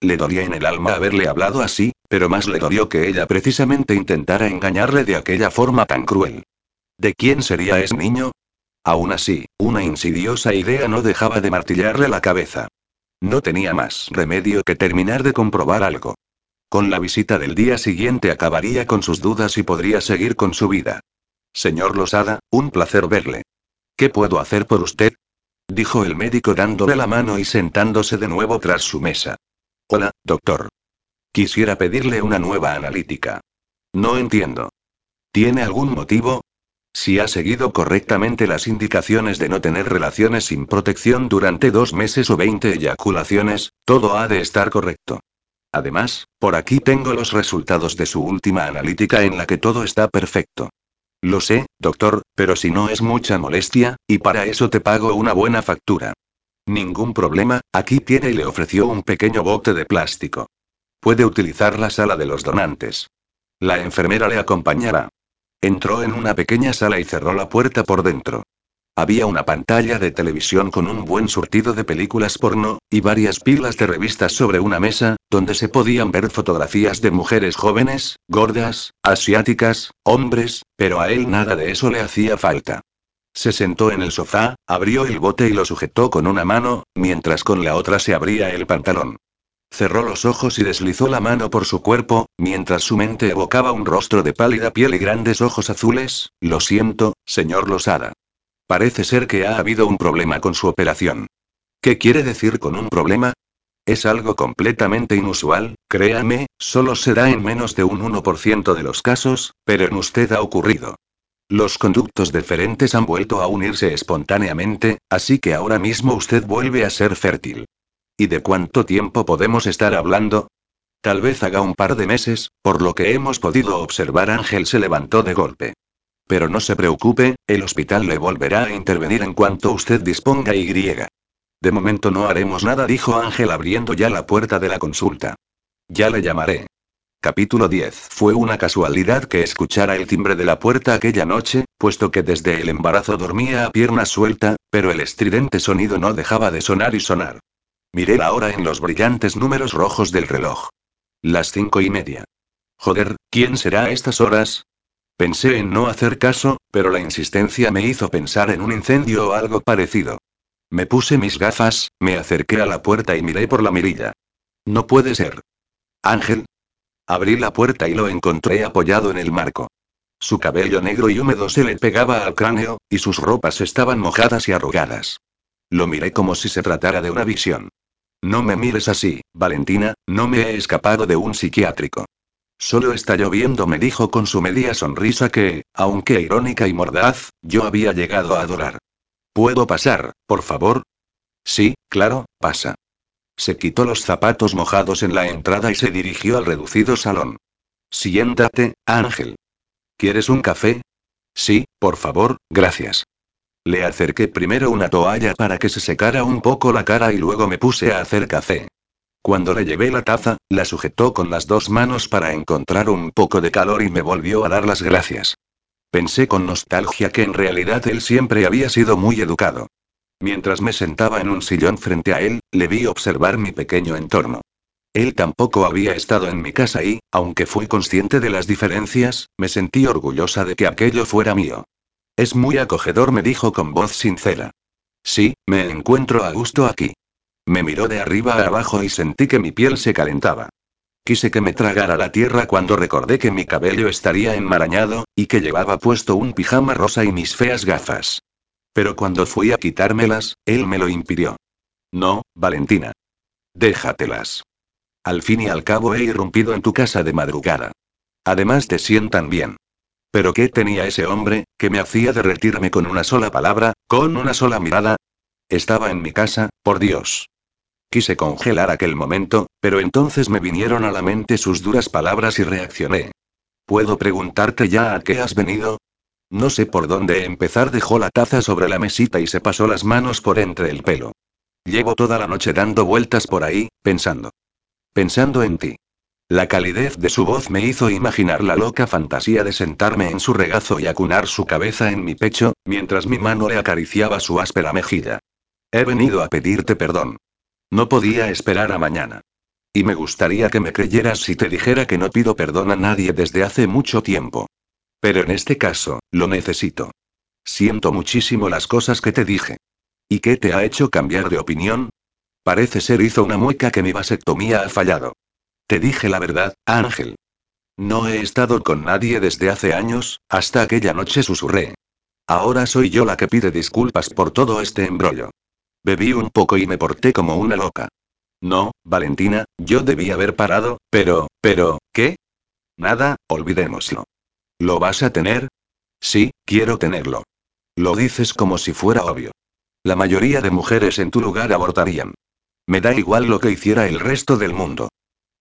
Le dolía en el alma haberle hablado así, pero más le dolió que ella precisamente intentara engañarle de aquella forma tan cruel. ¿De quién sería ese niño? Aún así, una insidiosa idea no dejaba de martillarle la cabeza. No tenía más remedio que terminar de comprobar algo. Con la visita del día siguiente acabaría con sus dudas y podría seguir con su vida. Señor Losada, un placer verle. ¿Qué puedo hacer por usted? dijo el médico dándole la mano y sentándose de nuevo tras su mesa. Hola, doctor. Quisiera pedirle una nueva analítica. No entiendo. ¿Tiene algún motivo? Si ha seguido correctamente las indicaciones de no tener relaciones sin protección durante dos meses o 20 eyaculaciones, todo ha de estar correcto. Además, por aquí tengo los resultados de su última analítica en la que todo está perfecto. Lo sé, doctor, pero si no es mucha molestia, y para eso te pago una buena factura. Ningún problema, aquí tiene y le ofreció un pequeño bote de plástico. Puede utilizar la sala de los donantes. La enfermera le acompañará. Entró en una pequeña sala y cerró la puerta por dentro. Había una pantalla de televisión con un buen surtido de películas porno, y varias pilas de revistas sobre una mesa, donde se podían ver fotografías de mujeres jóvenes, gordas, asiáticas, hombres, pero a él nada de eso le hacía falta. Se sentó en el sofá, abrió el bote y lo sujetó con una mano, mientras con la otra se abría el pantalón. Cerró los ojos y deslizó la mano por su cuerpo, mientras su mente evocaba un rostro de pálida piel y grandes ojos azules. Lo siento, señor Losada. Parece ser que ha habido un problema con su operación. ¿Qué quiere decir con un problema? Es algo completamente inusual, créame, solo será en menos de un 1% de los casos, pero en usted ha ocurrido. Los conductos deferentes han vuelto a unirse espontáneamente, así que ahora mismo usted vuelve a ser fértil. ¿Y de cuánto tiempo podemos estar hablando? Tal vez haga un par de meses, por lo que hemos podido observar Ángel se levantó de golpe. Pero no se preocupe, el hospital le volverá a intervenir en cuanto usted disponga y griega. De momento no haremos nada, dijo Ángel abriendo ya la puerta de la consulta. Ya le llamaré. Capítulo 10. Fue una casualidad que escuchara el timbre de la puerta aquella noche, puesto que desde el embarazo dormía a pierna suelta, pero el estridente sonido no dejaba de sonar y sonar. Miré la hora en los brillantes números rojos del reloj. Las cinco y media. Joder, ¿quién será a estas horas? Pensé en no hacer caso, pero la insistencia me hizo pensar en un incendio o algo parecido. Me puse mis gafas, me acerqué a la puerta y miré por la mirilla. No puede ser. Ángel. Abrí la puerta y lo encontré apoyado en el marco. Su cabello negro y húmedo se le pegaba al cráneo, y sus ropas estaban mojadas y arrugadas. Lo miré como si se tratara de una visión. No me mires así, Valentina, no me he escapado de un psiquiátrico. Solo está lloviendo, me dijo con su media sonrisa que, aunque irónica y mordaz, yo había llegado a adorar. ¿Puedo pasar, por favor? Sí, claro, pasa. Se quitó los zapatos mojados en la entrada y se dirigió al reducido salón. Siéntate, Ángel. ¿Quieres un café? Sí, por favor, gracias. Le acerqué primero una toalla para que se secara un poco la cara y luego me puse a hacer café. Cuando le llevé la taza, la sujetó con las dos manos para encontrar un poco de calor y me volvió a dar las gracias. Pensé con nostalgia que en realidad él siempre había sido muy educado. Mientras me sentaba en un sillón frente a él, le vi observar mi pequeño entorno. Él tampoco había estado en mi casa y, aunque fui consciente de las diferencias, me sentí orgullosa de que aquello fuera mío. Es muy acogedor, me dijo con voz sincera. Sí, me encuentro a gusto aquí. Me miró de arriba a abajo y sentí que mi piel se calentaba. Quise que me tragara la tierra cuando recordé que mi cabello estaría enmarañado, y que llevaba puesto un pijama rosa y mis feas gafas. Pero cuando fui a quitármelas, él me lo impidió. No, Valentina. Déjatelas. Al fin y al cabo he irrumpido en tu casa de madrugada. Además te sientan bien. ¿Pero qué tenía ese hombre, que me hacía derretirme con una sola palabra, con una sola mirada? Estaba en mi casa, por Dios. Quise congelar aquel momento, pero entonces me vinieron a la mente sus duras palabras y reaccioné. ¿Puedo preguntarte ya a qué has venido? No sé por dónde empezar. Dejó la taza sobre la mesita y se pasó las manos por entre el pelo. Llevo toda la noche dando vueltas por ahí, pensando. Pensando en ti. La calidez de su voz me hizo imaginar la loca fantasía de sentarme en su regazo y acunar su cabeza en mi pecho, mientras mi mano le acariciaba su áspera mejilla. He venido a pedirte perdón. No podía esperar a mañana. Y me gustaría que me creyeras si te dijera que no pido perdón a nadie desde hace mucho tiempo. Pero en este caso, lo necesito. Siento muchísimo las cosas que te dije. ¿Y qué te ha hecho cambiar de opinión? Parece ser hizo una mueca que mi vasectomía ha fallado. Te dije la verdad, Ángel. No he estado con nadie desde hace años, hasta aquella noche susurré. Ahora soy yo la que pide disculpas por todo este embrollo. Bebí un poco y me porté como una loca. No, Valentina, yo debí haber parado, pero, pero, ¿qué? Nada, olvidémoslo. ¿Lo vas a tener? Sí, quiero tenerlo. Lo dices como si fuera obvio. La mayoría de mujeres en tu lugar abortarían. Me da igual lo que hiciera el resto del mundo.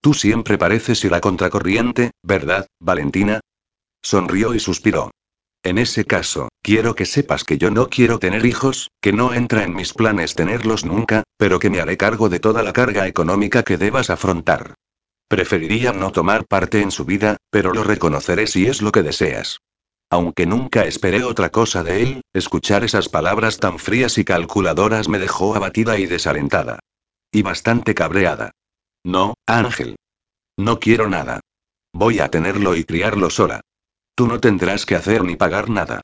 Tú siempre pareces ir a contracorriente, ¿verdad, Valentina? Sonrió y suspiró. En ese caso, quiero que sepas que yo no quiero tener hijos, que no entra en mis planes tenerlos nunca, pero que me haré cargo de toda la carga económica que debas afrontar. Preferiría no tomar parte en su vida, pero lo reconoceré si es lo que deseas. Aunque nunca esperé otra cosa de él, escuchar esas palabras tan frías y calculadoras me dejó abatida y desalentada. Y bastante cabreada. No, Ángel. No quiero nada. Voy a tenerlo y criarlo sola. Tú no tendrás que hacer ni pagar nada.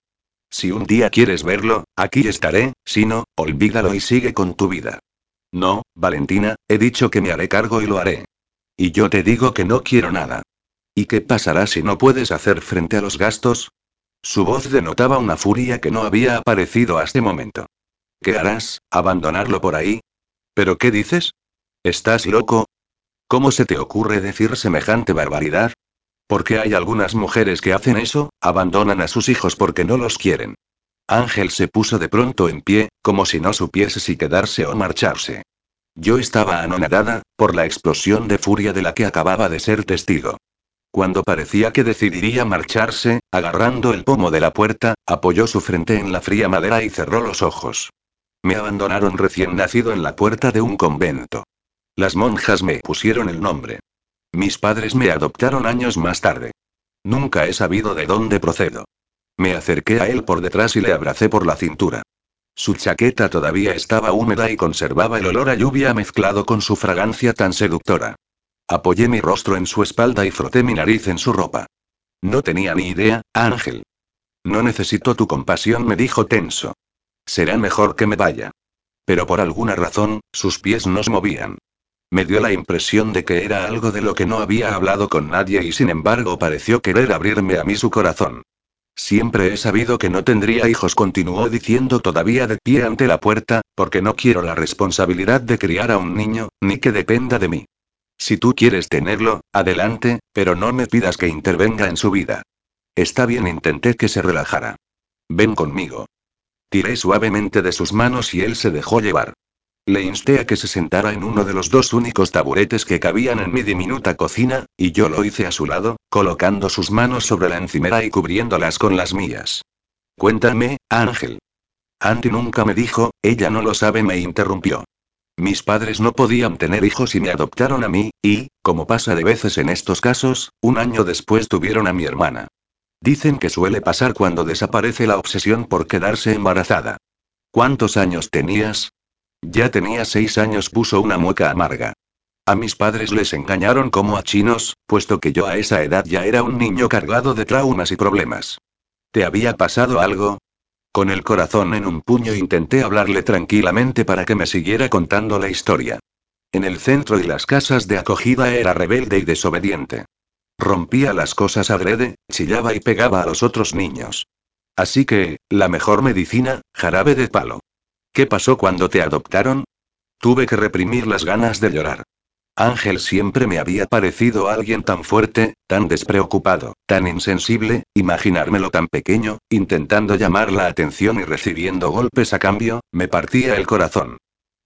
Si un día quieres verlo, aquí estaré, si no, olvídalo y sigue con tu vida. No, Valentina, he dicho que me haré cargo y lo haré. Y yo te digo que no quiero nada. ¿Y qué pasará si no puedes hacer frente a los gastos? Su voz denotaba una furia que no había aparecido hasta este momento. ¿Qué harás? ¿Abandonarlo por ahí? ¿Pero qué dices? ¿Estás loco? ¿Cómo se te ocurre decir semejante barbaridad? Porque hay algunas mujeres que hacen eso, abandonan a sus hijos porque no los quieren. Ángel se puso de pronto en pie, como si no supiese si quedarse o marcharse. Yo estaba anonadada, por la explosión de furia de la que acababa de ser testigo. Cuando parecía que decidiría marcharse, agarrando el pomo de la puerta, apoyó su frente en la fría madera y cerró los ojos. Me abandonaron recién nacido en la puerta de un convento. Las monjas me pusieron el nombre. Mis padres me adoptaron años más tarde. Nunca he sabido de dónde procedo. Me acerqué a él por detrás y le abracé por la cintura. Su chaqueta todavía estaba húmeda y conservaba el olor a lluvia mezclado con su fragancia tan seductora. Apoyé mi rostro en su espalda y froté mi nariz en su ropa. No tenía ni idea, Ángel. No necesito tu compasión, me dijo tenso. Será mejor que me vaya. Pero por alguna razón, sus pies no se movían. Me dio la impresión de que era algo de lo que no había hablado con nadie y sin embargo pareció querer abrirme a mí su corazón. Siempre he sabido que no tendría hijos, continuó diciendo todavía de pie ante la puerta, porque no quiero la responsabilidad de criar a un niño, ni que dependa de mí. Si tú quieres tenerlo, adelante, pero no me pidas que intervenga en su vida. Está bien, intenté que se relajara. Ven conmigo. Tiré suavemente de sus manos y él se dejó llevar. Le insté a que se sentara en uno de los dos únicos taburetes que cabían en mi diminuta cocina, y yo lo hice a su lado, colocando sus manos sobre la encimera y cubriéndolas con las mías. Cuéntame, Ángel. Andy nunca me dijo, ella no lo sabe, me interrumpió. Mis padres no podían tener hijos y me adoptaron a mí, y, como pasa de veces en estos casos, un año después tuvieron a mi hermana. Dicen que suele pasar cuando desaparece la obsesión por quedarse embarazada. ¿Cuántos años tenías? Ya tenía seis años, puso una mueca amarga. A mis padres les engañaron como a chinos, puesto que yo a esa edad ya era un niño cargado de traumas y problemas. ¿Te había pasado algo? Con el corazón en un puño intenté hablarle tranquilamente para que me siguiera contando la historia. En el centro y las casas de acogida era rebelde y desobediente. Rompía las cosas agrede, chillaba y pegaba a los otros niños. Así que, la mejor medicina, jarabe de palo. ¿Qué pasó cuando te adoptaron? Tuve que reprimir las ganas de llorar. Ángel siempre me había parecido alguien tan fuerte, tan despreocupado, tan insensible, imaginármelo tan pequeño, intentando llamar la atención y recibiendo golpes a cambio, me partía el corazón.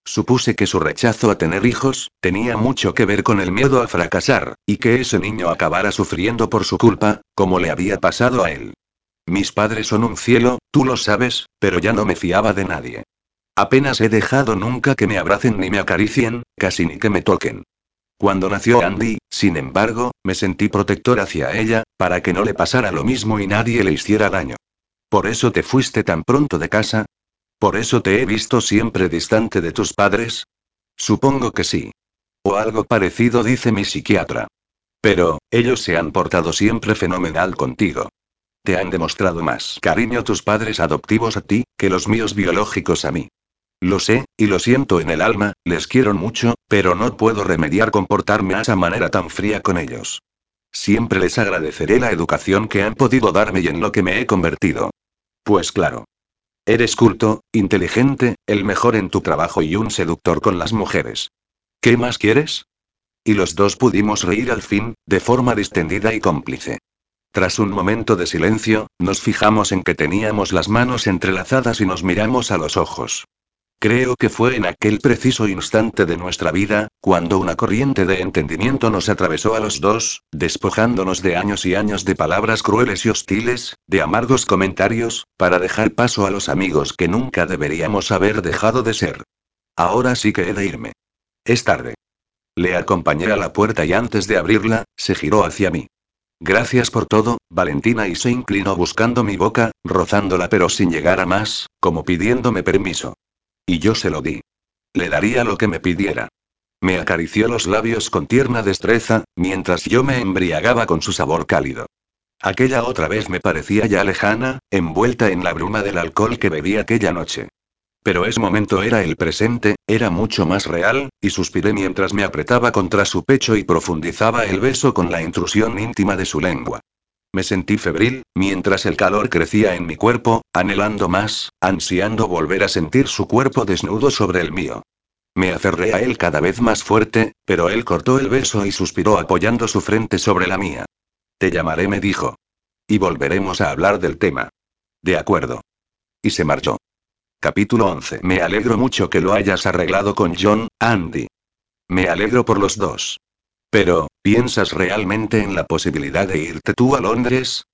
Supuse que su rechazo a tener hijos, tenía mucho que ver con el miedo a fracasar, y que ese niño acabara sufriendo por su culpa, como le había pasado a él. Mis padres son un cielo, tú lo sabes, pero ya no me fiaba de nadie. Apenas he dejado nunca que me abracen ni me acaricien, casi ni que me toquen. Cuando nació Andy, sin embargo, me sentí protector hacia ella, para que no le pasara lo mismo y nadie le hiciera daño. ¿Por eso te fuiste tan pronto de casa? ¿Por eso te he visto siempre distante de tus padres? Supongo que sí. O algo parecido, dice mi psiquiatra. Pero, ellos se han portado siempre fenomenal contigo. Te han demostrado más cariño tus padres adoptivos a ti, que los míos biológicos a mí. Lo sé, y lo siento en el alma, les quiero mucho, pero no puedo remediar comportarme a esa manera tan fría con ellos. Siempre les agradeceré la educación que han podido darme y en lo que me he convertido. Pues claro. Eres culto, inteligente, el mejor en tu trabajo y un seductor con las mujeres. ¿Qué más quieres? Y los dos pudimos reír al fin, de forma distendida y cómplice. Tras un momento de silencio, nos fijamos en que teníamos las manos entrelazadas y nos miramos a los ojos. Creo que fue en aquel preciso instante de nuestra vida, cuando una corriente de entendimiento nos atravesó a los dos, despojándonos de años y años de palabras crueles y hostiles, de amargos comentarios, para dejar paso a los amigos que nunca deberíamos haber dejado de ser. Ahora sí que he de irme. Es tarde. Le acompañé a la puerta y antes de abrirla, se giró hacia mí. Gracias por todo, Valentina, y se inclinó buscando mi boca, rozándola pero sin llegar a más, como pidiéndome permiso. Y yo se lo di. Le daría lo que me pidiera. Me acarició los labios con tierna destreza, mientras yo me embriagaba con su sabor cálido. Aquella otra vez me parecía ya lejana, envuelta en la bruma del alcohol que bebí aquella noche. Pero ese momento era el presente, era mucho más real, y suspiré mientras me apretaba contra su pecho y profundizaba el beso con la intrusión íntima de su lengua. Me sentí febril, mientras el calor crecía en mi cuerpo, anhelando más, ansiando volver a sentir su cuerpo desnudo sobre el mío. Me aferré a él cada vez más fuerte, pero él cortó el beso y suspiró apoyando su frente sobre la mía. Te llamaré, me dijo. Y volveremos a hablar del tema. De acuerdo. Y se marchó. Capítulo 11. Me alegro mucho que lo hayas arreglado con John, Andy. Me alegro por los dos. Pero, ¿piensas realmente en la posibilidad de irte tú a Londres?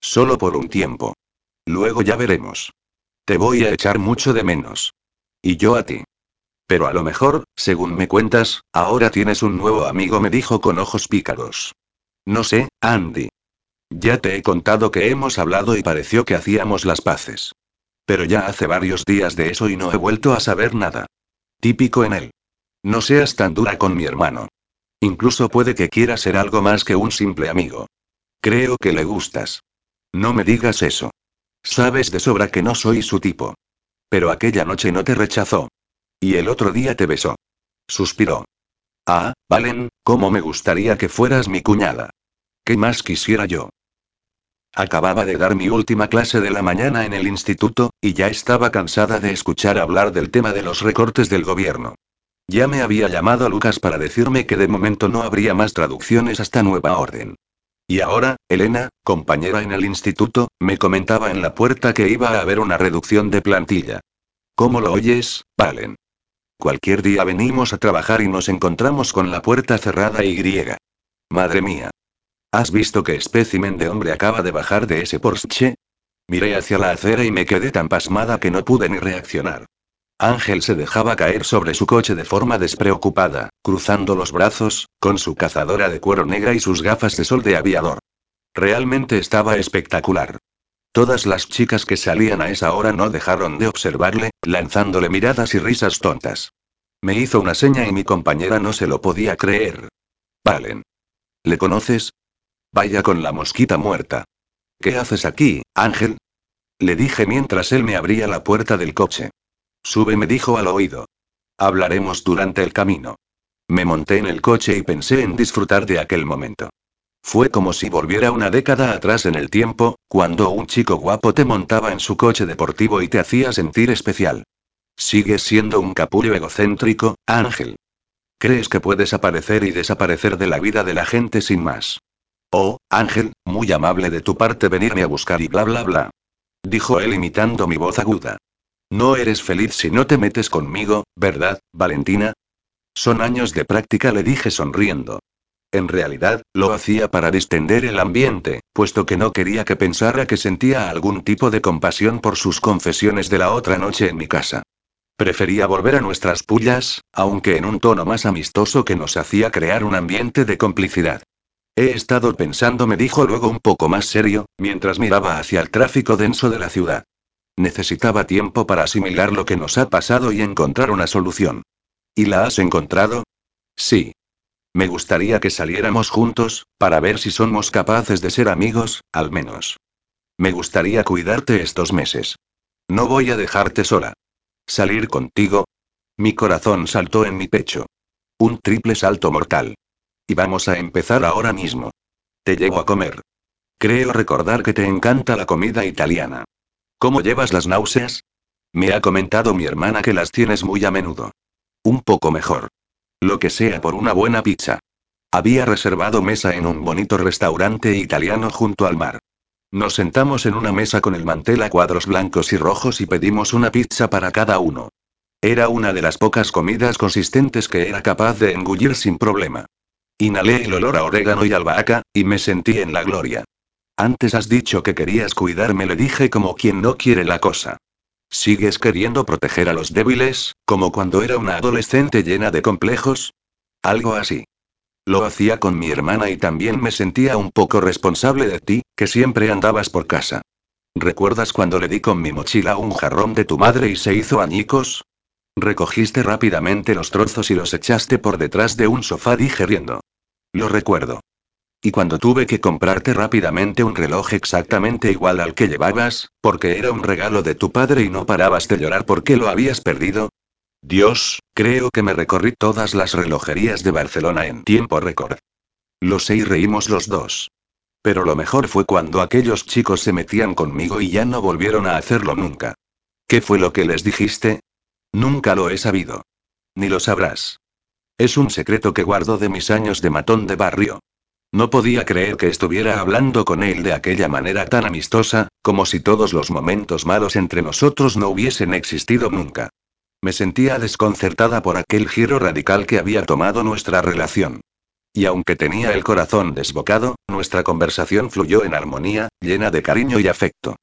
Solo por un tiempo. Luego ya veremos. Te voy a echar mucho de menos. Y yo a ti. Pero a lo mejor, según me cuentas, ahora tienes un nuevo amigo, me dijo con ojos pícaros. No sé, Andy. Ya te he contado que hemos hablado y pareció que hacíamos las paces. Pero ya hace varios días de eso y no he vuelto a saber nada. Típico en él. No seas tan dura con mi hermano. Incluso puede que quiera ser algo más que un simple amigo. Creo que le gustas. No me digas eso. Sabes de sobra que no soy su tipo. Pero aquella noche no te rechazó. Y el otro día te besó. Suspiró. Ah, Valen, cómo me gustaría que fueras mi cuñada. ¿Qué más quisiera yo? Acababa de dar mi última clase de la mañana en el instituto, y ya estaba cansada de escuchar hablar del tema de los recortes del gobierno. Ya me había llamado Lucas para decirme que de momento no habría más traducciones hasta nueva orden. Y ahora, Elena, compañera en el instituto, me comentaba en la puerta que iba a haber una reducción de plantilla. ¿Cómo lo oyes, Valen? Cualquier día venimos a trabajar y nos encontramos con la puerta cerrada y griega. Madre mía. ¿Has visto qué espécimen de hombre acaba de bajar de ese Porsche? Miré hacia la acera y me quedé tan pasmada que no pude ni reaccionar. Ángel se dejaba caer sobre su coche de forma despreocupada, cruzando los brazos, con su cazadora de cuero negra y sus gafas de sol de aviador. Realmente estaba espectacular. Todas las chicas que salían a esa hora no dejaron de observarle, lanzándole miradas y risas tontas. Me hizo una seña y mi compañera no se lo podía creer. Valen. ¿Le conoces? Vaya con la mosquita muerta. ¿Qué haces aquí, Ángel? Le dije mientras él me abría la puerta del coche. Sube, me dijo al oído. Hablaremos durante el camino. Me monté en el coche y pensé en disfrutar de aquel momento. Fue como si volviera una década atrás en el tiempo, cuando un chico guapo te montaba en su coche deportivo y te hacía sentir especial. Sigues siendo un capullo egocéntrico, Ángel. Crees que puedes aparecer y desaparecer de la vida de la gente sin más. Oh, Ángel, muy amable de tu parte venirme a buscar y bla bla bla. Dijo él imitando mi voz aguda. No eres feliz si no te metes conmigo, ¿verdad, Valentina? Son años de práctica, le dije sonriendo. En realidad, lo hacía para distender el ambiente, puesto que no quería que pensara que sentía algún tipo de compasión por sus confesiones de la otra noche en mi casa. Prefería volver a nuestras pullas, aunque en un tono más amistoso que nos hacía crear un ambiente de complicidad. He estado pensando, me dijo luego un poco más serio, mientras miraba hacia el tráfico denso de la ciudad. Necesitaba tiempo para asimilar lo que nos ha pasado y encontrar una solución. ¿Y la has encontrado? Sí. Me gustaría que saliéramos juntos, para ver si somos capaces de ser amigos, al menos. Me gustaría cuidarte estos meses. No voy a dejarte sola. ¿Salir contigo? Mi corazón saltó en mi pecho. Un triple salto mortal. Y vamos a empezar ahora mismo. Te llevo a comer. Creo recordar que te encanta la comida italiana. ¿Cómo llevas las náuseas? Me ha comentado mi hermana que las tienes muy a menudo. Un poco mejor. Lo que sea por una buena pizza. Había reservado mesa en un bonito restaurante italiano junto al mar. Nos sentamos en una mesa con el mantel a cuadros blancos y rojos y pedimos una pizza para cada uno. Era una de las pocas comidas consistentes que era capaz de engullir sin problema. Inhalé el olor a orégano y albahaca, y me sentí en la gloria. Antes has dicho que querías cuidarme, le dije como quien no quiere la cosa. ¿Sigues queriendo proteger a los débiles, como cuando era una adolescente llena de complejos? Algo así. Lo hacía con mi hermana y también me sentía un poco responsable de ti, que siempre andabas por casa. ¿Recuerdas cuando le di con mi mochila un jarrón de tu madre y se hizo añicos? Recogiste rápidamente los trozos y los echaste por detrás de un sofá digeriendo. Lo recuerdo. Y cuando tuve que comprarte rápidamente un reloj exactamente igual al que llevabas, porque era un regalo de tu padre y no parabas de llorar porque lo habías perdido. Dios, creo que me recorrí todas las relojerías de Barcelona en tiempo récord. Lo sé y reímos los dos. Pero lo mejor fue cuando aquellos chicos se metían conmigo y ya no volvieron a hacerlo nunca. ¿Qué fue lo que les dijiste? Nunca lo he sabido. Ni lo sabrás. Es un secreto que guardo de mis años de matón de barrio. No podía creer que estuviera hablando con él de aquella manera tan amistosa, como si todos los momentos malos entre nosotros no hubiesen existido nunca. Me sentía desconcertada por aquel giro radical que había tomado nuestra relación. Y aunque tenía el corazón desbocado, nuestra conversación fluyó en armonía, llena de cariño y afecto.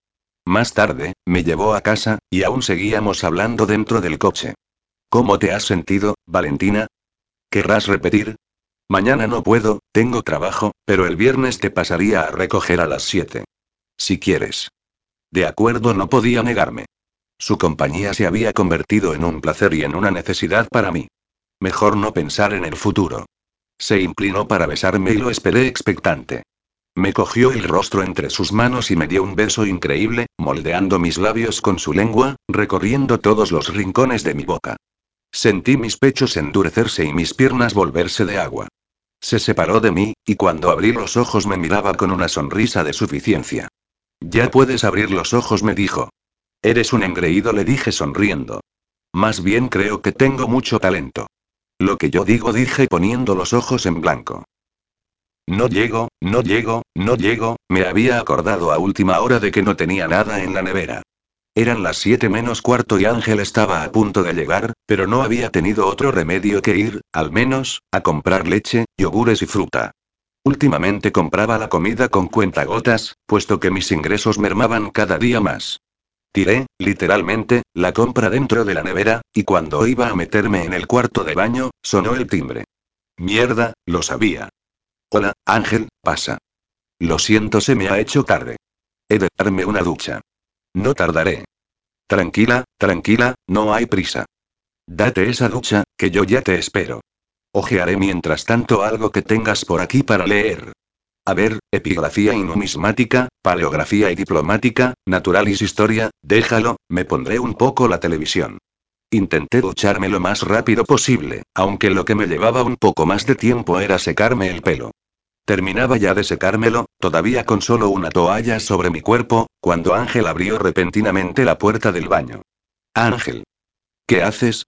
Más tarde, me llevó a casa, y aún seguíamos hablando dentro del coche. ¿Cómo te has sentido, Valentina? ¿Querrás repetir? Mañana no puedo, tengo trabajo, pero el viernes te pasaría a recoger a las 7. Si quieres. De acuerdo, no podía negarme. Su compañía se había convertido en un placer y en una necesidad para mí. Mejor no pensar en el futuro. Se inclinó para besarme y lo esperé expectante. Me cogió el rostro entre sus manos y me dio un beso increíble, moldeando mis labios con su lengua, recorriendo todos los rincones de mi boca. Sentí mis pechos endurecerse y mis piernas volverse de agua. Se separó de mí, y cuando abrí los ojos me miraba con una sonrisa de suficiencia. Ya puedes abrir los ojos, me dijo. Eres un engreído, le dije sonriendo. Más bien creo que tengo mucho talento. Lo que yo digo, dije poniendo los ojos en blanco. No llego, no llego, no llego, me había acordado a última hora de que no tenía nada en la nevera. Eran las siete menos cuarto y Ángel estaba a punto de llegar, pero no había tenido otro remedio que ir, al menos, a comprar leche, yogures y fruta. Últimamente compraba la comida con cuentagotas, puesto que mis ingresos mermaban cada día más. Tiré, literalmente, la compra dentro de la nevera, y cuando iba a meterme en el cuarto de baño, sonó el timbre. Mierda, lo sabía. Hola, Ángel, pasa. Lo siento, se me ha hecho tarde. He de darme una ducha. No tardaré. Tranquila, tranquila, no hay prisa. Date esa ducha, que yo ya te espero. Ojearé mientras tanto algo que tengas por aquí para leer. A ver, epigrafía y numismática, paleografía y diplomática, naturalis historia, déjalo, me pondré un poco la televisión. Intenté ducharme lo más rápido posible, aunque lo que me llevaba un poco más de tiempo era secarme el pelo. Terminaba ya de secármelo, todavía con solo una toalla sobre mi cuerpo, cuando Ángel abrió repentinamente la puerta del baño. Ángel. ¿Qué haces?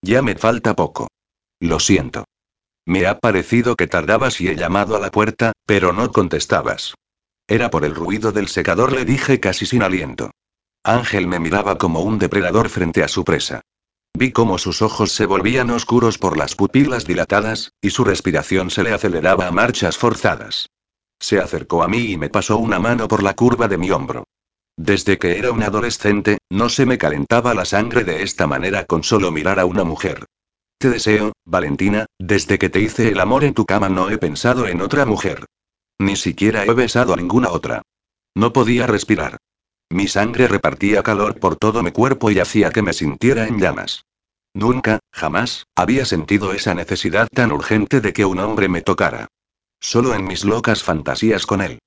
Ya me falta poco. Lo siento. Me ha parecido que tardabas y he llamado a la puerta, pero no contestabas. Era por el ruido del secador, le dije casi sin aliento. Ángel me miraba como un depredador frente a su presa. Vi cómo sus ojos se volvían oscuros por las pupilas dilatadas, y su respiración se le aceleraba a marchas forzadas. Se acercó a mí y me pasó una mano por la curva de mi hombro. Desde que era un adolescente, no se me calentaba la sangre de esta manera con solo mirar a una mujer. Te deseo, Valentina, desde que te hice el amor en tu cama no he pensado en otra mujer. Ni siquiera he besado a ninguna otra. No podía respirar. Mi sangre repartía calor por todo mi cuerpo y hacía que me sintiera en llamas. Nunca, jamás, había sentido esa necesidad tan urgente de que un hombre me tocara. Solo en mis locas fantasías con él.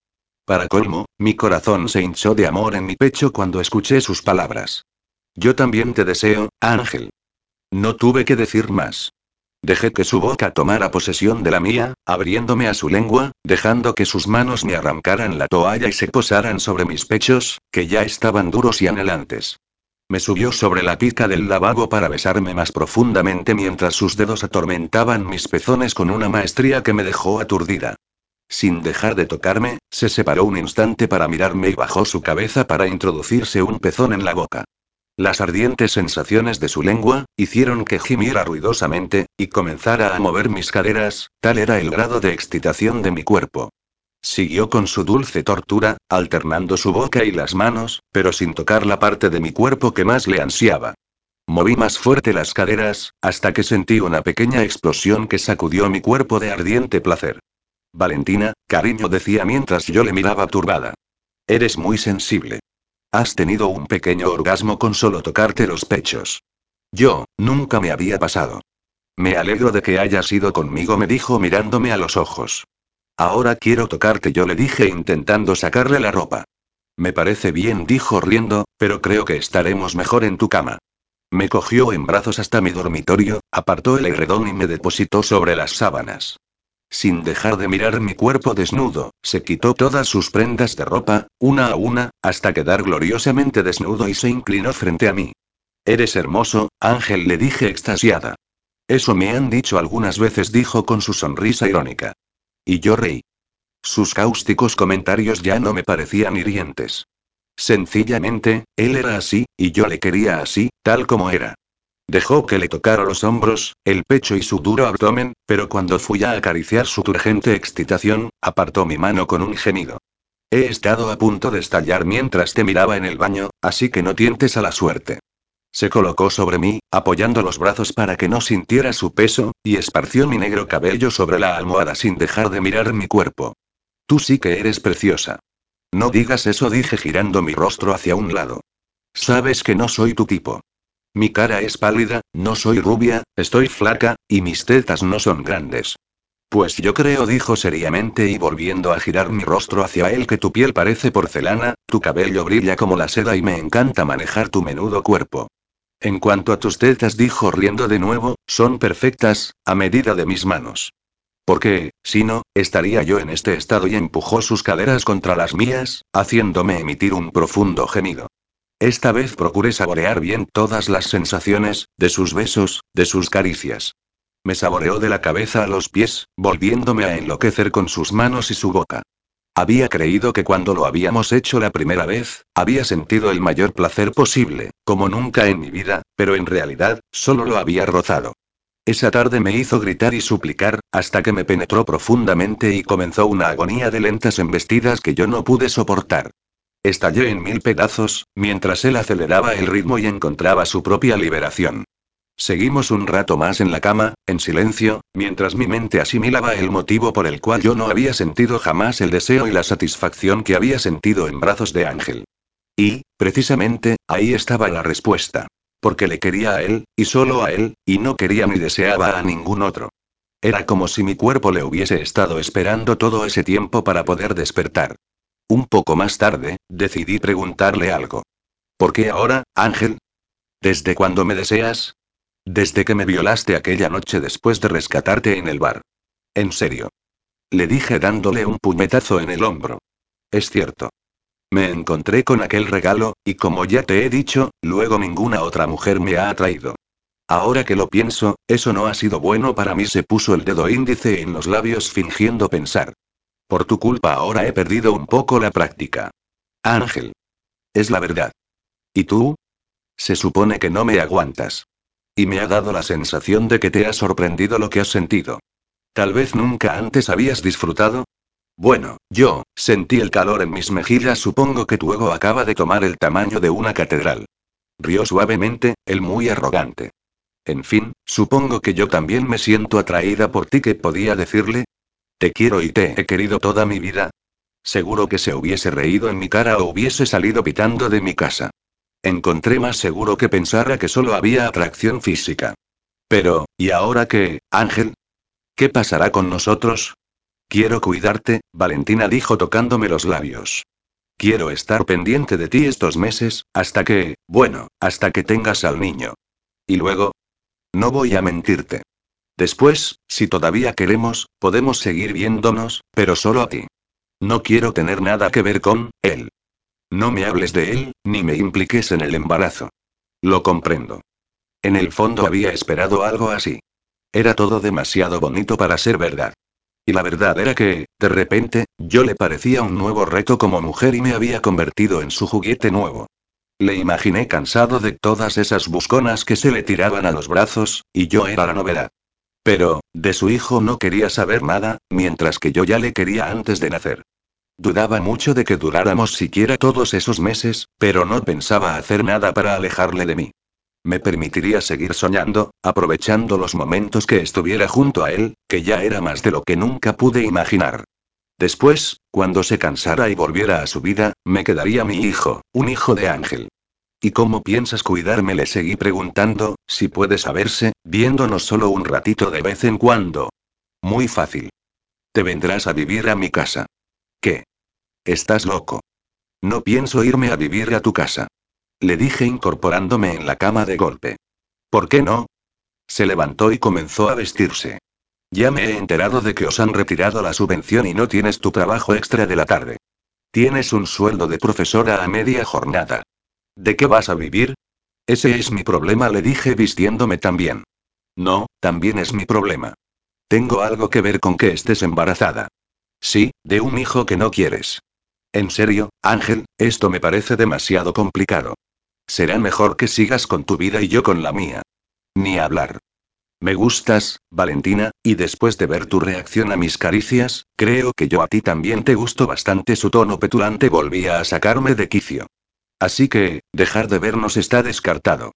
Para colmo, mi corazón se hinchó de amor en mi pecho cuando escuché sus palabras. Yo también te deseo, Ángel. No tuve que decir más. Dejé que su boca tomara posesión de la mía, abriéndome a su lengua, dejando que sus manos me arrancaran la toalla y se posaran sobre mis pechos, que ya estaban duros y anhelantes. Me subió sobre la pica del lavabo para besarme más profundamente mientras sus dedos atormentaban mis pezones con una maestría que me dejó aturdida. Sin dejar de tocarme, se separó un instante para mirarme y bajó su cabeza para introducirse un pezón en la boca. Las ardientes sensaciones de su lengua, hicieron que gimiera ruidosamente, y comenzara a mover mis caderas, tal era el grado de excitación de mi cuerpo. Siguió con su dulce tortura, alternando su boca y las manos, pero sin tocar la parte de mi cuerpo que más le ansiaba. Moví más fuerte las caderas, hasta que sentí una pequeña explosión que sacudió mi cuerpo de ardiente placer. Valentina, cariño decía mientras yo le miraba turbada. Eres muy sensible. Has tenido un pequeño orgasmo con solo tocarte los pechos. Yo, nunca me había pasado. Me alegro de que hayas ido conmigo, me dijo mirándome a los ojos. Ahora quiero tocarte, yo le dije intentando sacarle la ropa. Me parece bien, dijo riendo, pero creo que estaremos mejor en tu cama. Me cogió en brazos hasta mi dormitorio, apartó el edredón y me depositó sobre las sábanas. Sin dejar de mirar mi cuerpo desnudo, se quitó todas sus prendas de ropa, una a una, hasta quedar gloriosamente desnudo y se inclinó frente a mí. Eres hermoso, Ángel, le dije extasiada. Eso me han dicho algunas veces, dijo con su sonrisa irónica. Y yo reí. Sus cáusticos comentarios ya no me parecían hirientes. Sencillamente, él era así, y yo le quería así, tal como era. Dejó que le tocara los hombros, el pecho y su duro abdomen, pero cuando fui a acariciar su turgente excitación, apartó mi mano con un gemido. He estado a punto de estallar mientras te miraba en el baño, así que no tientes a la suerte. Se colocó sobre mí, apoyando los brazos para que no sintiera su peso, y esparció mi negro cabello sobre la almohada sin dejar de mirar mi cuerpo. Tú sí que eres preciosa. No digas eso, dije girando mi rostro hacia un lado. Sabes que no soy tu tipo. Mi cara es pálida, no soy rubia, estoy flaca, y mis tetas no son grandes. Pues yo creo, dijo seriamente y volviendo a girar mi rostro hacia él, que tu piel parece porcelana, tu cabello brilla como la seda y me encanta manejar tu menudo cuerpo. En cuanto a tus tetas, dijo riendo de nuevo, son perfectas, a medida de mis manos. Porque, si no, estaría yo en este estado y empujó sus caderas contra las mías, haciéndome emitir un profundo gemido. Esta vez procuré saborear bien todas las sensaciones, de sus besos, de sus caricias. Me saboreó de la cabeza a los pies, volviéndome a enloquecer con sus manos y su boca. Había creído que cuando lo habíamos hecho la primera vez, había sentido el mayor placer posible, como nunca en mi vida, pero en realidad, solo lo había rozado. Esa tarde me hizo gritar y suplicar, hasta que me penetró profundamente y comenzó una agonía de lentas embestidas que yo no pude soportar. Estallé en mil pedazos, mientras él aceleraba el ritmo y encontraba su propia liberación. Seguimos un rato más en la cama, en silencio, mientras mi mente asimilaba el motivo por el cual yo no había sentido jamás el deseo y la satisfacción que había sentido en brazos de Ángel. Y, precisamente, ahí estaba la respuesta. Porque le quería a él, y solo a él, y no quería ni deseaba a ningún otro. Era como si mi cuerpo le hubiese estado esperando todo ese tiempo para poder despertar. Un poco más tarde, decidí preguntarle algo. ¿Por qué ahora, Ángel? ¿Desde cuándo me deseas? Desde que me violaste aquella noche después de rescatarte en el bar. En serio. Le dije dándole un puñetazo en el hombro. Es cierto. Me encontré con aquel regalo, y como ya te he dicho, luego ninguna otra mujer me ha atraído. Ahora que lo pienso, eso no ha sido bueno para mí. Se puso el dedo índice en los labios fingiendo pensar. Por tu culpa ahora he perdido un poco la práctica. Ángel. Es la verdad. ¿Y tú? Se supone que no me aguantas. Y me ha dado la sensación de que te ha sorprendido lo que has sentido. Tal vez nunca antes habías disfrutado. Bueno, yo, sentí el calor en mis mejillas, supongo que tu ego acaba de tomar el tamaño de una catedral. Rió suavemente, el muy arrogante. En fin, supongo que yo también me siento atraída por ti, que podía decirle. Te quiero y te he querido toda mi vida. Seguro que se hubiese reído en mi cara o hubiese salido pitando de mi casa. Encontré más seguro que pensara que solo había atracción física. Pero, ¿y ahora qué, Ángel? ¿Qué pasará con nosotros? Quiero cuidarte, Valentina dijo tocándome los labios. Quiero estar pendiente de ti estos meses, hasta que, bueno, hasta que tengas al niño. Y luego, no voy a mentirte. Después, si todavía queremos, podemos seguir viéndonos, pero solo a ti. No quiero tener nada que ver con él. No me hables de él, ni me impliques en el embarazo. Lo comprendo. En el fondo había esperado algo así. Era todo demasiado bonito para ser verdad. Y la verdad era que, de repente, yo le parecía un nuevo reto como mujer y me había convertido en su juguete nuevo. Le imaginé cansado de todas esas busconas que se le tiraban a los brazos, y yo era la novedad. Pero, de su hijo no quería saber nada, mientras que yo ya le quería antes de nacer. Dudaba mucho de que duráramos siquiera todos esos meses, pero no pensaba hacer nada para alejarle de mí. Me permitiría seguir soñando, aprovechando los momentos que estuviera junto a él, que ya era más de lo que nunca pude imaginar. Después, cuando se cansara y volviera a su vida, me quedaría mi hijo, un hijo de ángel. ¿Y cómo piensas cuidarme? Le seguí preguntando, si puede saberse, viéndonos solo un ratito de vez en cuando. Muy fácil. Te vendrás a vivir a mi casa. ¿Qué? Estás loco. No pienso irme a vivir a tu casa. Le dije incorporándome en la cama de golpe. ¿Por qué no? Se levantó y comenzó a vestirse. Ya me he enterado de que os han retirado la subvención y no tienes tu trabajo extra de la tarde. Tienes un sueldo de profesora a media jornada. ¿De qué vas a vivir? Ese es mi problema, le dije vistiéndome también. No, también es mi problema. Tengo algo que ver con que estés embarazada. Sí, de un hijo que no quieres. En serio, Ángel, esto me parece demasiado complicado. Será mejor que sigas con tu vida y yo con la mía. Ni hablar. Me gustas, Valentina, y después de ver tu reacción a mis caricias, creo que yo a ti también te gusto bastante. Su tono petulante volvía a sacarme de quicio. Así que, dejar de vernos está descartado.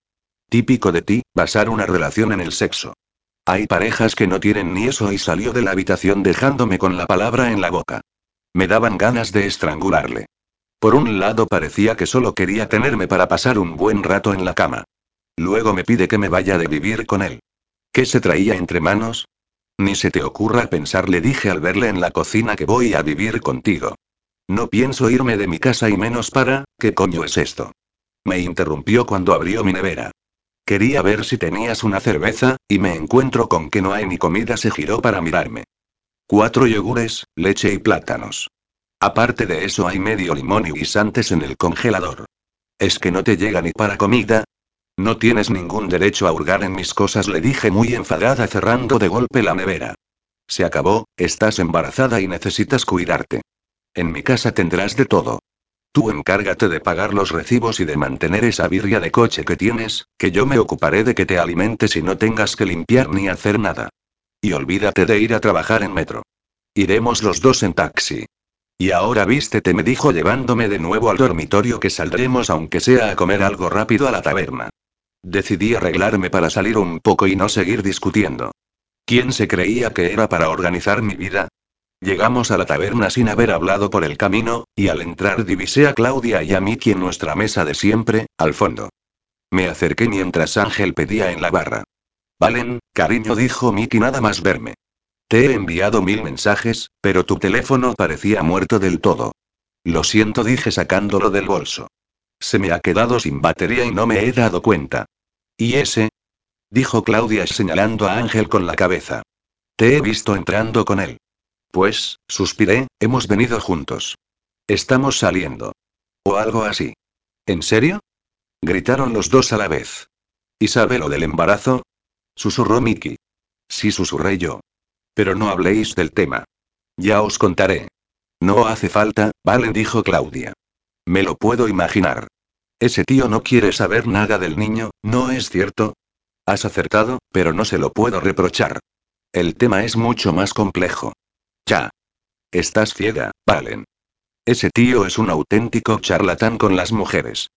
Típico de ti, basar una relación en el sexo. Hay parejas que no tienen ni eso y salió de la habitación dejándome con la palabra en la boca. Me daban ganas de estrangularle. Por un lado parecía que solo quería tenerme para pasar un buen rato en la cama. Luego me pide que me vaya de vivir con él. ¿Qué se traía entre manos? Ni se te ocurra pensar, le dije al verle en la cocina que voy a vivir contigo. No pienso irme de mi casa y menos para, ¿qué coño es esto? Me interrumpió cuando abrió mi nevera. Quería ver si tenías una cerveza, y me encuentro con que no hay ni comida. Se giró para mirarme. Cuatro yogures, leche y plátanos. Aparte de eso hay medio limón y guisantes en el congelador. ¿Es que no te llega ni para comida? No tienes ningún derecho a hurgar en mis cosas, le dije muy enfadada cerrando de golpe la nevera. Se acabó, estás embarazada y necesitas cuidarte. En mi casa tendrás de todo. Tú encárgate de pagar los recibos y de mantener esa birria de coche que tienes, que yo me ocuparé de que te alimentes y no tengas que limpiar ni hacer nada. Y olvídate de ir a trabajar en metro. Iremos los dos en taxi. Y ahora vístete, me dijo llevándome de nuevo al dormitorio que saldremos aunque sea a comer algo rápido a la taberna. Decidí arreglarme para salir un poco y no seguir discutiendo. ¿Quién se creía que era para organizar mi vida? Llegamos a la taberna sin haber hablado por el camino, y al entrar divisé a Claudia y a Miki en nuestra mesa de siempre, al fondo. Me acerqué mientras Ángel pedía en la barra. Valen, cariño, dijo Miki nada más verme. Te he enviado mil mensajes, pero tu teléfono parecía muerto del todo. Lo siento, dije sacándolo del bolso. Se me ha quedado sin batería y no me he dado cuenta. ¿Y ese? dijo Claudia señalando a Ángel con la cabeza. Te he visto entrando con él. Pues, suspiré, hemos venido juntos. Estamos saliendo. O algo así. ¿En serio? Gritaron los dos a la vez. ¿Y sabe lo del embarazo? Susurró Mickey. Sí, susurré yo. Pero no habléis del tema. Ya os contaré. No hace falta, Valen dijo Claudia. Me lo puedo imaginar. Ese tío no quiere saber nada del niño, ¿no es cierto? Has acertado, pero no se lo puedo reprochar. El tema es mucho más complejo. Ya. Estás ciega, Valen. Ese tío es un auténtico charlatán con las mujeres.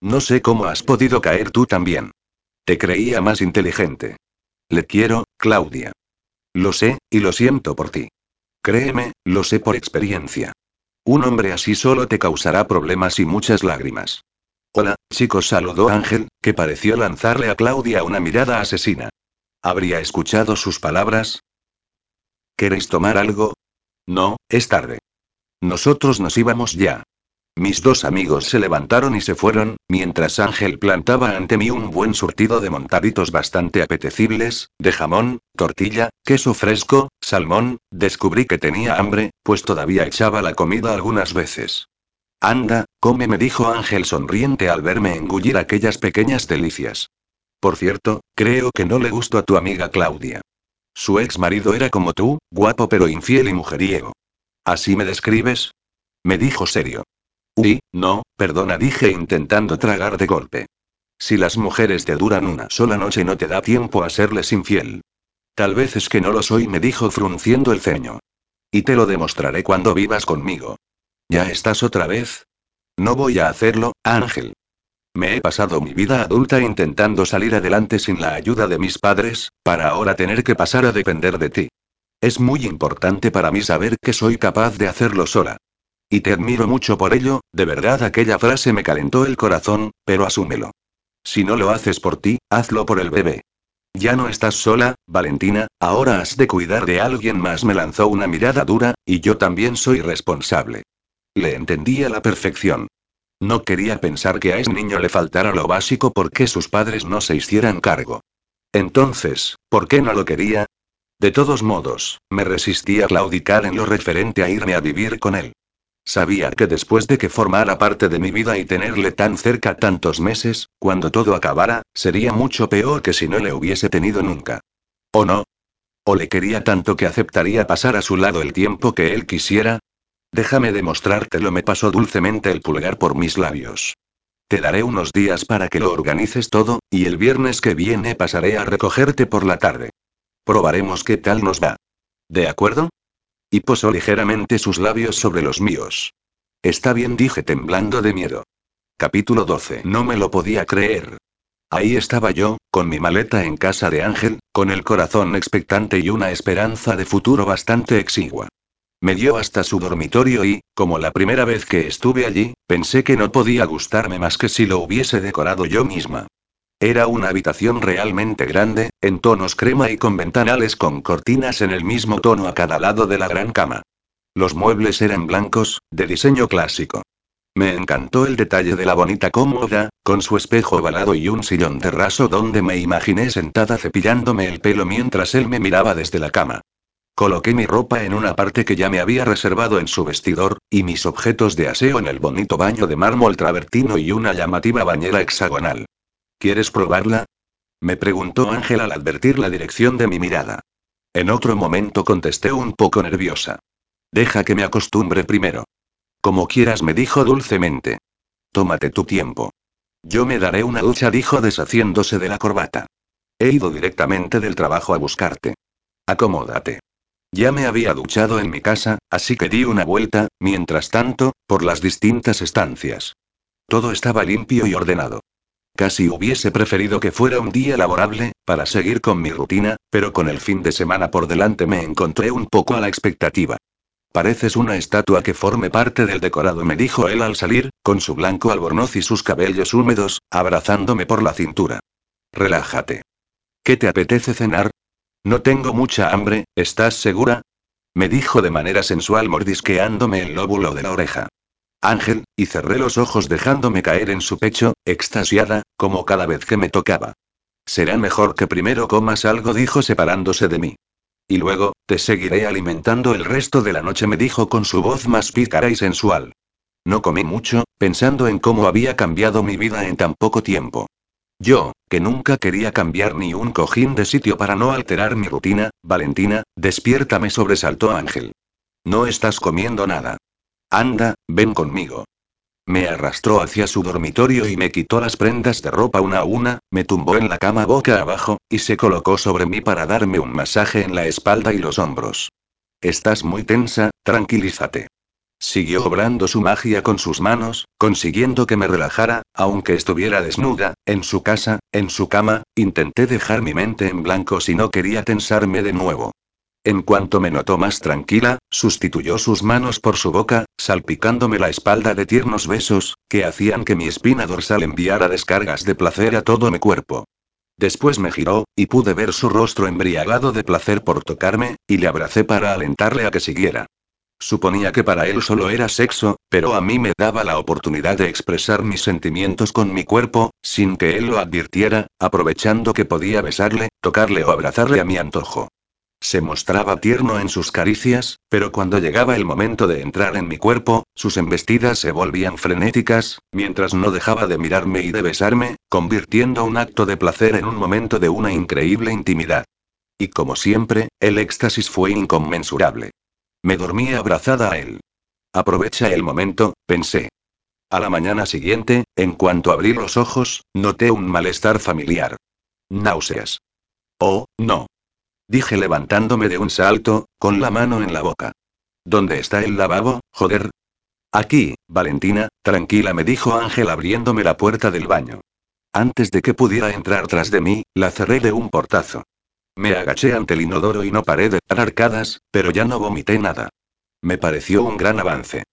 No sé cómo has podido caer tú también. Te creía más inteligente. Le quiero, Claudia. Lo sé, y lo siento por ti. Créeme, lo sé por experiencia. Un hombre así solo te causará problemas y muchas lágrimas. Hola, chicos, saludó Ángel, que pareció lanzarle a Claudia una mirada asesina. ¿Habría escuchado sus palabras? ¿Queréis tomar algo? No, es tarde. Nosotros nos íbamos ya. Mis dos amigos se levantaron y se fueron, mientras Ángel plantaba ante mí un buen surtido de montaditos bastante apetecibles, de jamón, tortilla, queso fresco, salmón, descubrí que tenía hambre, pues todavía echaba la comida algunas veces. Anda, come, me dijo Ángel sonriente al verme engullir aquellas pequeñas delicias. Por cierto, creo que no le gustó a tu amiga Claudia. Su ex marido era como tú, guapo pero infiel y mujeriego. ¿Así me describes? Me dijo serio. Uy, no, perdona, dije intentando tragar de golpe. Si las mujeres te duran una sola noche no te da tiempo a serles infiel. Tal vez es que no lo soy, me dijo frunciendo el ceño. Y te lo demostraré cuando vivas conmigo. ¿Ya estás otra vez? No voy a hacerlo, Ángel. Me he pasado mi vida adulta intentando salir adelante sin la ayuda de mis padres, para ahora tener que pasar a depender de ti. Es muy importante para mí saber que soy capaz de hacerlo sola. Y te admiro mucho por ello, de verdad aquella frase me calentó el corazón, pero asúmelo. Si no lo haces por ti, hazlo por el bebé. Ya no estás sola, Valentina, ahora has de cuidar de alguien más. Me lanzó una mirada dura, y yo también soy responsable. Le entendí a la perfección. No quería pensar que a ese niño le faltara lo básico porque sus padres no se hicieran cargo. Entonces, ¿por qué no lo quería? De todos modos, me resistía a claudicar en lo referente a irme a vivir con él. Sabía que después de que formara parte de mi vida y tenerle tan cerca tantos meses, cuando todo acabara, sería mucho peor que si no le hubiese tenido nunca. ¿O no? ¿O le quería tanto que aceptaría pasar a su lado el tiempo que él quisiera? Déjame demostrártelo, me pasó dulcemente el pulgar por mis labios. Te daré unos días para que lo organices todo, y el viernes que viene pasaré a recogerte por la tarde. Probaremos qué tal nos va. ¿De acuerdo? Y posó ligeramente sus labios sobre los míos. Está bien, dije temblando de miedo. Capítulo 12. No me lo podía creer. Ahí estaba yo, con mi maleta en casa de Ángel, con el corazón expectante y una esperanza de futuro bastante exigua. Me dio hasta su dormitorio y, como la primera vez que estuve allí, pensé que no podía gustarme más que si lo hubiese decorado yo misma. Era una habitación realmente grande, en tonos crema y con ventanales con cortinas en el mismo tono a cada lado de la gran cama. Los muebles eran blancos, de diseño clásico. Me encantó el detalle de la bonita cómoda, con su espejo ovalado y un sillón de raso donde me imaginé sentada cepillándome el pelo mientras él me miraba desde la cama. Coloqué mi ropa en una parte que ya me había reservado en su vestidor, y mis objetos de aseo en el bonito baño de mármol travertino y una llamativa bañera hexagonal. ¿Quieres probarla? Me preguntó Ángel al advertir la dirección de mi mirada. En otro momento contesté un poco nerviosa. Deja que me acostumbre primero. Como quieras, me dijo dulcemente. Tómate tu tiempo. Yo me daré una ducha, dijo deshaciéndose de la corbata. He ido directamente del trabajo a buscarte. Acomódate. Ya me había duchado en mi casa, así que di una vuelta, mientras tanto, por las distintas estancias. Todo estaba limpio y ordenado. Casi hubiese preferido que fuera un día laborable, para seguir con mi rutina, pero con el fin de semana por delante me encontré un poco a la expectativa. Pareces una estatua que forme parte del decorado, me dijo él al salir, con su blanco albornoz y sus cabellos húmedos, abrazándome por la cintura. Relájate. ¿Qué te apetece cenar? No tengo mucha hambre, ¿estás segura? Me dijo de manera sensual mordisqueándome el lóbulo de la oreja. Ángel, y cerré los ojos dejándome caer en su pecho, extasiada, como cada vez que me tocaba. Será mejor que primero comas algo, dijo separándose de mí. Y luego, te seguiré alimentando el resto de la noche, me dijo con su voz más pícara y sensual. No comí mucho, pensando en cómo había cambiado mi vida en tan poco tiempo. Yo, que nunca quería cambiar ni un cojín de sitio para no alterar mi rutina, Valentina, despiértame sobresaltó Ángel. No estás comiendo nada. Anda, ven conmigo. Me arrastró hacia su dormitorio y me quitó las prendas de ropa una a una, me tumbó en la cama boca abajo, y se colocó sobre mí para darme un masaje en la espalda y los hombros. Estás muy tensa, tranquilízate. Siguió obrando su magia con sus manos, consiguiendo que me relajara, aunque estuviera desnuda, en su casa, en su cama, intenté dejar mi mente en blanco si no quería tensarme de nuevo. En cuanto me notó más tranquila, sustituyó sus manos por su boca, salpicándome la espalda de tiernos besos, que hacían que mi espina dorsal enviara descargas de placer a todo mi cuerpo. Después me giró, y pude ver su rostro embriagado de placer por tocarme, y le abracé para alentarle a que siguiera. Suponía que para él solo era sexo, pero a mí me daba la oportunidad de expresar mis sentimientos con mi cuerpo, sin que él lo advirtiera, aprovechando que podía besarle, tocarle o abrazarle a mi antojo. Se mostraba tierno en sus caricias, pero cuando llegaba el momento de entrar en mi cuerpo, sus embestidas se volvían frenéticas, mientras no dejaba de mirarme y de besarme, convirtiendo un acto de placer en un momento de una increíble intimidad. Y como siempre, el éxtasis fue inconmensurable. Me dormí abrazada a él. Aprovecha el momento, pensé. A la mañana siguiente, en cuanto abrí los ojos, noté un malestar familiar. Náuseas. Oh, no. Dije levantándome de un salto, con la mano en la boca. ¿Dónde está el lavabo, joder? Aquí, Valentina, tranquila, me dijo Ángel abriéndome la puerta del baño. Antes de que pudiera entrar tras de mí, la cerré de un portazo. Me agaché ante el inodoro y no paré de dar arcadas, pero ya no vomité nada. Me pareció un gran avance.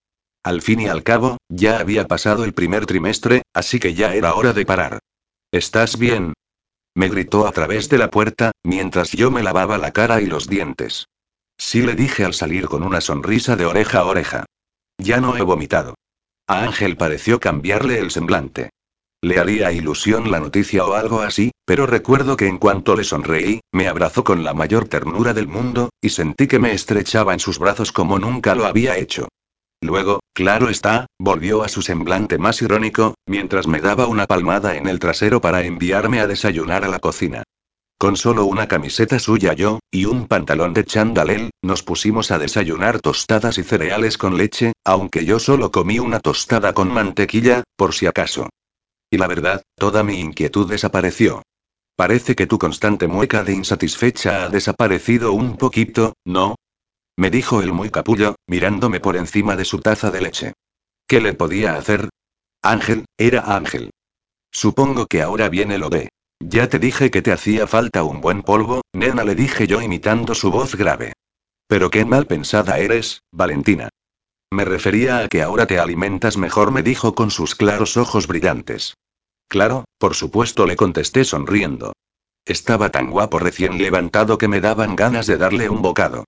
Al fin y al cabo, ya había pasado el primer trimestre, así que ya era hora de parar. ¿Estás bien? Me gritó a través de la puerta, mientras yo me lavaba la cara y los dientes. Sí le dije al salir con una sonrisa de oreja a oreja. Ya no he vomitado. A Ángel pareció cambiarle el semblante. Le haría ilusión la noticia o algo así, pero recuerdo que en cuanto le sonreí, me abrazó con la mayor ternura del mundo, y sentí que me estrechaba en sus brazos como nunca lo había hecho. Luego, claro está, volvió a su semblante más irónico, mientras me daba una palmada en el trasero para enviarme a desayunar a la cocina. Con solo una camiseta suya yo, y un pantalón de chandalel, nos pusimos a desayunar tostadas y cereales con leche, aunque yo solo comí una tostada con mantequilla, por si acaso. Y la verdad, toda mi inquietud desapareció. Parece que tu constante mueca de insatisfecha ha desaparecido un poquito, ¿no? Me dijo el muy capullo, mirándome por encima de su taza de leche. ¿Qué le podía hacer? Ángel, era Ángel. Supongo que ahora viene lo de. Ya te dije que te hacía falta un buen polvo, nena, le dije yo imitando su voz grave. Pero qué mal pensada eres, Valentina. Me refería a que ahora te alimentas mejor, me dijo con sus claros ojos brillantes. Claro, por supuesto, le contesté sonriendo. Estaba tan guapo recién levantado que me daban ganas de darle un bocado.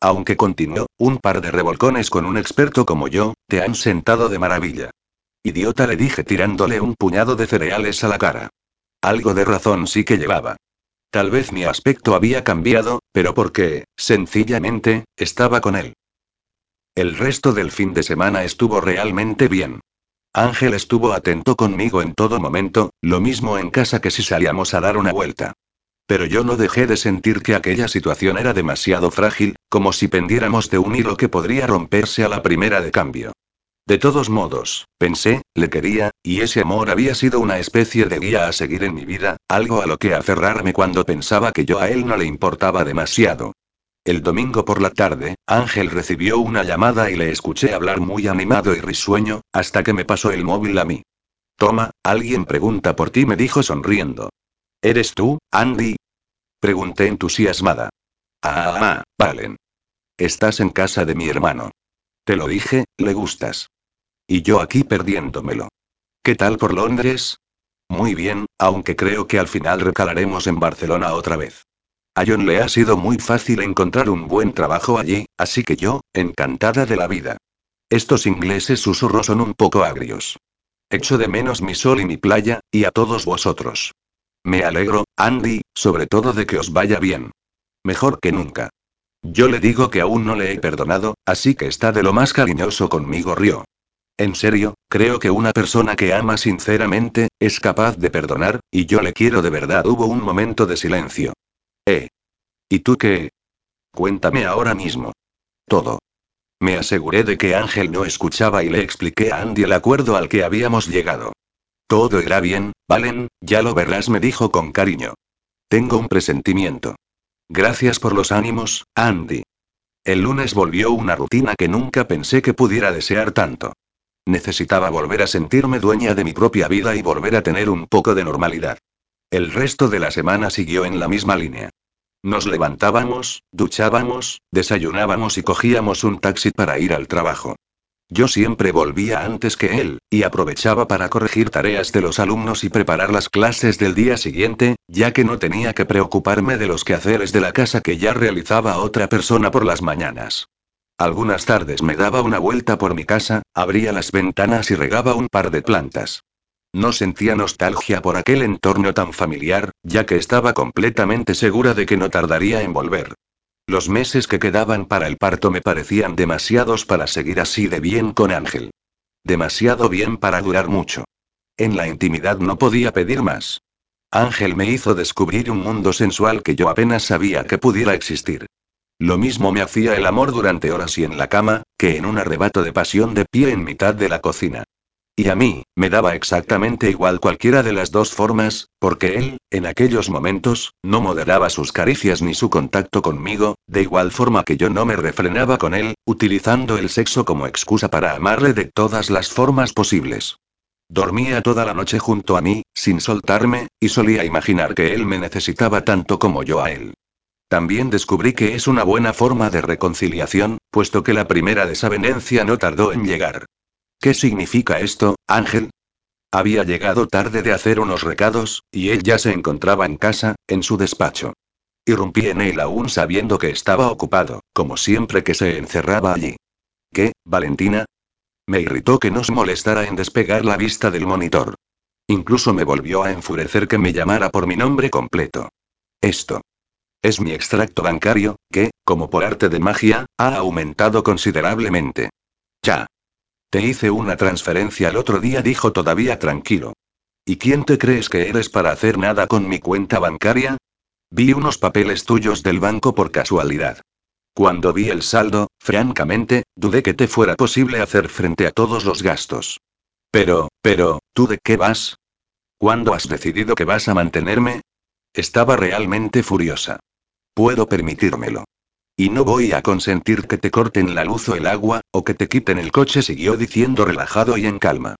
Aunque continuó, un par de revolcones con un experto como yo, te han sentado de maravilla. Idiota le dije tirándole un puñado de cereales a la cara. Algo de razón sí que llevaba. Tal vez mi aspecto había cambiado, pero porque, sencillamente, estaba con él. El resto del fin de semana estuvo realmente bien. Ángel estuvo atento conmigo en todo momento, lo mismo en casa que si salíamos a dar una vuelta. Pero yo no dejé de sentir que aquella situación era demasiado frágil, como si pendiéramos de un hilo que podría romperse a la primera de cambio. De todos modos, pensé, le quería, y ese amor había sido una especie de guía a seguir en mi vida, algo a lo que aferrarme cuando pensaba que yo a él no le importaba demasiado. El domingo por la tarde, Ángel recibió una llamada y le escuché hablar muy animado y risueño, hasta que me pasó el móvil a mí. Toma, alguien pregunta por ti, me dijo sonriendo. ¿Eres tú, Andy? Pregunté entusiasmada. Ah, ah, Valen. Estás en casa de mi hermano. Te lo dije, le gustas. Y yo aquí perdiéndomelo. ¿Qué tal por Londres? Muy bien, aunque creo que al final recalaremos en Barcelona otra vez. A John le ha sido muy fácil encontrar un buen trabajo allí, así que yo, encantada de la vida. Estos ingleses susurros son un poco agrios. Echo de menos mi sol y mi playa, y a todos vosotros. Me alegro, Andy, sobre todo de que os vaya bien. Mejor que nunca. Yo le digo que aún no le he perdonado, así que está de lo más cariñoso conmigo, río. En serio, creo que una persona que ama sinceramente, es capaz de perdonar, y yo le quiero de verdad. Hubo un momento de silencio. ¿Eh? ¿Y tú qué? Cuéntame ahora mismo. Todo. Me aseguré de que Ángel no escuchaba y le expliqué a Andy el acuerdo al que habíamos llegado. Todo irá bien, Valen, ya lo verás, me dijo con cariño. Tengo un presentimiento. Gracias por los ánimos, Andy. El lunes volvió una rutina que nunca pensé que pudiera desear tanto. Necesitaba volver a sentirme dueña de mi propia vida y volver a tener un poco de normalidad. El resto de la semana siguió en la misma línea. Nos levantábamos, duchábamos, desayunábamos y cogíamos un taxi para ir al trabajo. Yo siempre volvía antes que él, y aprovechaba para corregir tareas de los alumnos y preparar las clases del día siguiente, ya que no tenía que preocuparme de los quehaceres de la casa que ya realizaba otra persona por las mañanas. Algunas tardes me daba una vuelta por mi casa, abría las ventanas y regaba un par de plantas. No sentía nostalgia por aquel entorno tan familiar, ya que estaba completamente segura de que no tardaría en volver. Los meses que quedaban para el parto me parecían demasiados para seguir así de bien con Ángel. Demasiado bien para durar mucho. En la intimidad no podía pedir más. Ángel me hizo descubrir un mundo sensual que yo apenas sabía que pudiera existir. Lo mismo me hacía el amor durante horas y en la cama, que en un arrebato de pasión de pie en mitad de la cocina. Y a mí, me daba exactamente igual cualquiera de las dos formas, porque él, en aquellos momentos, no moderaba sus caricias ni su contacto conmigo, de igual forma que yo no me refrenaba con él, utilizando el sexo como excusa para amarle de todas las formas posibles. Dormía toda la noche junto a mí, sin soltarme, y solía imaginar que él me necesitaba tanto como yo a él. También descubrí que es una buena forma de reconciliación, puesto que la primera desavenencia no tardó en llegar. ¿Qué significa esto, Ángel? Había llegado tarde de hacer unos recados, y él ya se encontraba en casa, en su despacho. Irrumpí en él aún sabiendo que estaba ocupado, como siempre que se encerraba allí. ¿Qué, Valentina? Me irritó que no se molestara en despegar la vista del monitor. Incluso me volvió a enfurecer que me llamara por mi nombre completo. Esto. Es mi extracto bancario, que, como por arte de magia, ha aumentado considerablemente. Ya. Te hice una transferencia el otro día, dijo todavía tranquilo. ¿Y quién te crees que eres para hacer nada con mi cuenta bancaria? Vi unos papeles tuyos del banco por casualidad. Cuando vi el saldo, francamente, dudé que te fuera posible hacer frente a todos los gastos. Pero, pero, ¿tú de qué vas? ¿Cuándo has decidido que vas a mantenerme? Estaba realmente furiosa. Puedo permitírmelo. Y no voy a consentir que te corten la luz o el agua, o que te quiten el coche, siguió diciendo relajado y en calma.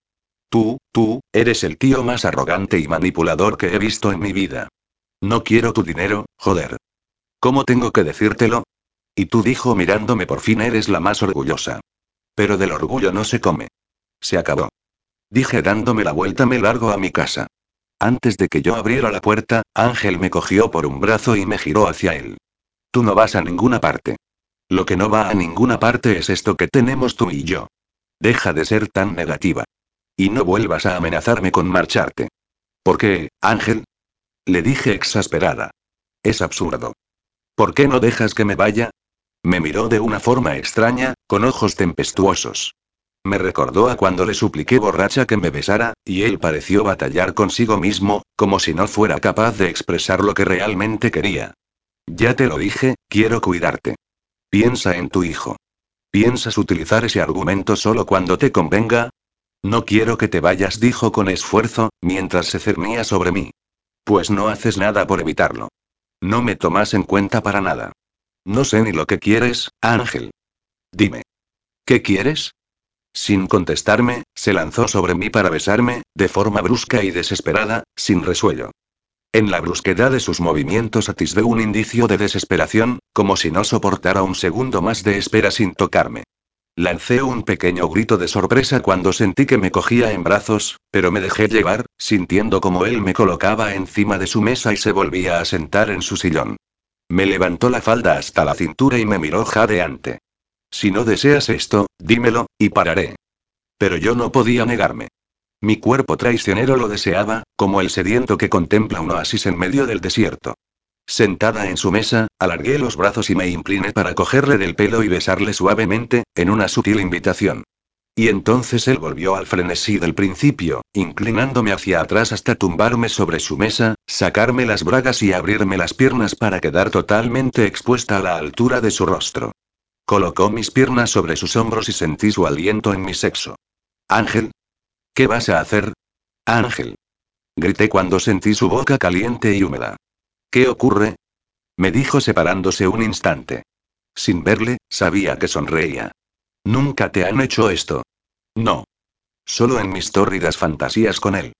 Tú, tú, eres el tío más arrogante y manipulador que he visto en mi vida. No quiero tu dinero, joder. ¿Cómo tengo que decírtelo? Y tú dijo mirándome por fin eres la más orgullosa. Pero del orgullo no se come. Se acabó. Dije dándome la vuelta me largo a mi casa. Antes de que yo abriera la puerta, Ángel me cogió por un brazo y me giró hacia él. Tú no vas a ninguna parte. Lo que no va a ninguna parte es esto que tenemos tú y yo. Deja de ser tan negativa. Y no vuelvas a amenazarme con marcharte. ¿Por qué, Ángel? Le dije exasperada. Es absurdo. ¿Por qué no dejas que me vaya? Me miró de una forma extraña, con ojos tempestuosos. Me recordó a cuando le supliqué borracha que me besara, y él pareció batallar consigo mismo, como si no fuera capaz de expresar lo que realmente quería. Ya te lo dije, quiero cuidarte. Piensa en tu hijo. ¿Piensas utilizar ese argumento solo cuando te convenga? No quiero que te vayas, dijo con esfuerzo, mientras se cernía sobre mí. Pues no haces nada por evitarlo. No me tomas en cuenta para nada. No sé ni lo que quieres, Ángel. Dime. ¿Qué quieres? Sin contestarme, se lanzó sobre mí para besarme, de forma brusca y desesperada, sin resuello. En la brusquedad de sus movimientos atisbé un indicio de desesperación, como si no soportara un segundo más de espera sin tocarme. Lancé un pequeño grito de sorpresa cuando sentí que me cogía en brazos, pero me dejé llevar, sintiendo como él me colocaba encima de su mesa y se volvía a sentar en su sillón. Me levantó la falda hasta la cintura y me miró jadeante. Si no deseas esto, dímelo, y pararé. Pero yo no podía negarme. Mi cuerpo traicionero lo deseaba, como el sediento que contempla un oasis en medio del desierto. Sentada en su mesa, alargué los brazos y me incliné para cogerle del pelo y besarle suavemente, en una sutil invitación. Y entonces él volvió al frenesí del principio, inclinándome hacia atrás hasta tumbarme sobre su mesa, sacarme las bragas y abrirme las piernas para quedar totalmente expuesta a la altura de su rostro. Colocó mis piernas sobre sus hombros y sentí su aliento en mi sexo. Ángel, ¿Qué vas a hacer? Ángel. Grité cuando sentí su boca caliente y húmeda. ¿Qué ocurre? Me dijo separándose un instante. Sin verle, sabía que sonreía. Nunca te han hecho esto. No. Solo en mis tórridas fantasías con él.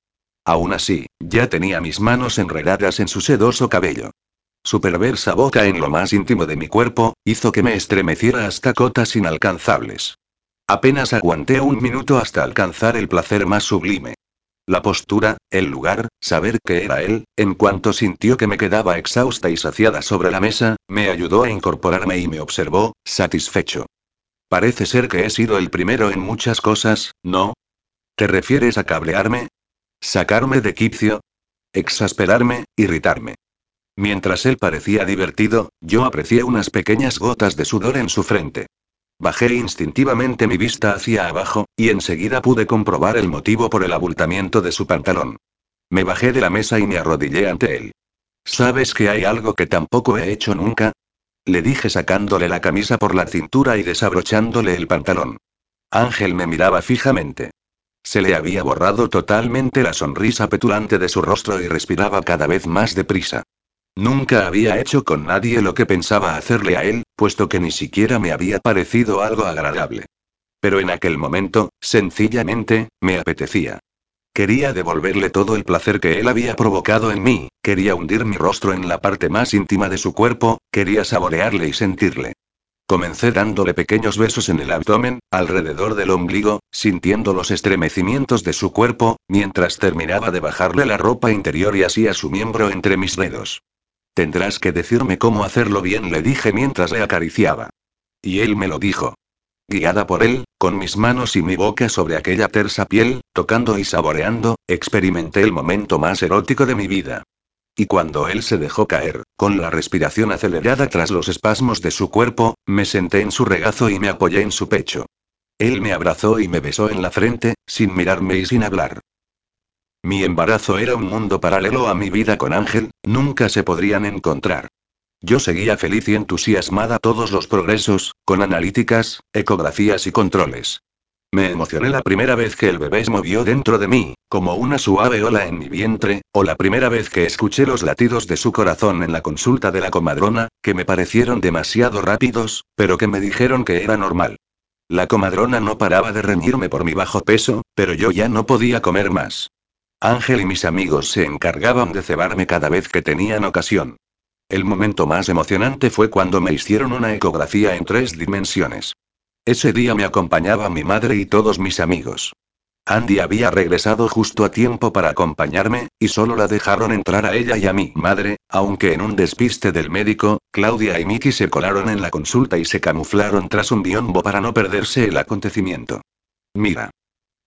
Aún así, ya tenía mis manos enredadas en su sedoso cabello. Su perversa boca en lo más íntimo de mi cuerpo, hizo que me estremeciera hasta cotas inalcanzables. Apenas aguanté un minuto hasta alcanzar el placer más sublime. La postura, el lugar, saber que era él, en cuanto sintió que me quedaba exhausta y saciada sobre la mesa, me ayudó a incorporarme y me observó, satisfecho. Parece ser que he sido el primero en muchas cosas, ¿no? ¿Te refieres a cablearme? ¿Sacarme de quicio? Exasperarme, irritarme. Mientras él parecía divertido, yo aprecié unas pequeñas gotas de sudor en su frente. Bajé instintivamente mi vista hacia abajo, y enseguida pude comprobar el motivo por el abultamiento de su pantalón. Me bajé de la mesa y me arrodillé ante él. ¿Sabes que hay algo que tampoco he hecho nunca? Le dije sacándole la camisa por la cintura y desabrochándole el pantalón. Ángel me miraba fijamente. Se le había borrado totalmente la sonrisa petulante de su rostro y respiraba cada vez más deprisa. Nunca había hecho con nadie lo que pensaba hacerle a él, puesto que ni siquiera me había parecido algo agradable. Pero en aquel momento, sencillamente, me apetecía. Quería devolverle todo el placer que él había provocado en mí, quería hundir mi rostro en la parte más íntima de su cuerpo, quería saborearle y sentirle. Comencé dándole pequeños besos en el abdomen, alrededor del ombligo, sintiendo los estremecimientos de su cuerpo, mientras terminaba de bajarle la ropa interior y así a su miembro entre mis dedos. Tendrás que decirme cómo hacerlo bien, le dije mientras le acariciaba. Y él me lo dijo. Guiada por él, con mis manos y mi boca sobre aquella tersa piel, tocando y saboreando, experimenté el momento más erótico de mi vida. Y cuando él se dejó caer, con la respiración acelerada tras los espasmos de su cuerpo, me senté en su regazo y me apoyé en su pecho. Él me abrazó y me besó en la frente, sin mirarme y sin hablar. Mi embarazo era un mundo paralelo a mi vida con Ángel, nunca se podrían encontrar. Yo seguía feliz y entusiasmada todos los progresos, con analíticas, ecografías y controles. Me emocioné la primera vez que el bebé se movió dentro de mí, como una suave ola en mi vientre, o la primera vez que escuché los latidos de su corazón en la consulta de la comadrona, que me parecieron demasiado rápidos, pero que me dijeron que era normal. La comadrona no paraba de reñirme por mi bajo peso, pero yo ya no podía comer más. Ángel y mis amigos se encargaban de cebarme cada vez que tenían ocasión. El momento más emocionante fue cuando me hicieron una ecografía en tres dimensiones. Ese día me acompañaba mi madre y todos mis amigos. Andy había regresado justo a tiempo para acompañarme, y solo la dejaron entrar a ella y a mi madre, aunque en un despiste del médico, Claudia y Mickey se colaron en la consulta y se camuflaron tras un biombo para no perderse el acontecimiento. Mira.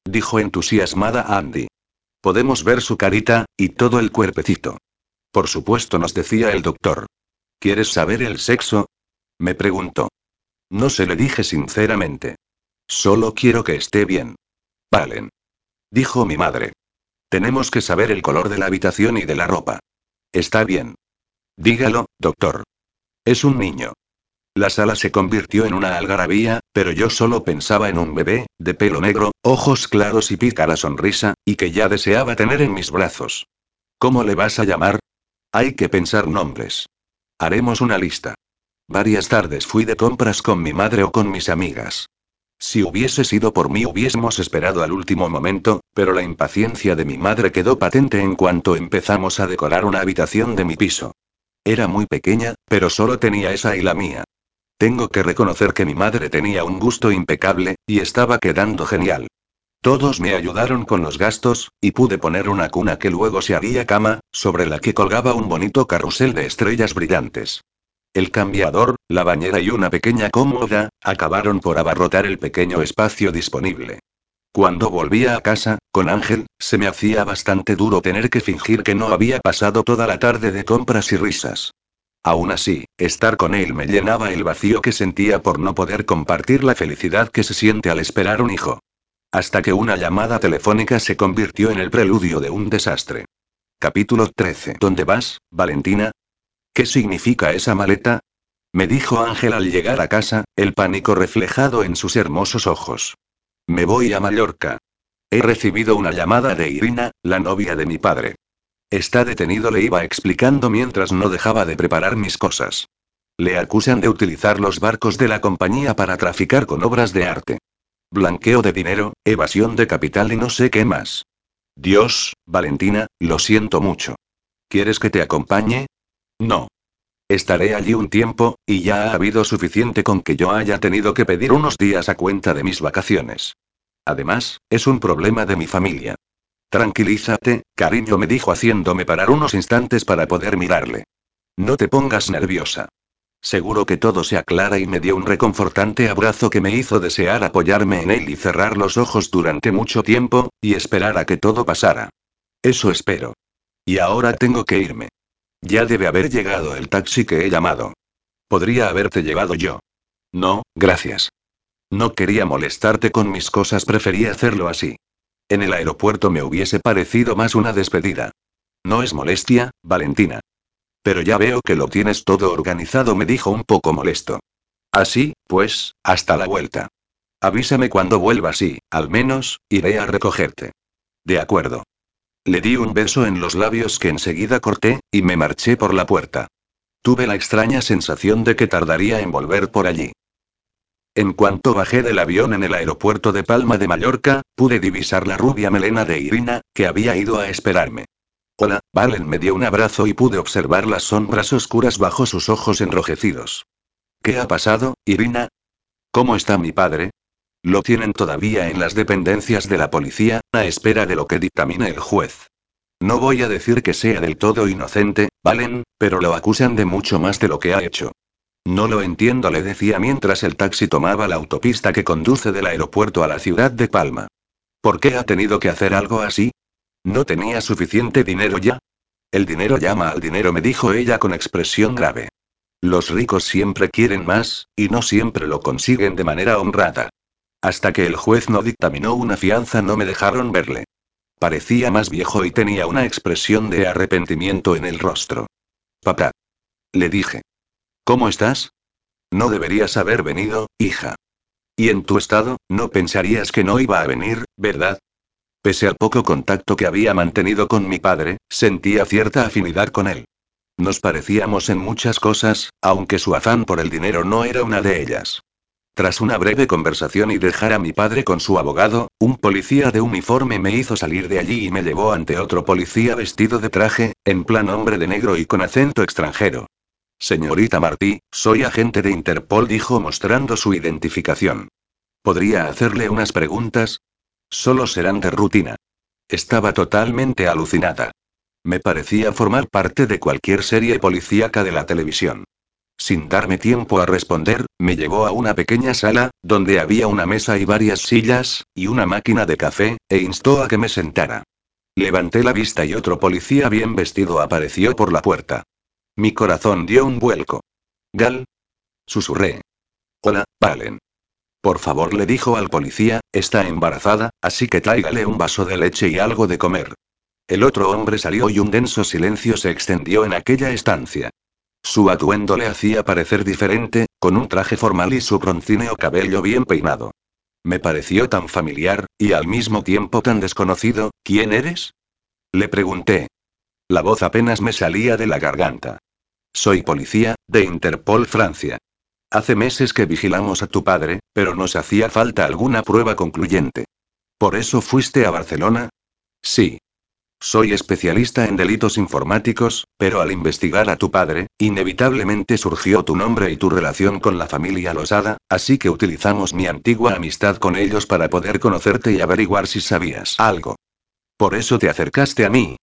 Dijo entusiasmada Andy. Podemos ver su carita, y todo el cuerpecito. Por supuesto, nos decía el doctor. ¿Quieres saber el sexo? Me preguntó. No se le dije sinceramente. Solo quiero que esté bien. Valen. Dijo mi madre. Tenemos que saber el color de la habitación y de la ropa. Está bien. Dígalo, doctor. Es un niño. La sala se convirtió en una algarabía, pero yo solo pensaba en un bebé, de pelo negro, ojos claros y pícara sonrisa, y que ya deseaba tener en mis brazos. ¿Cómo le vas a llamar? Hay que pensar nombres. Haremos una lista. Varias tardes fui de compras con mi madre o con mis amigas. Si hubiese sido por mí hubiésemos esperado al último momento, pero la impaciencia de mi madre quedó patente en cuanto empezamos a decorar una habitación de mi piso. Era muy pequeña, pero solo tenía esa y la mía. Tengo que reconocer que mi madre tenía un gusto impecable, y estaba quedando genial. Todos me ayudaron con los gastos, y pude poner una cuna que luego se haría cama, sobre la que colgaba un bonito carrusel de estrellas brillantes. El cambiador, la bañera y una pequeña cómoda, acabaron por abarrotar el pequeño espacio disponible. Cuando volvía a casa, con Ángel, se me hacía bastante duro tener que fingir que no había pasado toda la tarde de compras y risas. Aún así, estar con él me llenaba el vacío que sentía por no poder compartir la felicidad que se siente al esperar un hijo. Hasta que una llamada telefónica se convirtió en el preludio de un desastre. Capítulo 13. ¿Dónde vas, Valentina? ¿Qué significa esa maleta? Me dijo Ángel al llegar a casa, el pánico reflejado en sus hermosos ojos. Me voy a Mallorca. He recibido una llamada de Irina, la novia de mi padre. Está detenido, le iba explicando mientras no dejaba de preparar mis cosas. Le acusan de utilizar los barcos de la compañía para traficar con obras de arte. Blanqueo de dinero, evasión de capital y no sé qué más. Dios, Valentina, lo siento mucho. ¿Quieres que te acompañe? No. Estaré allí un tiempo, y ya ha habido suficiente con que yo haya tenido que pedir unos días a cuenta de mis vacaciones. Además, es un problema de mi familia. Tranquilízate, cariño, me dijo haciéndome parar unos instantes para poder mirarle. No te pongas nerviosa. Seguro que todo se aclara y me dio un reconfortante abrazo que me hizo desear apoyarme en él y cerrar los ojos durante mucho tiempo, y esperar a que todo pasara. Eso espero. Y ahora tengo que irme. Ya debe haber llegado el taxi que he llamado. Podría haberte llevado yo. No, gracias. No quería molestarte con mis cosas, prefería hacerlo así. En el aeropuerto me hubiese parecido más una despedida. No es molestia, Valentina. Pero ya veo que lo tienes todo organizado, me dijo un poco molesto. Así, pues, hasta la vuelta. Avísame cuando vuelvas y, al menos, iré a recogerte. De acuerdo. Le di un beso en los labios que enseguida corté, y me marché por la puerta. Tuve la extraña sensación de que tardaría en volver por allí. En cuanto bajé del avión en el aeropuerto de Palma de Mallorca, pude divisar la rubia melena de Irina, que había ido a esperarme. Hola, Valen me dio un abrazo y pude observar las sombras oscuras bajo sus ojos enrojecidos. ¿Qué ha pasado, Irina? ¿Cómo está mi padre? Lo tienen todavía en las dependencias de la policía, a espera de lo que dictamine el juez. No voy a decir que sea del todo inocente, Valen, pero lo acusan de mucho más de lo que ha hecho. No lo entiendo, le decía mientras el taxi tomaba la autopista que conduce del aeropuerto a la ciudad de Palma. ¿Por qué ha tenido que hacer algo así? ¿No tenía suficiente dinero ya? El dinero llama al dinero, me dijo ella con expresión grave. Los ricos siempre quieren más, y no siempre lo consiguen de manera honrada. Hasta que el juez no dictaminó una fianza no me dejaron verle. Parecía más viejo y tenía una expresión de arrepentimiento en el rostro. Papá. Le dije. ¿Cómo estás? No deberías haber venido, hija. Y en tu estado, no pensarías que no iba a venir, ¿verdad? Pese al poco contacto que había mantenido con mi padre, sentía cierta afinidad con él. Nos parecíamos en muchas cosas, aunque su afán por el dinero no era una de ellas. Tras una breve conversación y dejar a mi padre con su abogado, un policía de uniforme me hizo salir de allí y me llevó ante otro policía vestido de traje, en plan hombre de negro y con acento extranjero. Señorita Martí, soy agente de Interpol, dijo mostrando su identificación. ¿Podría hacerle unas preguntas? Solo serán de rutina. Estaba totalmente alucinada. Me parecía formar parte de cualquier serie policíaca de la televisión. Sin darme tiempo a responder, me llevó a una pequeña sala, donde había una mesa y varias sillas, y una máquina de café, e instó a que me sentara. Levanté la vista y otro policía bien vestido apareció por la puerta. Mi corazón dio un vuelco. Gal. Susurré. Hola, Valen. Por favor, le dijo al policía, está embarazada, así que tráigale un vaso de leche y algo de comer. El otro hombre salió y un denso silencio se extendió en aquella estancia. Su atuendo le hacía parecer diferente, con un traje formal y su broncíneo cabello bien peinado. Me pareció tan familiar, y al mismo tiempo tan desconocido, ¿quién eres? Le pregunté. La voz apenas me salía de la garganta. Soy policía, de Interpol Francia. Hace meses que vigilamos a tu padre, pero nos hacía falta alguna prueba concluyente. ¿Por eso fuiste a Barcelona? Sí. Soy especialista en delitos informáticos, pero al investigar a tu padre, inevitablemente surgió tu nombre y tu relación con la familia Losada, así que utilizamos mi antigua amistad con ellos para poder conocerte y averiguar si sabías algo. Por eso te acercaste a mí.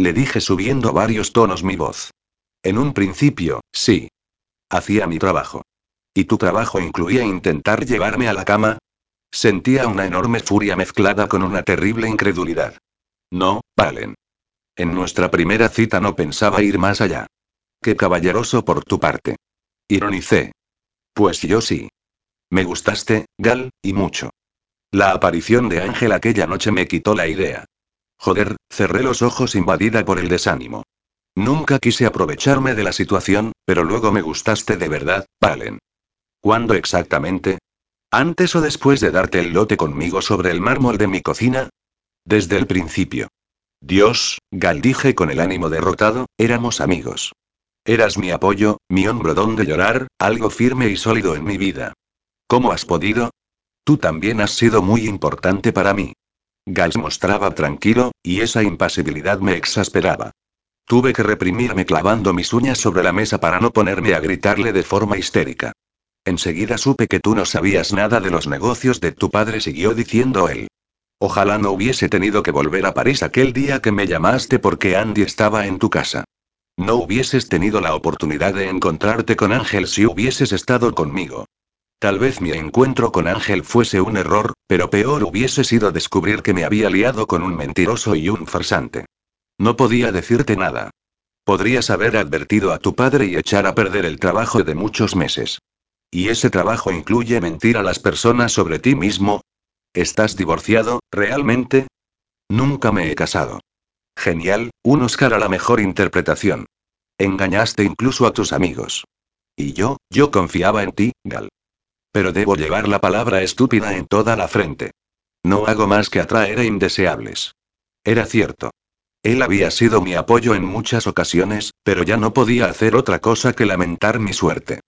Le dije subiendo varios tonos mi voz. En un principio, sí. Hacía mi trabajo. ¿Y tu trabajo incluía intentar llevarme a la cama? Sentía una enorme furia mezclada con una terrible incredulidad. No, Valen. En nuestra primera cita no pensaba ir más allá. Qué caballeroso por tu parte. Ironicé. Pues yo sí. Me gustaste, Gal, y mucho. La aparición de Ángel aquella noche me quitó la idea. Joder, cerré los ojos invadida por el desánimo. Nunca quise aprovecharme de la situación, pero luego me gustaste de verdad, Valen. ¿Cuándo exactamente? ¿Antes o después de darte el lote conmigo sobre el mármol de mi cocina? Desde el principio. Dios, Gal dije con el ánimo derrotado, éramos amigos. Eras mi apoyo, mi hombro donde llorar, algo firme y sólido en mi vida. ¿Cómo has podido? Tú también has sido muy importante para mí. Gal mostraba tranquilo, y esa impasibilidad me exasperaba. Tuve que reprimirme clavando mis uñas sobre la mesa para no ponerme a gritarle de forma histérica. Enseguida supe que tú no sabías nada de los negocios de tu padre, siguió diciendo él. Ojalá no hubiese tenido que volver a París aquel día que me llamaste porque Andy estaba en tu casa. No hubieses tenido la oportunidad de encontrarte con Ángel si hubieses estado conmigo. Tal vez mi encuentro con Ángel fuese un error, pero peor hubiese sido descubrir que me había liado con un mentiroso y un farsante. No podía decirte nada. Podrías haber advertido a tu padre y echar a perder el trabajo de muchos meses. ¿Y ese trabajo incluye mentir a las personas sobre ti mismo? ¿Estás divorciado, realmente? Nunca me he casado. Genial, un Oscar a la mejor interpretación. Engañaste incluso a tus amigos. Y yo, yo confiaba en ti, Gal. Pero debo llevar la palabra estúpida en toda la frente. No hago más que atraer a indeseables. Era cierto. Él había sido mi apoyo en muchas ocasiones, pero ya no podía hacer otra cosa que lamentar mi suerte.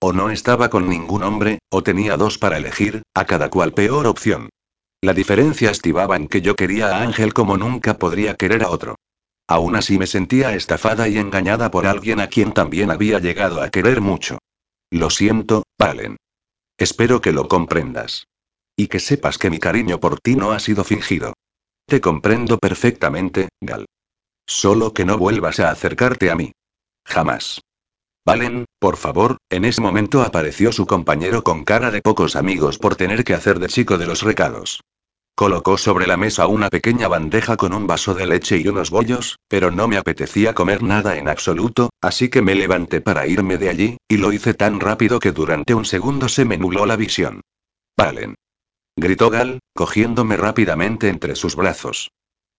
O no estaba con ningún hombre, o tenía dos para elegir, a cada cual peor opción. La diferencia estivaba en que yo quería a Ángel como nunca podría querer a otro. Aún así me sentía estafada y engañada por alguien a quien también había llegado a querer mucho. Lo siento, Palen. Espero que lo comprendas. Y que sepas que mi cariño por ti no ha sido fingido. Te comprendo perfectamente, Gal. Solo que no vuelvas a acercarte a mí. Jamás. Valen, por favor, en ese momento apareció su compañero con cara de pocos amigos por tener que hacer de chico de los recados. Colocó sobre la mesa una pequeña bandeja con un vaso de leche y unos bollos, pero no me apetecía comer nada en absoluto, así que me levanté para irme de allí, y lo hice tan rápido que durante un segundo se me nubló la visión. Valen. Gritó Gal, cogiéndome rápidamente entre sus brazos.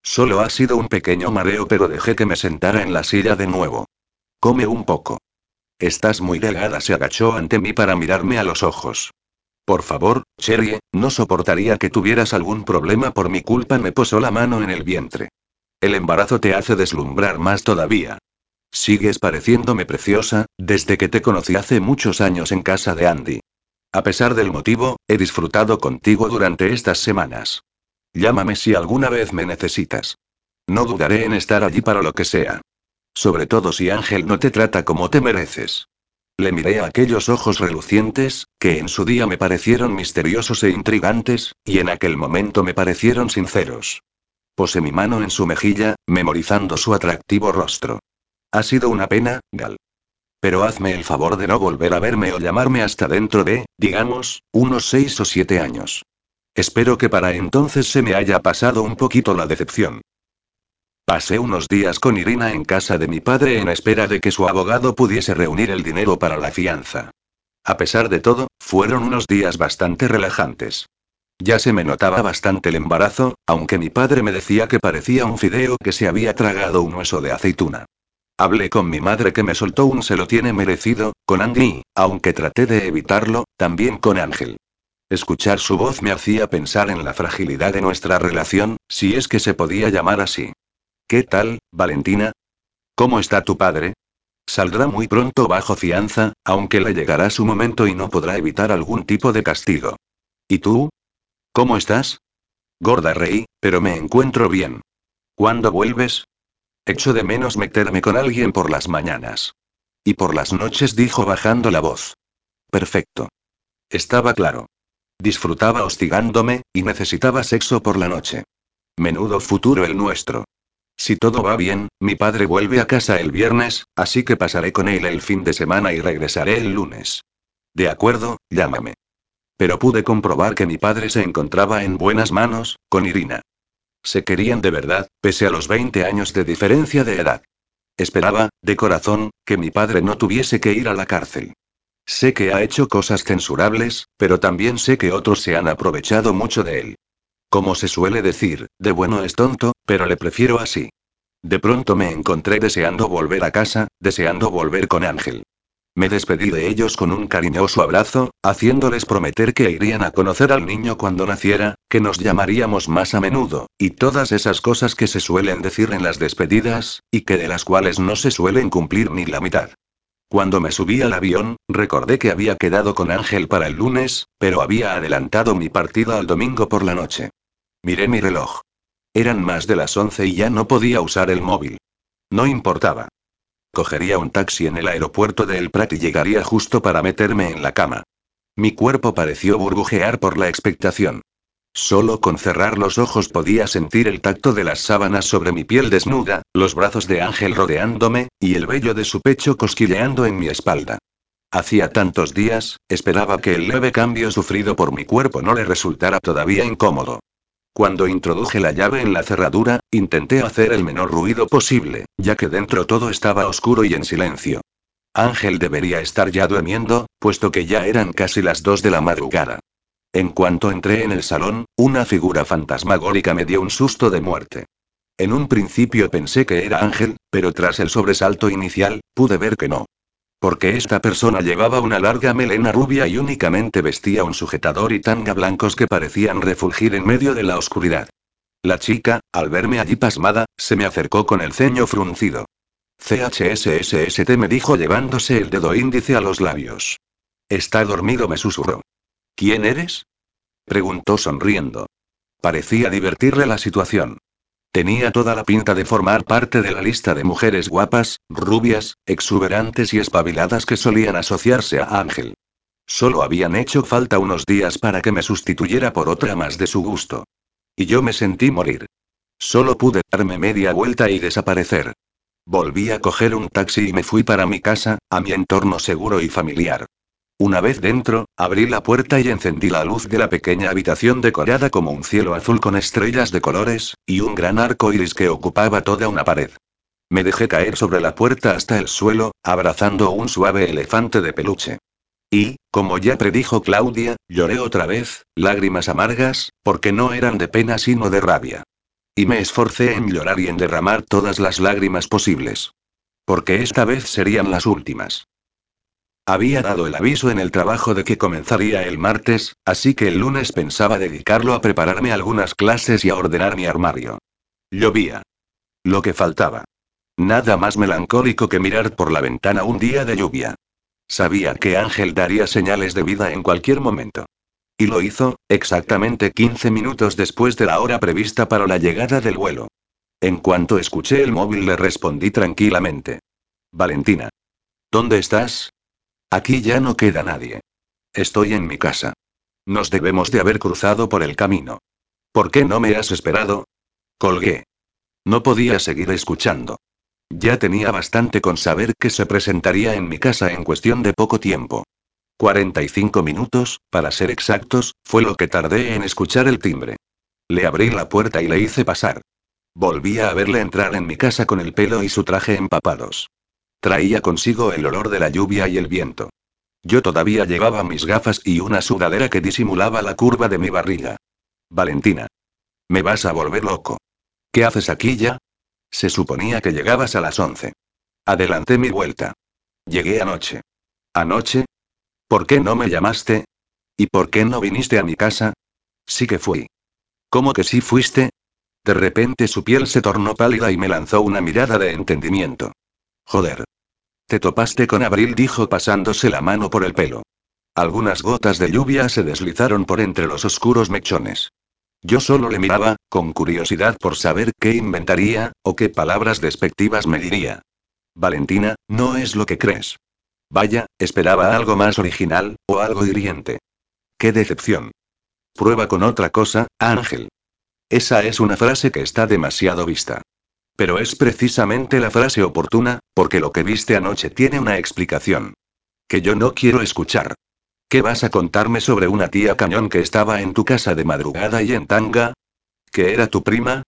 Solo ha sido un pequeño mareo, pero dejé que me sentara en la silla de nuevo. Come un poco. Estás muy delgada, se agachó ante mí para mirarme a los ojos. Por favor, Cherry, no soportaría que tuvieras algún problema por mi culpa, me posó la mano en el vientre. El embarazo te hace deslumbrar más todavía. Sigues pareciéndome preciosa, desde que te conocí hace muchos años en casa de Andy. A pesar del motivo, he disfrutado contigo durante estas semanas. Llámame si alguna vez me necesitas. No dudaré en estar allí para lo que sea. Sobre todo si Ángel no te trata como te mereces. Le miré a aquellos ojos relucientes, que en su día me parecieron misteriosos e intrigantes, y en aquel momento me parecieron sinceros. Posé mi mano en su mejilla, memorizando su atractivo rostro. Ha sido una pena, Gal. Pero hazme el favor de no volver a verme o llamarme hasta dentro de, digamos, unos seis o siete años. Espero que para entonces se me haya pasado un poquito la decepción. Pasé unos días con Irina en casa de mi padre en espera de que su abogado pudiese reunir el dinero para la fianza. A pesar de todo, fueron unos días bastante relajantes. Ya se me notaba bastante el embarazo, aunque mi padre me decía que parecía un fideo que se había tragado un hueso de aceituna. Hablé con mi madre que me soltó un se lo tiene merecido, con Andy, aunque traté de evitarlo, también con Ángel. Escuchar su voz me hacía pensar en la fragilidad de nuestra relación, si es que se podía llamar así. ¿Qué tal, Valentina? ¿Cómo está tu padre? Saldrá muy pronto bajo fianza, aunque le llegará su momento y no podrá evitar algún tipo de castigo. ¿Y tú? ¿Cómo estás? Gorda reí, pero me encuentro bien. ¿Cuándo vuelves? Echo de menos meterme con alguien por las mañanas. Y por las noches dijo bajando la voz. Perfecto. Estaba claro. Disfrutaba hostigándome, y necesitaba sexo por la noche. Menudo futuro el nuestro. Si todo va bien, mi padre vuelve a casa el viernes, así que pasaré con él el fin de semana y regresaré el lunes. De acuerdo, llámame. Pero pude comprobar que mi padre se encontraba en buenas manos, con Irina. Se querían de verdad, pese a los 20 años de diferencia de edad. Esperaba, de corazón, que mi padre no tuviese que ir a la cárcel. Sé que ha hecho cosas censurables, pero también sé que otros se han aprovechado mucho de él. Como se suele decir, de bueno es tonto, pero le prefiero así. De pronto me encontré deseando volver a casa, deseando volver con Ángel. Me despedí de ellos con un cariñoso abrazo, haciéndoles prometer que irían a conocer al niño cuando naciera, que nos llamaríamos más a menudo, y todas esas cosas que se suelen decir en las despedidas, y que de las cuales no se suelen cumplir ni la mitad. Cuando me subí al avión, recordé que había quedado con Ángel para el lunes, pero había adelantado mi partida al domingo por la noche. Miré mi reloj. Eran más de las once y ya no podía usar el móvil. No importaba. Cogería un taxi en el aeropuerto de El Prat y llegaría justo para meterme en la cama. Mi cuerpo pareció burbujear por la expectación. Solo con cerrar los ojos podía sentir el tacto de las sábanas sobre mi piel desnuda, los brazos de Ángel rodeándome, y el vello de su pecho cosquilleando en mi espalda. Hacía tantos días, esperaba que el leve cambio sufrido por mi cuerpo no le resultara todavía incómodo. Cuando introduje la llave en la cerradura, intenté hacer el menor ruido posible, ya que dentro todo estaba oscuro y en silencio. Ángel debería estar ya durmiendo, puesto que ya eran casi las dos de la madrugada. En cuanto entré en el salón, una figura fantasmagórica me dio un susto de muerte. En un principio pensé que era Ángel, pero tras el sobresalto inicial, pude ver que no. Porque esta persona llevaba una larga melena rubia y únicamente vestía un sujetador y tanga blancos que parecían refulgir en medio de la oscuridad. La chica, al verme allí pasmada, se me acercó con el ceño fruncido. CHSSST me dijo llevándose el dedo índice a los labios. Está dormido, me susurró. ¿Quién eres? preguntó sonriendo. Parecía divertirle la situación. Tenía toda la pinta de formar parte de la lista de mujeres guapas, rubias, exuberantes y espabiladas que solían asociarse a Ángel. Solo habían hecho falta unos días para que me sustituyera por otra más de su gusto. Y yo me sentí morir. Solo pude darme media vuelta y desaparecer. Volví a coger un taxi y me fui para mi casa, a mi entorno seguro y familiar. Una vez dentro, abrí la puerta y encendí la luz de la pequeña habitación decorada como un cielo azul con estrellas de colores, y un gran arco iris que ocupaba toda una pared. Me dejé caer sobre la puerta hasta el suelo, abrazando un suave elefante de peluche. Y, como ya predijo Claudia, lloré otra vez, lágrimas amargas, porque no eran de pena sino de rabia. Y me esforcé en llorar y en derramar todas las lágrimas posibles. Porque esta vez serían las últimas. Había dado el aviso en el trabajo de que comenzaría el martes, así que el lunes pensaba dedicarlo a prepararme algunas clases y a ordenar mi armario. Llovía. Lo que faltaba. Nada más melancólico que mirar por la ventana un día de lluvia. Sabía que Ángel daría señales de vida en cualquier momento. Y lo hizo, exactamente 15 minutos después de la hora prevista para la llegada del vuelo. En cuanto escuché el móvil le respondí tranquilamente. Valentina. ¿Dónde estás? Aquí ya no queda nadie. Estoy en mi casa. Nos debemos de haber cruzado por el camino. ¿Por qué no me has esperado? Colgué. No podía seguir escuchando. Ya tenía bastante con saber que se presentaría en mi casa en cuestión de poco tiempo. 45 minutos, para ser exactos, fue lo que tardé en escuchar el timbre. Le abrí la puerta y le hice pasar. Volví a verle entrar en mi casa con el pelo y su traje empapados. Traía consigo el olor de la lluvia y el viento. Yo todavía llevaba mis gafas y una sudadera que disimulaba la curva de mi barriga. Valentina. Me vas a volver loco. ¿Qué haces aquí ya? Se suponía que llegabas a las once. Adelanté mi vuelta. Llegué anoche. ¿Anoche? ¿Por qué no me llamaste? ¿Y por qué no viniste a mi casa? Sí que fui. ¿Cómo que sí fuiste? De repente su piel se tornó pálida y me lanzó una mirada de entendimiento. Joder. Te topaste con Abril, dijo pasándose la mano por el pelo. Algunas gotas de lluvia se deslizaron por entre los oscuros mechones. Yo solo le miraba, con curiosidad por saber qué inventaría, o qué palabras despectivas me diría. Valentina, no es lo que crees. Vaya, esperaba algo más original, o algo hiriente. ¡Qué decepción! Prueba con otra cosa, Ángel. Esa es una frase que está demasiado vista. Pero es precisamente la frase oportuna, porque lo que viste anoche tiene una explicación. Que yo no quiero escuchar. ¿Qué vas a contarme sobre una tía cañón que estaba en tu casa de madrugada y en tanga? ¿Que era tu prima?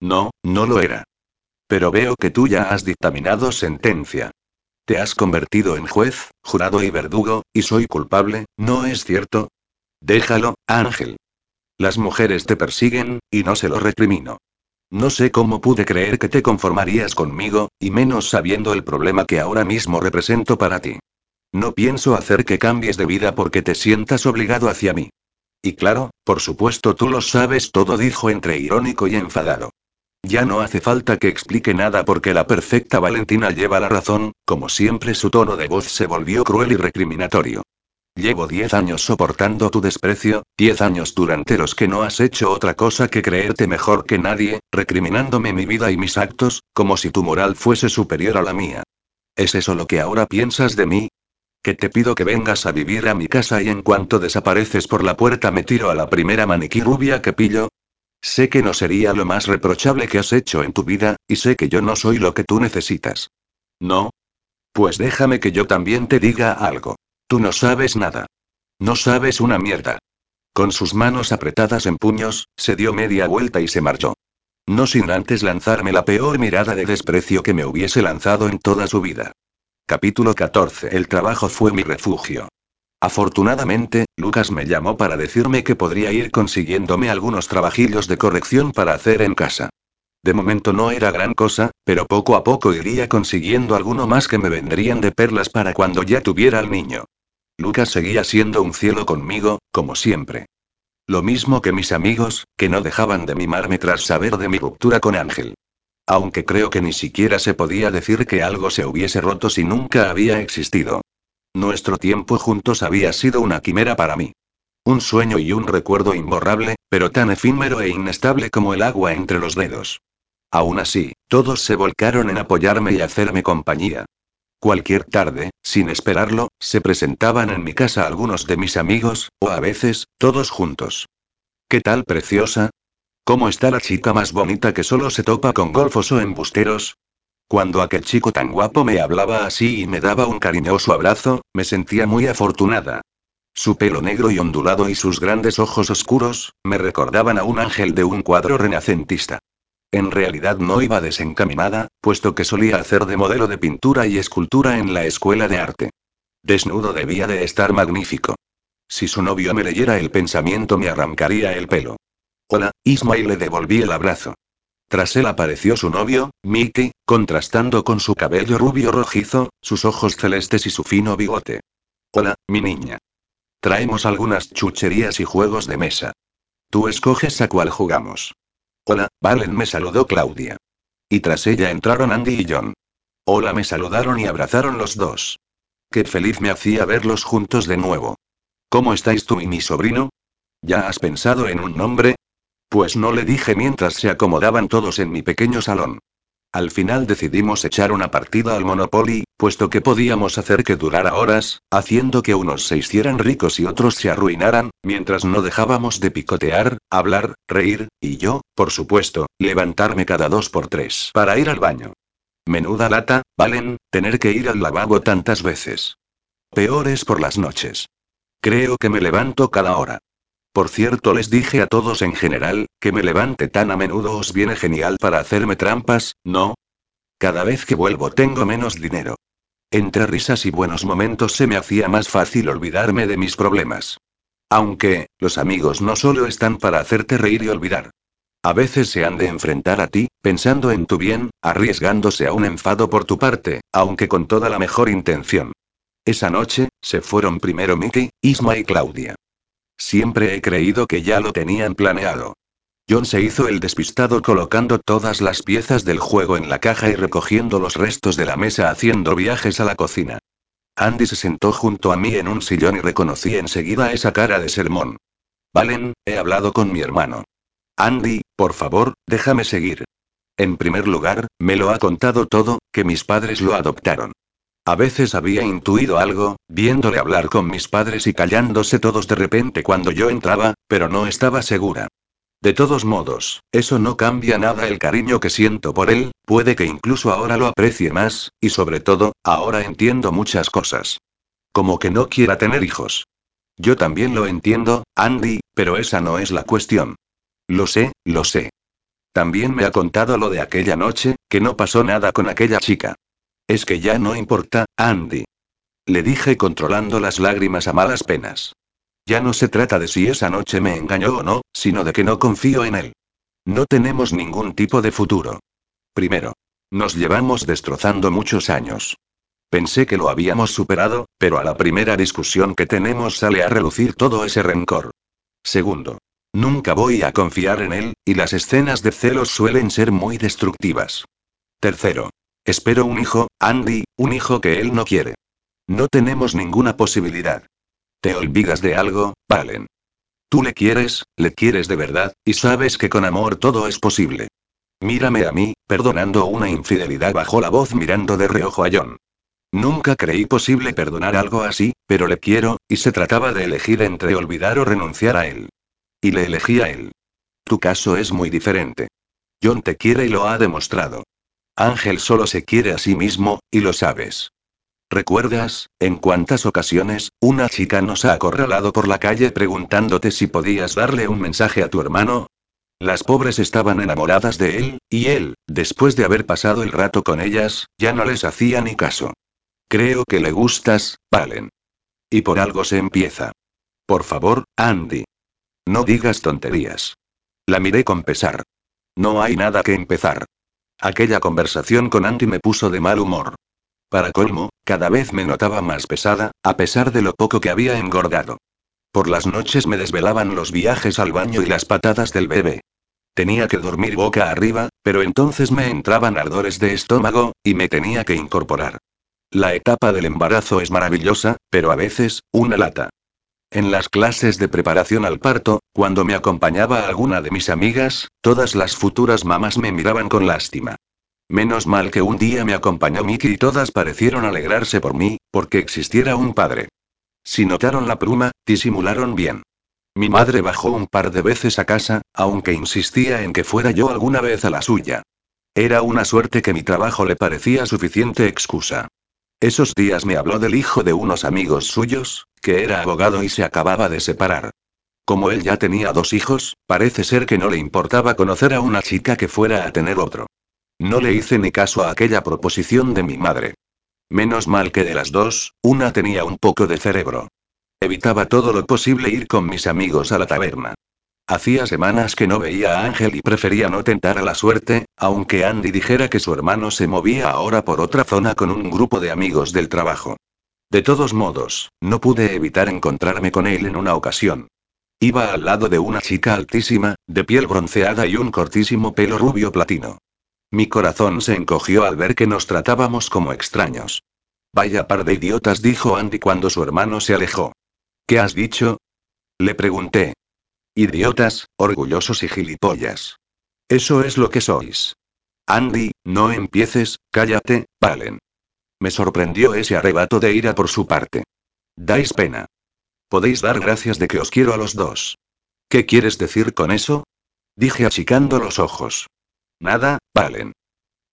No, no lo era. Pero veo que tú ya has dictaminado sentencia. Te has convertido en juez, jurado y verdugo, y soy culpable, ¿no es cierto? Déjalo, Ángel. Las mujeres te persiguen, y no se lo recrimino. No sé cómo pude creer que te conformarías conmigo, y menos sabiendo el problema que ahora mismo represento para ti. No pienso hacer que cambies de vida porque te sientas obligado hacia mí. Y claro, por supuesto tú lo sabes todo, dijo entre irónico y enfadado. Ya no hace falta que explique nada porque la perfecta Valentina lleva la razón, como siempre su tono de voz se volvió cruel y recriminatorio. Llevo diez años soportando tu desprecio, diez años durante los que no has hecho otra cosa que creerte mejor que nadie, recriminándome mi vida y mis actos, como si tu moral fuese superior a la mía. ¿Es eso lo que ahora piensas de mí? Que te pido que vengas a vivir a mi casa y en cuanto desapareces por la puerta me tiro a la primera maniquí rubia que pillo. Sé que no sería lo más reprochable que has hecho en tu vida, y sé que yo no soy lo que tú necesitas. ¿No? Pues déjame que yo también te diga algo. Tú no sabes nada. No sabes una mierda. Con sus manos apretadas en puños, se dio media vuelta y se marchó. No sin antes lanzarme la peor mirada de desprecio que me hubiese lanzado en toda su vida. Capítulo 14. El trabajo fue mi refugio. Afortunadamente, Lucas me llamó para decirme que podría ir consiguiéndome algunos trabajillos de corrección para hacer en casa. De momento no era gran cosa, pero poco a poco iría consiguiendo alguno más que me vendrían de perlas para cuando ya tuviera al niño. Lucas seguía siendo un cielo conmigo, como siempre. Lo mismo que mis amigos, que no dejaban de mimarme tras saber de mi ruptura con Ángel. Aunque creo que ni siquiera se podía decir que algo se hubiese roto si nunca había existido. Nuestro tiempo juntos había sido una quimera para mí. Un sueño y un recuerdo imborrable, pero tan efímero e inestable como el agua entre los dedos. Aún así, todos se volcaron en apoyarme y hacerme compañía. Cualquier tarde, sin esperarlo, se presentaban en mi casa algunos de mis amigos, o a veces, todos juntos. ¿Qué tal, preciosa? ¿Cómo está la chica más bonita que solo se topa con golfos o embusteros? Cuando aquel chico tan guapo me hablaba así y me daba un cariñoso abrazo, me sentía muy afortunada. Su pelo negro y ondulado y sus grandes ojos oscuros, me recordaban a un ángel de un cuadro renacentista. En realidad no iba desencaminada, puesto que solía hacer de modelo de pintura y escultura en la escuela de arte. Desnudo debía de estar magnífico. Si su novio me leyera el pensamiento me arrancaría el pelo. Hola, Ismael le devolví el abrazo. Tras él apareció su novio, Mickey, contrastando con su cabello rubio rojizo, sus ojos celestes y su fino bigote. Hola, mi niña. Traemos algunas chucherías y juegos de mesa. Tú escoges a cuál jugamos. Hola, Valen me saludó Claudia. Y tras ella entraron Andy y John. Hola me saludaron y abrazaron los dos. Qué feliz me hacía verlos juntos de nuevo. ¿Cómo estáis tú y mi sobrino? ¿Ya has pensado en un nombre? Pues no le dije mientras se acomodaban todos en mi pequeño salón. Al final decidimos echar una partida al Monopoly, puesto que podíamos hacer que durara horas, haciendo que unos se hicieran ricos y otros se arruinaran, mientras no dejábamos de picotear, hablar, reír, y yo, por supuesto, levantarme cada dos por tres para ir al baño. Menuda lata, Valen, tener que ir al lavabo tantas veces. Peor es por las noches. Creo que me levanto cada hora. Por cierto, les dije a todos en general, que me levante tan a menudo os viene genial para hacerme trampas, ¿no? Cada vez que vuelvo tengo menos dinero. Entre risas y buenos momentos se me hacía más fácil olvidarme de mis problemas. Aunque, los amigos no solo están para hacerte reír y olvidar. A veces se han de enfrentar a ti, pensando en tu bien, arriesgándose a un enfado por tu parte, aunque con toda la mejor intención. Esa noche, se fueron primero Mickey, Isma y Claudia. Siempre he creído que ya lo tenían planeado. John se hizo el despistado colocando todas las piezas del juego en la caja y recogiendo los restos de la mesa haciendo viajes a la cocina. Andy se sentó junto a mí en un sillón y reconocí enseguida esa cara de sermón. Valen, he hablado con mi hermano. Andy, por favor, déjame seguir. En primer lugar, me lo ha contado todo, que mis padres lo adoptaron. A veces había intuido algo, viéndole hablar con mis padres y callándose todos de repente cuando yo entraba, pero no estaba segura. De todos modos, eso no cambia nada el cariño que siento por él, puede que incluso ahora lo aprecie más, y sobre todo, ahora entiendo muchas cosas. Como que no quiera tener hijos. Yo también lo entiendo, Andy, pero esa no es la cuestión. Lo sé, lo sé. También me ha contado lo de aquella noche, que no pasó nada con aquella chica. Es que ya no importa, Andy. Le dije controlando las lágrimas a malas penas. Ya no se trata de si esa noche me engañó o no, sino de que no confío en él. No tenemos ningún tipo de futuro. Primero. Nos llevamos destrozando muchos años. Pensé que lo habíamos superado, pero a la primera discusión que tenemos sale a relucir todo ese rencor. Segundo. Nunca voy a confiar en él, y las escenas de celos suelen ser muy destructivas. Tercero. Espero un hijo, Andy, un hijo que él no quiere. No tenemos ninguna posibilidad. ¿Te olvidas de algo, Valen? Tú le quieres, le quieres de verdad, y sabes que con amor todo es posible. Mírame a mí, perdonando una infidelidad bajó la voz mirando de reojo a John. Nunca creí posible perdonar algo así, pero le quiero, y se trataba de elegir entre olvidar o renunciar a él. Y le elegí a él. Tu caso es muy diferente. John te quiere y lo ha demostrado. Ángel solo se quiere a sí mismo, y lo sabes. ¿Recuerdas, en cuántas ocasiones, una chica nos ha acorralado por la calle preguntándote si podías darle un mensaje a tu hermano? Las pobres estaban enamoradas de él, y él, después de haber pasado el rato con ellas, ya no les hacía ni caso. Creo que le gustas, Valen. Y por algo se empieza. Por favor, Andy. No digas tonterías. La miré con pesar. No hay nada que empezar. Aquella conversación con Andy me puso de mal humor. Para colmo, cada vez me notaba más pesada, a pesar de lo poco que había engordado. Por las noches me desvelaban los viajes al baño y las patadas del bebé. Tenía que dormir boca arriba, pero entonces me entraban ardores de estómago, y me tenía que incorporar. La etapa del embarazo es maravillosa, pero a veces, una lata. En las clases de preparación al parto, cuando me acompañaba alguna de mis amigas, todas las futuras mamás me miraban con lástima. Menos mal que un día me acompañó Mickey y todas parecieron alegrarse por mí, porque existiera un padre. Si notaron la pluma, disimularon bien. Mi madre bajó un par de veces a casa, aunque insistía en que fuera yo alguna vez a la suya. Era una suerte que mi trabajo le parecía suficiente excusa. Esos días me habló del hijo de unos amigos suyos, que era abogado y se acababa de separar. Como él ya tenía dos hijos, parece ser que no le importaba conocer a una chica que fuera a tener otro. No le hice ni caso a aquella proposición de mi madre. Menos mal que de las dos, una tenía un poco de cerebro. Evitaba todo lo posible ir con mis amigos a la taberna. Hacía semanas que no veía a Ángel y prefería no tentar a la suerte, aunque Andy dijera que su hermano se movía ahora por otra zona con un grupo de amigos del trabajo. De todos modos, no pude evitar encontrarme con él en una ocasión. Iba al lado de una chica altísima, de piel bronceada y un cortísimo pelo rubio platino. Mi corazón se encogió al ver que nos tratábamos como extraños. Vaya par de idiotas, dijo Andy cuando su hermano se alejó. ¿Qué has dicho? Le pregunté. Idiotas, orgullosos y gilipollas. Eso es lo que sois. Andy, no empieces, cállate, Valen. Me sorprendió ese arrebato de ira por su parte. Dais pena. Podéis dar gracias de que os quiero a los dos. ¿Qué quieres decir con eso? Dije achicando los ojos. Nada, Valen.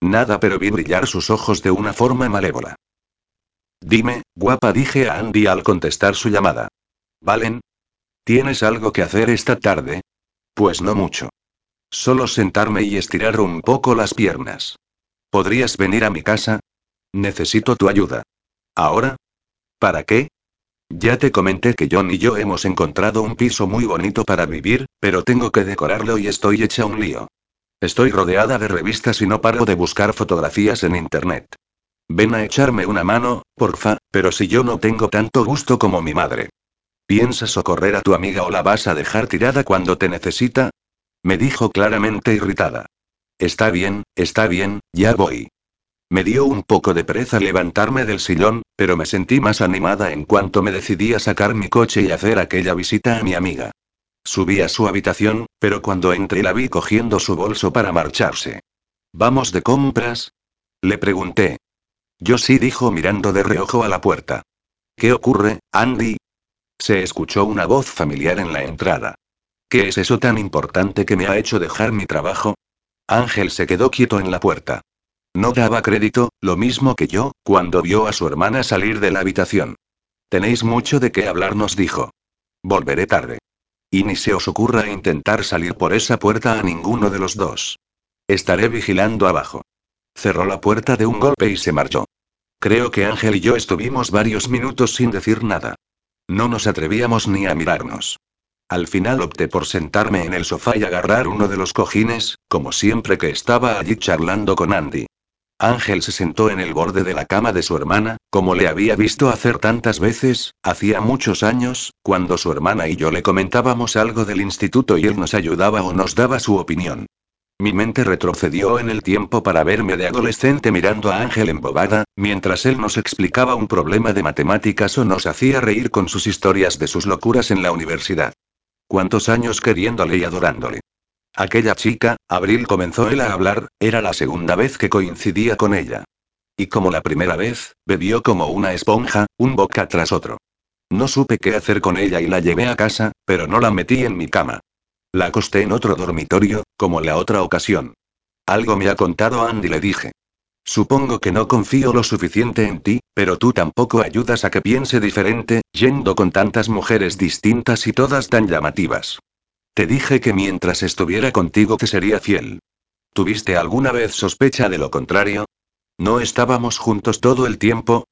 Nada, pero vi brillar sus ojos de una forma malévola. Dime, guapa, dije a Andy al contestar su llamada. Valen. ¿Tienes algo que hacer esta tarde? Pues no mucho. Solo sentarme y estirar un poco las piernas. ¿Podrías venir a mi casa? Necesito tu ayuda. ¿Ahora? ¿Para qué? Ya te comenté que John y yo hemos encontrado un piso muy bonito para vivir, pero tengo que decorarlo y estoy hecha un lío. Estoy rodeada de revistas y no paro de buscar fotografías en internet. Ven a echarme una mano, porfa, pero si yo no tengo tanto gusto como mi madre. ¿Piensas socorrer a tu amiga o la vas a dejar tirada cuando te necesita? Me dijo claramente irritada. Está bien, está bien, ya voy. Me dio un poco de pereza levantarme del sillón, pero me sentí más animada en cuanto me decidí a sacar mi coche y hacer aquella visita a mi amiga. Subí a su habitación, pero cuando entré la vi cogiendo su bolso para marcharse. ¿Vamos de compras? Le pregunté. Yo sí dijo mirando de reojo a la puerta. ¿Qué ocurre, Andy? Se escuchó una voz familiar en la entrada. ¿Qué es eso tan importante que me ha hecho dejar mi trabajo? Ángel se quedó quieto en la puerta. No daba crédito, lo mismo que yo, cuando vio a su hermana salir de la habitación. Tenéis mucho de qué hablar, nos dijo. Volveré tarde. Y ni se os ocurra intentar salir por esa puerta a ninguno de los dos. Estaré vigilando abajo. Cerró la puerta de un golpe y se marchó. Creo que Ángel y yo estuvimos varios minutos sin decir nada. No nos atrevíamos ni a mirarnos. Al final opté por sentarme en el sofá y agarrar uno de los cojines, como siempre que estaba allí charlando con Andy. Ángel se sentó en el borde de la cama de su hermana, como le había visto hacer tantas veces, hacía muchos años, cuando su hermana y yo le comentábamos algo del instituto y él nos ayudaba o nos daba su opinión. Mi mente retrocedió en el tiempo para verme de adolescente mirando a Ángel embobada, mientras él nos explicaba un problema de matemáticas o nos hacía reír con sus historias de sus locuras en la universidad. ¿Cuántos años queriéndole y adorándole? Aquella chica, Abril comenzó él a hablar, era la segunda vez que coincidía con ella. Y como la primera vez, bebió como una esponja, un boca tras otro. No supe qué hacer con ella y la llevé a casa, pero no la metí en mi cama. La acosté en otro dormitorio, como la otra ocasión. Algo me ha contado Andy, le dije. Supongo que no confío lo suficiente en ti, pero tú tampoco ayudas a que piense diferente, yendo con tantas mujeres distintas y todas tan llamativas. Te dije que mientras estuviera contigo te sería fiel. ¿Tuviste alguna vez sospecha de lo contrario? ¿No estábamos juntos todo el tiempo?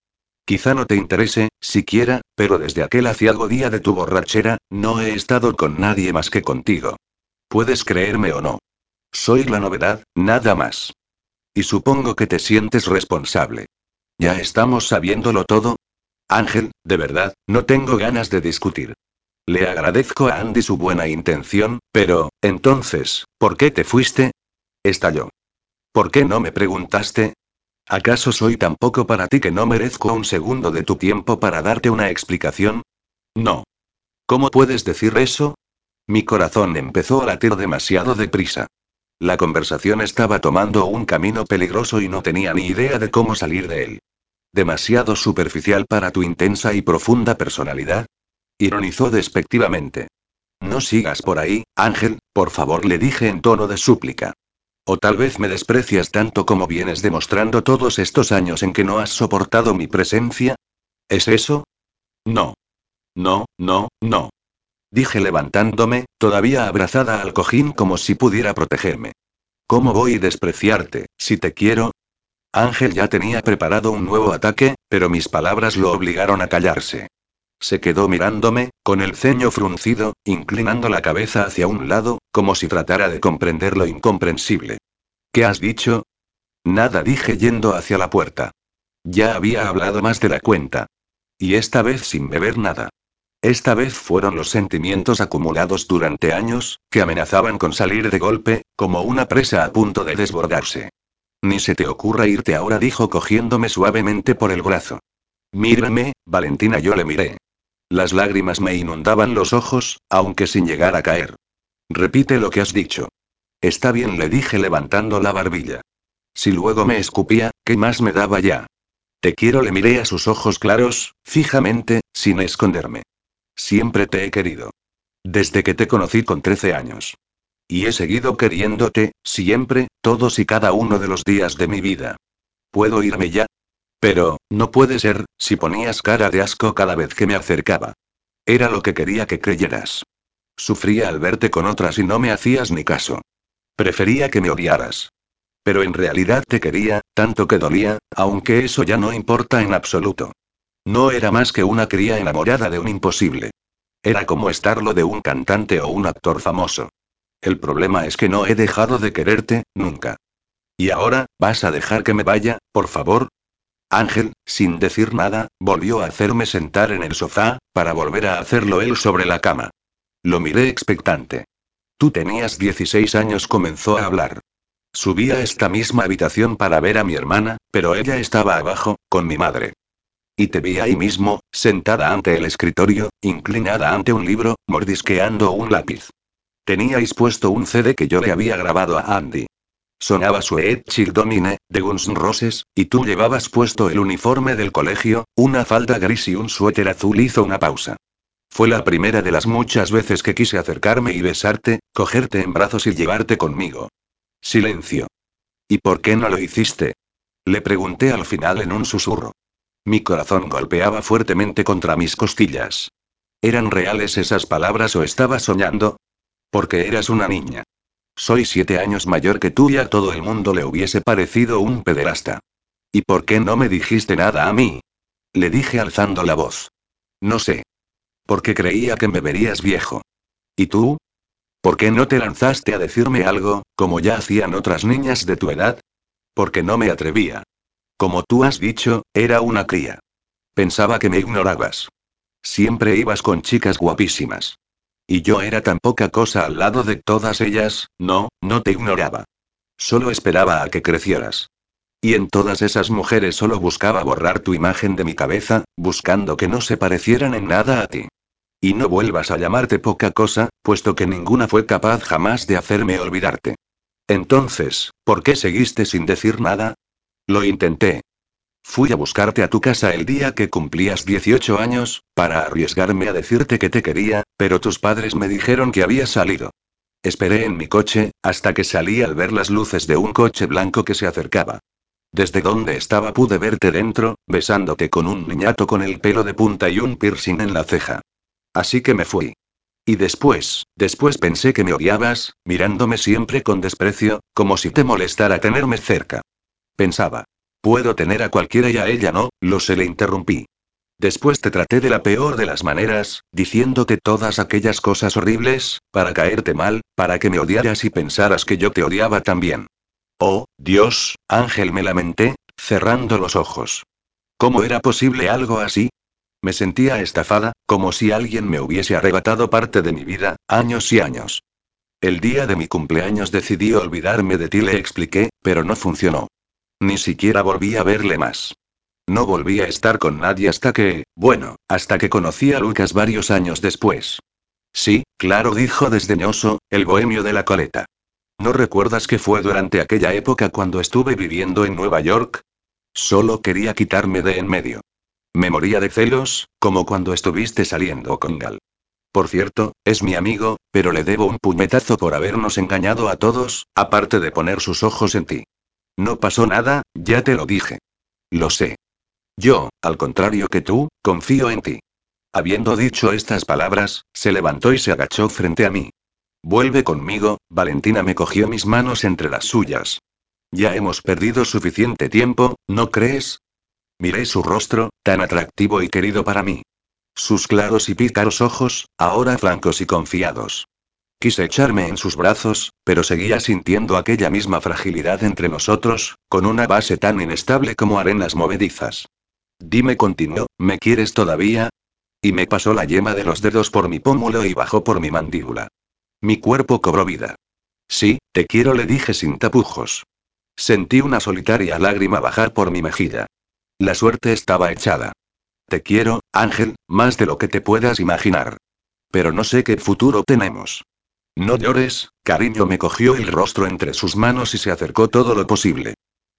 Quizá no te interese, siquiera, pero desde aquel aciago día de tu borrachera, no he estado con nadie más que contigo. Puedes creerme o no. Soy la novedad, nada más. Y supongo que te sientes responsable. ¿Ya estamos sabiéndolo todo? Ángel, de verdad, no tengo ganas de discutir. Le agradezco a Andy su buena intención, pero, entonces, ¿por qué te fuiste? Estalló. ¿Por qué no me preguntaste? ¿Acaso soy tan poco para ti que no merezco un segundo de tu tiempo para darte una explicación? No. ¿Cómo puedes decir eso? Mi corazón empezó a latir demasiado deprisa. La conversación estaba tomando un camino peligroso y no tenía ni idea de cómo salir de él. ¿Demasiado superficial para tu intensa y profunda personalidad? Ironizó despectivamente. No sigas por ahí, Ángel, por favor, le dije en tono de súplica. O tal vez me desprecias tanto como vienes demostrando todos estos años en que no has soportado mi presencia. ¿Es eso? No. No, no, no. Dije levantándome, todavía abrazada al cojín como si pudiera protegerme. ¿Cómo voy a despreciarte, si te quiero? Ángel ya tenía preparado un nuevo ataque, pero mis palabras lo obligaron a callarse. Se quedó mirándome, con el ceño fruncido, inclinando la cabeza hacia un lado, como si tratara de comprender lo incomprensible. ¿Qué has dicho? Nada dije yendo hacia la puerta. Ya había hablado más de la cuenta. Y esta vez sin beber nada. Esta vez fueron los sentimientos acumulados durante años, que amenazaban con salir de golpe, como una presa a punto de desbordarse. Ni se te ocurra irte ahora, dijo cogiéndome suavemente por el brazo. Mírame, Valentina, yo le miré. Las lágrimas me inundaban los ojos, aunque sin llegar a caer. Repite lo que has dicho. Está bien, le dije levantando la barbilla. Si luego me escupía, ¿qué más me daba ya? Te quiero, le miré a sus ojos claros, fijamente, sin esconderme. Siempre te he querido. Desde que te conocí con 13 años. Y he seguido queriéndote, siempre, todos y cada uno de los días de mi vida. ¿Puedo irme ya? Pero, no puede ser, si ponías cara de asco cada vez que me acercaba. Era lo que quería que creyeras. Sufría al verte con otras y no me hacías ni caso. Prefería que me odiaras. Pero en realidad te quería, tanto que dolía, aunque eso ya no importa en absoluto. No era más que una cría enamorada de un imposible. Era como estarlo de un cantante o un actor famoso. El problema es que no he dejado de quererte, nunca. ¿Y ahora, vas a dejar que me vaya, por favor? Ángel, sin decir nada, volvió a hacerme sentar en el sofá, para volver a hacerlo él sobre la cama. Lo miré expectante. Tú tenías 16 años, comenzó a hablar. Subí a esta misma habitación para ver a mi hermana, pero ella estaba abajo, con mi madre. Y te vi ahí mismo, sentada ante el escritorio, inclinada ante un libro, mordisqueando un lápiz. Teníais puesto un CD que yo le había grabado a Andy. Sonaba Sweet Chill Domine, de Guns N' Roses, y tú llevabas puesto el uniforme del colegio, una falda gris y un suéter azul. Hizo una pausa. Fue la primera de las muchas veces que quise acercarme y besarte, cogerte en brazos y llevarte conmigo. Silencio. ¿Y por qué no lo hiciste? Le pregunté al final en un susurro. Mi corazón golpeaba fuertemente contra mis costillas. ¿Eran reales esas palabras o estaba soñando? Porque eras una niña. Soy siete años mayor que tú y a todo el mundo le hubiese parecido un pederasta. ¿Y por qué no me dijiste nada a mí? Le dije alzando la voz. No sé. Porque creía que me verías viejo. ¿Y tú? ¿Por qué no te lanzaste a decirme algo, como ya hacían otras niñas de tu edad? Porque no me atrevía. Como tú has dicho, era una cría. Pensaba que me ignorabas. Siempre ibas con chicas guapísimas. Y yo era tan poca cosa al lado de todas ellas, no, no te ignoraba. Solo esperaba a que crecieras. Y en todas esas mujeres solo buscaba borrar tu imagen de mi cabeza, buscando que no se parecieran en nada a ti. Y no vuelvas a llamarte poca cosa, puesto que ninguna fue capaz jamás de hacerme olvidarte. Entonces, ¿por qué seguiste sin decir nada? Lo intenté. Fui a buscarte a tu casa el día que cumplías 18 años, para arriesgarme a decirte que te quería, pero tus padres me dijeron que había salido. Esperé en mi coche, hasta que salí al ver las luces de un coche blanco que se acercaba. Desde donde estaba pude verte dentro, besándote con un niñato con el pelo de punta y un piercing en la ceja. Así que me fui. Y después, después pensé que me odiabas, mirándome siempre con desprecio, como si te molestara tenerme cerca. Pensaba. Puedo tener a cualquiera y a ella no, lo se le interrumpí. Después te traté de la peor de las maneras, diciéndote todas aquellas cosas horribles, para caerte mal, para que me odiaras y pensaras que yo te odiaba también. Oh, Dios, Ángel me lamenté, cerrando los ojos. ¿Cómo era posible algo así? Me sentía estafada, como si alguien me hubiese arrebatado parte de mi vida, años y años. El día de mi cumpleaños decidí olvidarme de ti, le expliqué, pero no funcionó. Ni siquiera volví a verle más. No volví a estar con nadie hasta que, bueno, hasta que conocí a Lucas varios años después. Sí, claro, dijo desdeñoso, el bohemio de la coleta. ¿No recuerdas que fue durante aquella época cuando estuve viviendo en Nueva York? Solo quería quitarme de en medio. Me moría de celos, como cuando estuviste saliendo con Gal. Por cierto, es mi amigo, pero le debo un puñetazo por habernos engañado a todos, aparte de poner sus ojos en ti. No pasó nada, ya te lo dije. Lo sé. Yo, al contrario que tú, confío en ti. Habiendo dicho estas palabras, se levantó y se agachó frente a mí. Vuelve conmigo, Valentina me cogió mis manos entre las suyas. Ya hemos perdido suficiente tiempo, ¿no crees? Miré su rostro, tan atractivo y querido para mí. Sus claros y pícaros ojos, ahora francos y confiados. Quise echarme en sus brazos, pero seguía sintiendo aquella misma fragilidad entre nosotros, con una base tan inestable como arenas movedizas. Dime, continuó, ¿me quieres todavía? Y me pasó la yema de los dedos por mi pómulo y bajó por mi mandíbula. Mi cuerpo cobró vida. Sí, te quiero, le dije sin tapujos. Sentí una solitaria lágrima bajar por mi mejilla. La suerte estaba echada. Te quiero, Ángel, más de lo que te puedas imaginar. Pero no sé qué futuro tenemos. No llores, cariño me cogió el rostro entre sus manos y se acercó todo lo posible.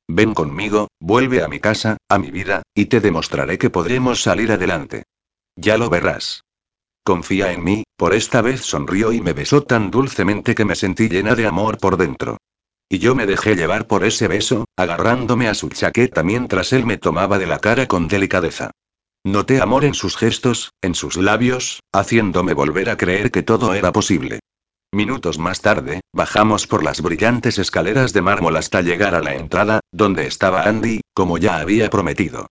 Ven conmigo, vuelve a mi casa, a mi vida, y te demostraré que podremos salir adelante. Ya lo verás. Confía en mí, por esta vez sonrió y me besó tan dulcemente que me sentí llena de amor por dentro. Y yo me dejé llevar por ese beso, agarrándome a su chaqueta mientras él me tomaba de la cara con delicadeza. Noté amor en sus gestos, en sus labios, haciéndome volver a creer que todo era posible. Minutos más tarde, bajamos por las brillantes escaleras de mármol hasta llegar a la entrada, donde estaba Andy, como ya había prometido.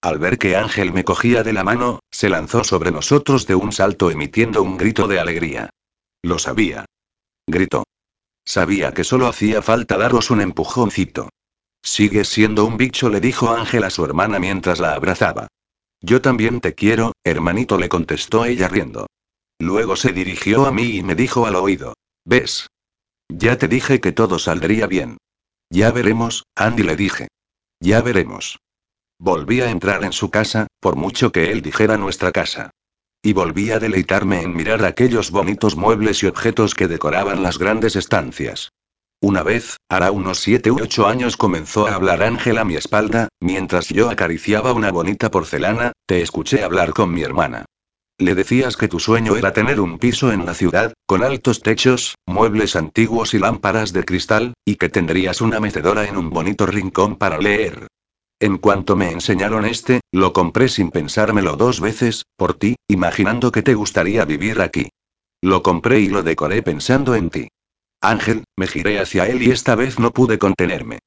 Al ver que Ángel me cogía de la mano, se lanzó sobre nosotros de un salto emitiendo un grito de alegría. Lo sabía. Gritó. Sabía que solo hacía falta daros un empujoncito. Sigues siendo un bicho, le dijo Ángel a su hermana mientras la abrazaba. Yo también te quiero, hermanito, le contestó ella riendo. Luego se dirigió a mí y me dijo al oído. ¿Ves? Ya te dije que todo saldría bien. Ya veremos, Andy le dije. Ya veremos. Volví a entrar en su casa, por mucho que él dijera nuestra casa. Y volví a deleitarme en mirar aquellos bonitos muebles y objetos que decoraban las grandes estancias. Una vez, hará unos siete u ocho años comenzó a hablar Ángel a mi espalda, mientras yo acariciaba una bonita porcelana, te escuché hablar con mi hermana. Le decías que tu sueño era tener un piso en la ciudad, con altos techos, muebles antiguos y lámparas de cristal, y que tendrías una mecedora en un bonito rincón para leer. En cuanto me enseñaron este, lo compré sin pensármelo dos veces, por ti, imaginando que te gustaría vivir aquí. Lo compré y lo decoré pensando en ti. Ángel, me giré hacia él y esta vez no pude contenerme.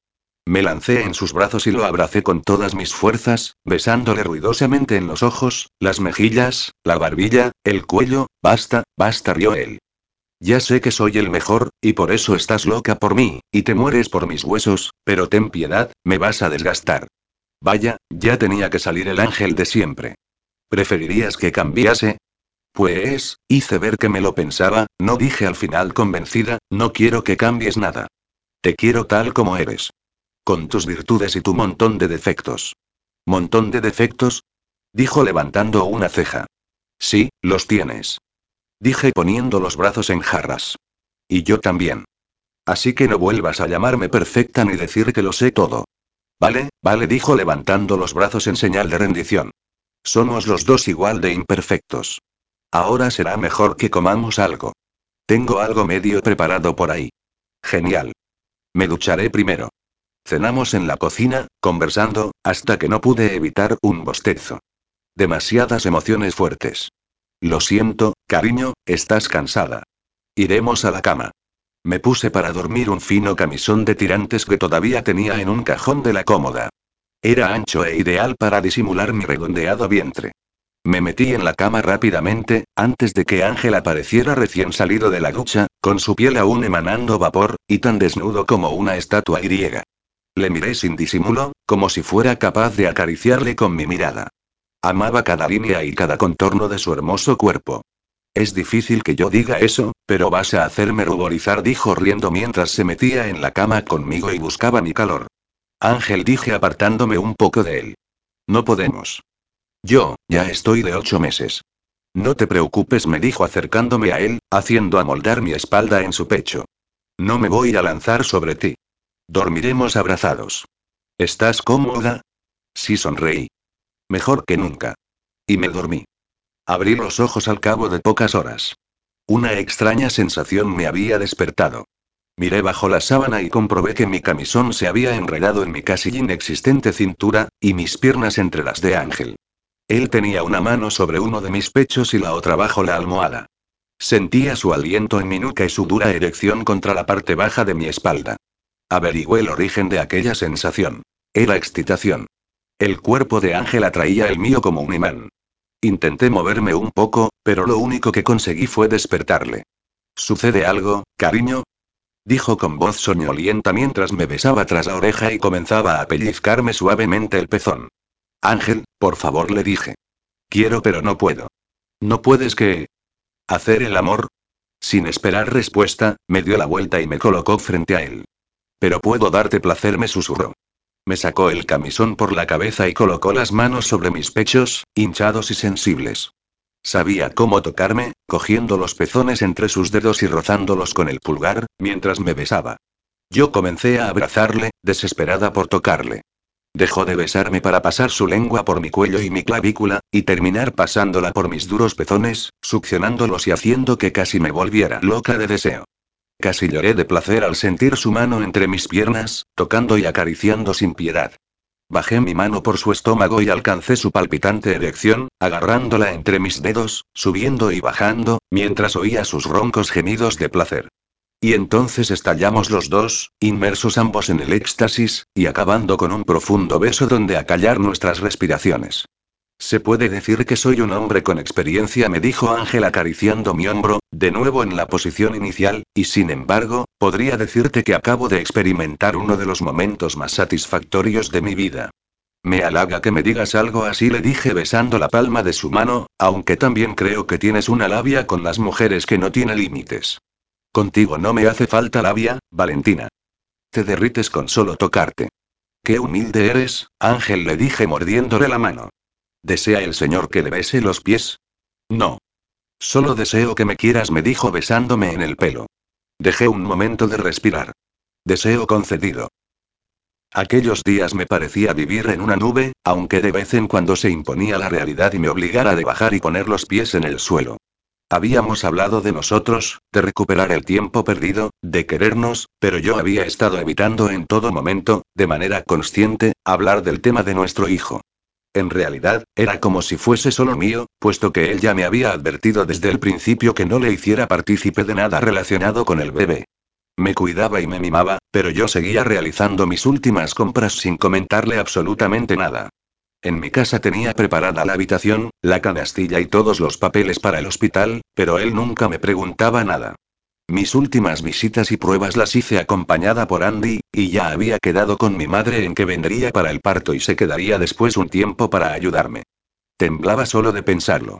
Me lancé en sus brazos y lo abracé con todas mis fuerzas, besándole ruidosamente en los ojos, las mejillas, la barbilla, el cuello, basta, basta, rió él. Ya sé que soy el mejor, y por eso estás loca por mí, y te mueres por mis huesos, pero ten piedad, me vas a desgastar. Vaya, ya tenía que salir el ángel de siempre. ¿Preferirías que cambiase? Pues, hice ver que me lo pensaba, no dije al final convencida, no quiero que cambies nada. Te quiero tal como eres. Con tus virtudes y tu montón de defectos. ¿Montón de defectos? Dijo levantando una ceja. Sí, los tienes. Dije poniendo los brazos en jarras. Y yo también. Así que no vuelvas a llamarme perfecta ni decir que lo sé todo. Vale, vale, dijo levantando los brazos en señal de rendición. Somos los dos igual de imperfectos. Ahora será mejor que comamos algo. Tengo algo medio preparado por ahí. Genial. Me ducharé primero. Cenamos en la cocina, conversando, hasta que no pude evitar un bostezo. Demasiadas emociones fuertes. Lo siento, cariño, estás cansada. Iremos a la cama. Me puse para dormir un fino camisón de tirantes que todavía tenía en un cajón de la cómoda. Era ancho e ideal para disimular mi redondeado vientre. Me metí en la cama rápidamente, antes de que Ángel apareciera recién salido de la ducha, con su piel aún emanando vapor, y tan desnudo como una estatua griega. Le miré sin disimulo, como si fuera capaz de acariciarle con mi mirada. Amaba cada línea y cada contorno de su hermoso cuerpo. Es difícil que yo diga eso, pero vas a hacerme ruborizar, dijo riendo mientras se metía en la cama conmigo y buscaba mi calor. Ángel dije apartándome un poco de él. No podemos. Yo, ya estoy de ocho meses. No te preocupes, me dijo acercándome a él, haciendo amoldar mi espalda en su pecho. No me voy a lanzar sobre ti. Dormiremos abrazados. ¿Estás cómoda? Sí, sonreí. Mejor que nunca. Y me dormí. Abrí los ojos al cabo de pocas horas. Una extraña sensación me había despertado. Miré bajo la sábana y comprobé que mi camisón se había enredado en mi casi inexistente cintura, y mis piernas entre las de Ángel. Él tenía una mano sobre uno de mis pechos y la otra bajo la almohada. Sentía su aliento en mi nuca y su dura erección contra la parte baja de mi espalda. Averigüé el origen de aquella sensación. Era excitación. El cuerpo de Ángel atraía el mío como un imán. Intenté moverme un poco, pero lo único que conseguí fue despertarle. ¿Sucede algo, cariño? Dijo con voz soñolienta mientras me besaba tras la oreja y comenzaba a pellizcarme suavemente el pezón. Ángel, por favor, le dije. Quiero pero no puedo. ¿No puedes que... hacer el amor? Sin esperar respuesta, me dio la vuelta y me colocó frente a él. Pero puedo darte placer, me susurró. Me sacó el camisón por la cabeza y colocó las manos sobre mis pechos, hinchados y sensibles. Sabía cómo tocarme, cogiendo los pezones entre sus dedos y rozándolos con el pulgar, mientras me besaba. Yo comencé a abrazarle, desesperada por tocarle. Dejó de besarme para pasar su lengua por mi cuello y mi clavícula, y terminar pasándola por mis duros pezones, succionándolos y haciendo que casi me volviera loca de deseo. Casi lloré de placer al sentir su mano entre mis piernas, tocando y acariciando sin piedad. Bajé mi mano por su estómago y alcancé su palpitante erección, agarrándola entre mis dedos, subiendo y bajando, mientras oía sus roncos gemidos de placer. Y entonces estallamos los dos, inmersos ambos en el éxtasis, y acabando con un profundo beso donde acallar nuestras respiraciones. Se puede decir que soy un hombre con experiencia, me dijo Ángel acariciando mi hombro, de nuevo en la posición inicial, y sin embargo, podría decirte que acabo de experimentar uno de los momentos más satisfactorios de mi vida. Me halaga que me digas algo así, le dije besando la palma de su mano, aunque también creo que tienes una labia con las mujeres que no tiene límites. Contigo no me hace falta labia, Valentina. Te derrites con solo tocarte. Qué humilde eres, Ángel le dije mordiéndole la mano. ¿Desea el señor que le bese los pies? No. Solo deseo que me quieras, me dijo besándome en el pelo. Dejé un momento de respirar. Deseo concedido. Aquellos días me parecía vivir en una nube, aunque de vez en cuando se imponía la realidad y me obligara de bajar y poner los pies en el suelo. Habíamos hablado de nosotros, de recuperar el tiempo perdido, de querernos, pero yo había estado evitando en todo momento, de manera consciente, hablar del tema de nuestro hijo. En realidad, era como si fuese solo mío, puesto que él ya me había advertido desde el principio que no le hiciera partícipe de nada relacionado con el bebé. Me cuidaba y me mimaba, pero yo seguía realizando mis últimas compras sin comentarle absolutamente nada. En mi casa tenía preparada la habitación, la canastilla y todos los papeles para el hospital, pero él nunca me preguntaba nada. Mis últimas visitas y pruebas las hice acompañada por Andy, y ya había quedado con mi madre en que vendría para el parto y se quedaría después un tiempo para ayudarme. Temblaba solo de pensarlo.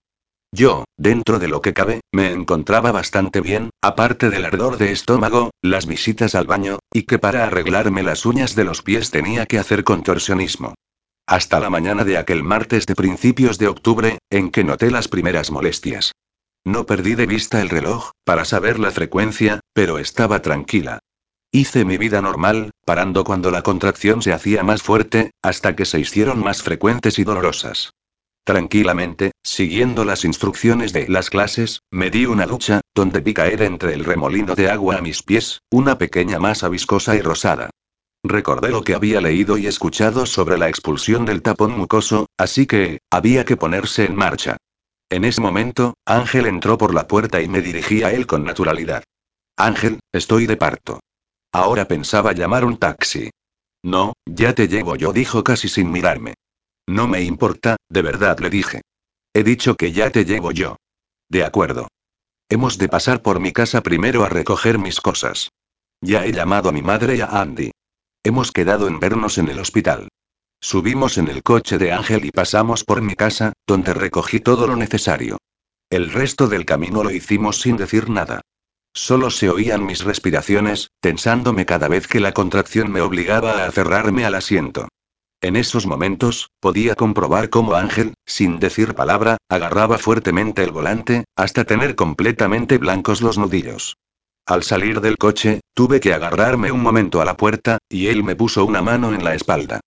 Yo, dentro de lo que cabe, me encontraba bastante bien, aparte del ardor de estómago, las visitas al baño, y que para arreglarme las uñas de los pies tenía que hacer contorsionismo. Hasta la mañana de aquel martes de principios de octubre, en que noté las primeras molestias. No perdí de vista el reloj, para saber la frecuencia, pero estaba tranquila. Hice mi vida normal, parando cuando la contracción se hacía más fuerte, hasta que se hicieron más frecuentes y dolorosas. Tranquilamente, siguiendo las instrucciones de las clases, me di una ducha, donde vi caer entre el remolino de agua a mis pies, una pequeña masa viscosa y rosada. Recordé lo que había leído y escuchado sobre la expulsión del tapón mucoso, así que, había que ponerse en marcha. En ese momento, Ángel entró por la puerta y me dirigí a él con naturalidad. Ángel, estoy de parto. Ahora pensaba llamar un taxi. No, ya te llevo yo, dijo casi sin mirarme. No me importa, de verdad le dije. He dicho que ya te llevo yo. De acuerdo. Hemos de pasar por mi casa primero a recoger mis cosas. Ya he llamado a mi madre y a Andy. Hemos quedado en vernos en el hospital. Subimos en el coche de Ángel y pasamos por mi casa, donde recogí todo lo necesario. El resto del camino lo hicimos sin decir nada. Solo se oían mis respiraciones, tensándome cada vez que la contracción me obligaba a aferrarme al asiento. En esos momentos, podía comprobar cómo Ángel, sin decir palabra, agarraba fuertemente el volante, hasta tener completamente blancos los nudillos. Al salir del coche, tuve que agarrarme un momento a la puerta, y él me puso una mano en la espalda.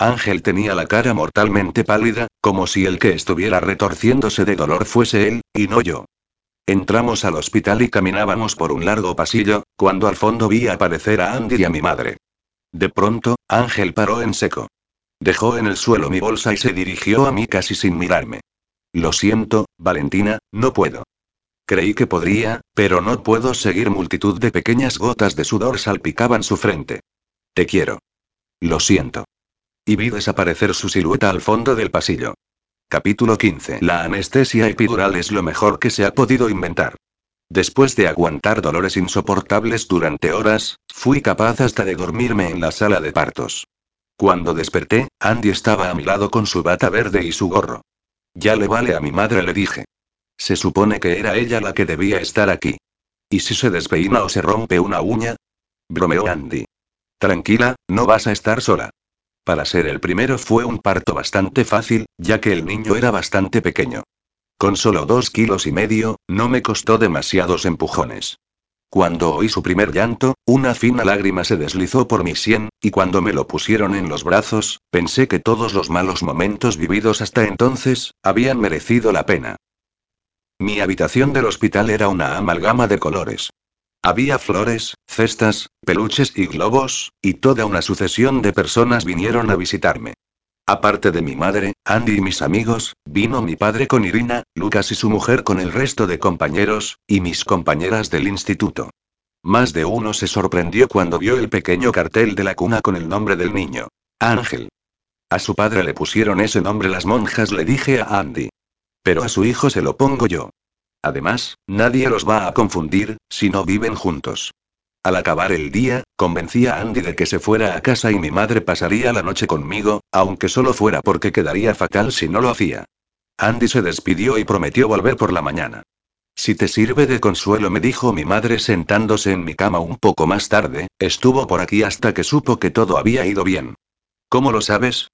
Ángel tenía la cara mortalmente pálida, como si el que estuviera retorciéndose de dolor fuese él, y no yo. Entramos al hospital y caminábamos por un largo pasillo, cuando al fondo vi aparecer a Andy y a mi madre. De pronto, Ángel paró en seco. Dejó en el suelo mi bolsa y se dirigió a mí casi sin mirarme. Lo siento, Valentina, no puedo. Creí que podría, pero no puedo seguir. Multitud de pequeñas gotas de sudor salpicaban su frente. Te quiero. Lo siento. Y vi desaparecer su silueta al fondo del pasillo. Capítulo 15. La anestesia epidural es lo mejor que se ha podido inventar. Después de aguantar dolores insoportables durante horas, fui capaz hasta de dormirme en la sala de partos. Cuando desperté, Andy estaba a mi lado con su bata verde y su gorro. Ya le vale a mi madre, le dije. Se supone que era ella la que debía estar aquí. ¿Y si se despeina o se rompe una uña? Bromeó Andy. Tranquila, no vas a estar sola. Para ser el primero fue un parto bastante fácil, ya que el niño era bastante pequeño. Con solo dos kilos y medio, no me costó demasiados empujones. Cuando oí su primer llanto, una fina lágrima se deslizó por mi sien, y cuando me lo pusieron en los brazos, pensé que todos los malos momentos vividos hasta entonces, habían merecido la pena. Mi habitación del hospital era una amalgama de colores. Había flores, cestas, peluches y globos, y toda una sucesión de personas vinieron a visitarme. Aparte de mi madre, Andy y mis amigos, vino mi padre con Irina, Lucas y su mujer con el resto de compañeros, y mis compañeras del instituto. Más de uno se sorprendió cuando vio el pequeño cartel de la cuna con el nombre del niño. Ángel. A su padre le pusieron ese nombre las monjas, le dije a Andy. Pero a su hijo se lo pongo yo. Además, nadie los va a confundir, si no viven juntos. Al acabar el día, convencí a Andy de que se fuera a casa y mi madre pasaría la noche conmigo, aunque solo fuera porque quedaría fatal si no lo hacía. Andy se despidió y prometió volver por la mañana. Si te sirve de consuelo, me dijo mi madre sentándose en mi cama un poco más tarde, estuvo por aquí hasta que supo que todo había ido bien. ¿Cómo lo sabes?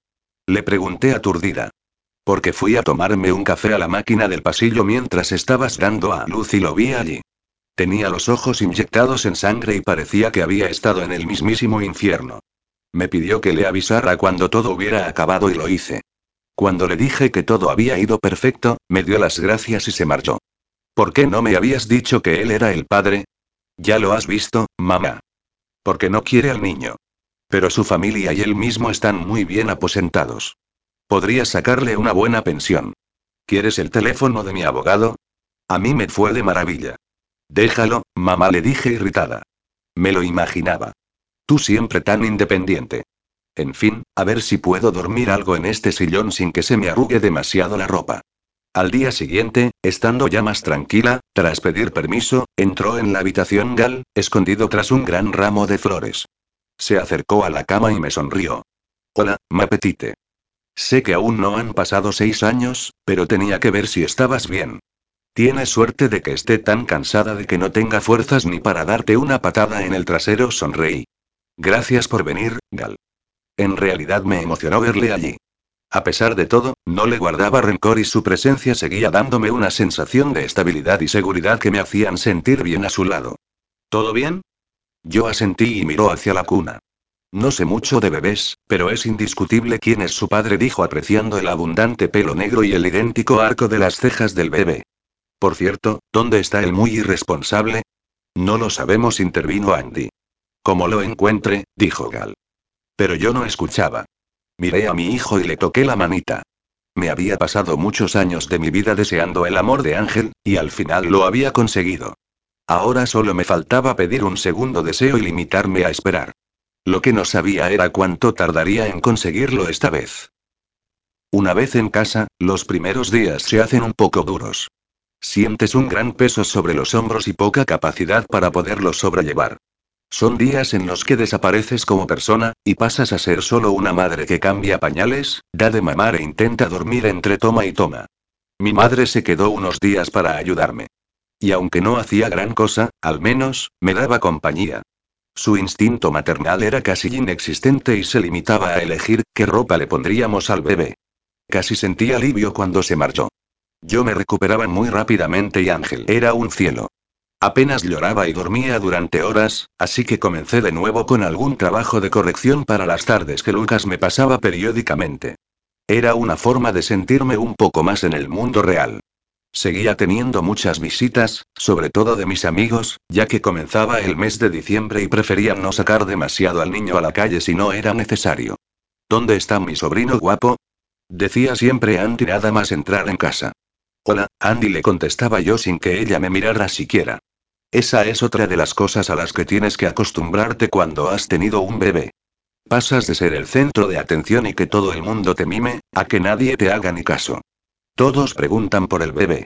Le pregunté aturdida. Porque fui a tomarme un café a la máquina del pasillo mientras estabas dando a luz y lo vi allí. Tenía los ojos inyectados en sangre y parecía que había estado en el mismísimo infierno. Me pidió que le avisara cuando todo hubiera acabado y lo hice. Cuando le dije que todo había ido perfecto, me dio las gracias y se marchó. ¿Por qué no me habías dicho que él era el padre? Ya lo has visto, mamá. Porque no quiere al niño. Pero su familia y él mismo están muy bien aposentados. Podría sacarle una buena pensión. ¿Quieres el teléfono de mi abogado? A mí me fue de maravilla. Déjalo, mamá le dije irritada. Me lo imaginaba. Tú siempre tan independiente. En fin, a ver si puedo dormir algo en este sillón sin que se me arrugue demasiado la ropa. Al día siguiente, estando ya más tranquila, tras pedir permiso, entró en la habitación Gal, escondido tras un gran ramo de flores. Se acercó a la cama y me sonrió. Hola, Mapetite. Sé que aún no han pasado seis años, pero tenía que ver si estabas bien. Tienes suerte de que esté tan cansada de que no tenga fuerzas ni para darte una patada en el trasero, sonreí. Gracias por venir, Gal. En realidad me emocionó verle allí. A pesar de todo, no le guardaba rencor y su presencia seguía dándome una sensación de estabilidad y seguridad que me hacían sentir bien a su lado. ¿Todo bien? Yo asentí y miró hacia la cuna. No sé mucho de bebés, pero es indiscutible quién es su padre, dijo apreciando el abundante pelo negro y el idéntico arco de las cejas del bebé. Por cierto, ¿dónde está el muy irresponsable? No lo sabemos, intervino Andy. Como lo encuentre, dijo Gal. Pero yo no escuchaba. Miré a mi hijo y le toqué la manita. Me había pasado muchos años de mi vida deseando el amor de Ángel, y al final lo había conseguido. Ahora solo me faltaba pedir un segundo deseo y limitarme a esperar. Lo que no sabía era cuánto tardaría en conseguirlo esta vez. Una vez en casa, los primeros días se hacen un poco duros. Sientes un gran peso sobre los hombros y poca capacidad para poderlo sobrellevar. Son días en los que desapareces como persona, y pasas a ser solo una madre que cambia pañales, da de mamar e intenta dormir entre toma y toma. Mi madre se quedó unos días para ayudarme. Y aunque no hacía gran cosa, al menos, me daba compañía. Su instinto maternal era casi inexistente y se limitaba a elegir qué ropa le pondríamos al bebé. Casi sentí alivio cuando se marchó. Yo me recuperaba muy rápidamente y Ángel era un cielo. Apenas lloraba y dormía durante horas, así que comencé de nuevo con algún trabajo de corrección para las tardes que Lucas me pasaba periódicamente. Era una forma de sentirme un poco más en el mundo real. Seguía teniendo muchas visitas, sobre todo de mis amigos, ya que comenzaba el mes de diciembre y preferían no sacar demasiado al niño a la calle si no era necesario. ¿Dónde está mi sobrino guapo? Decía siempre Andy nada más entrar en casa. Hola, Andy le contestaba yo sin que ella me mirara siquiera. Esa es otra de las cosas a las que tienes que acostumbrarte cuando has tenido un bebé. Pasas de ser el centro de atención y que todo el mundo te mime, a que nadie te haga ni caso. Todos preguntan por el bebé.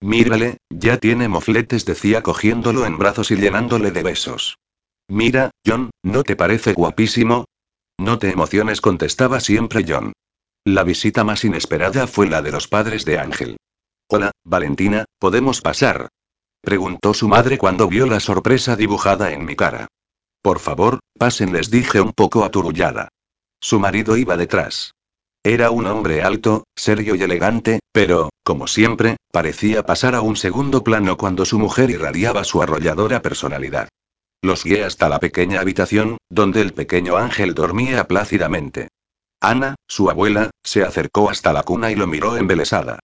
Mírale, ya tiene mofletes, decía cogiéndolo en brazos y llenándole de besos. Mira, John, ¿no te parece guapísimo? No te emociones, contestaba siempre John. La visita más inesperada fue la de los padres de Ángel. Hola, Valentina, ¿podemos pasar? Preguntó su madre cuando vio la sorpresa dibujada en mi cara. Por favor, pasen, les dije un poco aturullada. Su marido iba detrás. Era un hombre alto, serio y elegante, pero, como siempre, parecía pasar a un segundo plano cuando su mujer irradiaba su arrolladora personalidad. Los guié hasta la pequeña habitación, donde el pequeño ángel dormía plácidamente. Ana, su abuela, se acercó hasta la cuna y lo miró embelesada.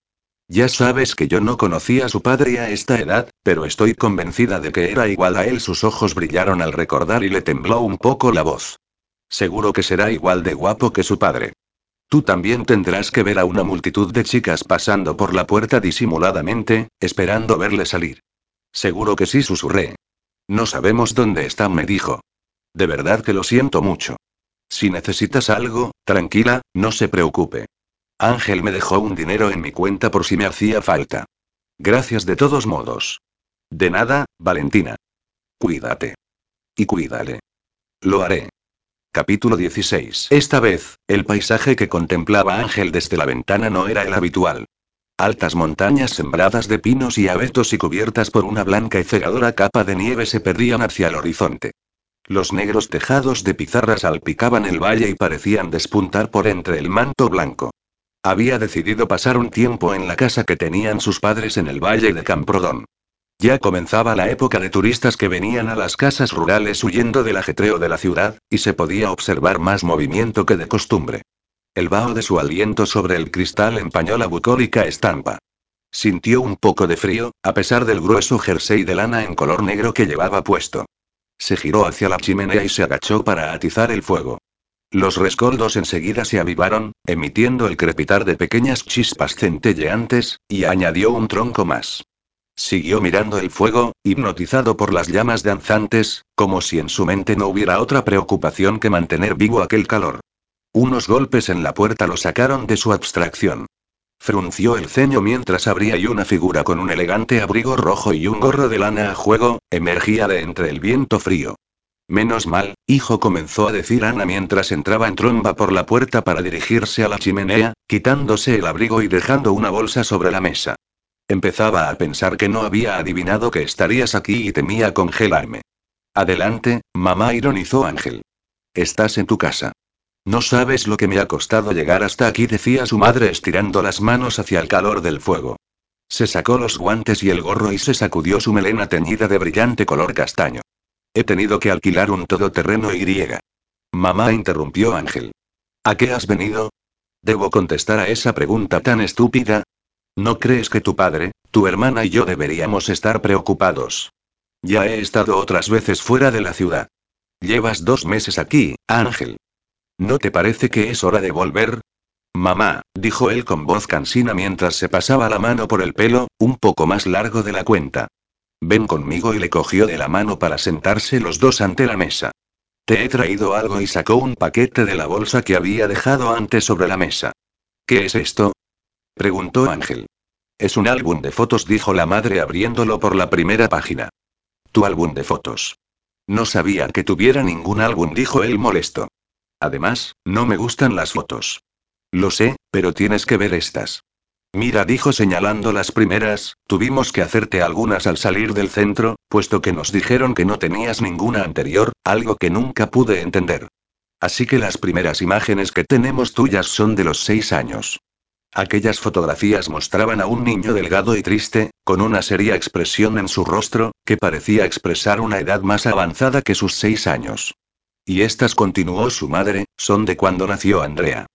Ya sabes que yo no conocía a su padre a esta edad, pero estoy convencida de que era igual a él. Sus ojos brillaron al recordar y le tembló un poco la voz. Seguro que será igual de guapo que su padre. Tú también tendrás que ver a una multitud de chicas pasando por la puerta disimuladamente, esperando verle salir. Seguro que sí, susurré. No sabemos dónde está, me dijo. De verdad que lo siento mucho. Si necesitas algo, tranquila, no se preocupe. Ángel me dejó un dinero en mi cuenta por si me hacía falta. Gracias de todos modos. De nada, Valentina. Cuídate. Y cuídale. Lo haré. Capítulo 16. Esta vez, el paisaje que contemplaba Ángel desde la ventana no era el habitual. Altas montañas sembradas de pinos y abetos y cubiertas por una blanca y cegadora capa de nieve se perdían hacia el horizonte. Los negros tejados de pizarra salpicaban el valle y parecían despuntar por entre el manto blanco. Había decidido pasar un tiempo en la casa que tenían sus padres en el valle de Camprodón. Ya comenzaba la época de turistas que venían a las casas rurales huyendo del ajetreo de la ciudad, y se podía observar más movimiento que de costumbre. El vaho de su aliento sobre el cristal empañó la bucólica estampa. Sintió un poco de frío, a pesar del grueso jersey de lana en color negro que llevaba puesto. Se giró hacia la chimenea y se agachó para atizar el fuego. Los rescoldos enseguida se avivaron, emitiendo el crepitar de pequeñas chispas centelleantes, y añadió un tronco más. Siguió mirando el fuego, hipnotizado por las llamas danzantes, como si en su mente no hubiera otra preocupación que mantener vivo aquel calor. Unos golpes en la puerta lo sacaron de su abstracción. Frunció el ceño mientras abría y una figura con un elegante abrigo rojo y un gorro de lana a juego, emergía de entre el viento frío. Menos mal, hijo, comenzó a decir Ana mientras entraba en tromba por la puerta para dirigirse a la chimenea, quitándose el abrigo y dejando una bolsa sobre la mesa. Empezaba a pensar que no había adivinado que estarías aquí y temía congelarme. Adelante, mamá, ironizó Ángel. Estás en tu casa. No sabes lo que me ha costado llegar hasta aquí, decía su madre estirando las manos hacia el calor del fuego. Se sacó los guantes y el gorro y se sacudió su melena teñida de brillante color castaño. He tenido que alquilar un todoterreno Y. Mamá interrumpió Ángel. ¿A qué has venido? ¿Debo contestar a esa pregunta tan estúpida? ¿No crees que tu padre, tu hermana y yo deberíamos estar preocupados? Ya he estado otras veces fuera de la ciudad. Llevas dos meses aquí, Ángel. ¿No te parece que es hora de volver? Mamá, dijo él con voz cansina mientras se pasaba la mano por el pelo, un poco más largo de la cuenta. Ven conmigo y le cogió de la mano para sentarse los dos ante la mesa. Te he traído algo y sacó un paquete de la bolsa que había dejado antes sobre la mesa. ¿Qué es esto? Preguntó Ángel. Es un álbum de fotos, dijo la madre abriéndolo por la primera página. Tu álbum de fotos. No sabía que tuviera ningún álbum, dijo él molesto. Además, no me gustan las fotos. Lo sé, pero tienes que ver estas. Mira, dijo señalando las primeras, tuvimos que hacerte algunas al salir del centro, puesto que nos dijeron que no tenías ninguna anterior, algo que nunca pude entender. Así que las primeras imágenes que tenemos tuyas son de los seis años. Aquellas fotografías mostraban a un niño delgado y triste, con una seria expresión en su rostro, que parecía expresar una edad más avanzada que sus seis años. Y estas, continuó su madre, son de cuando nació Andrea.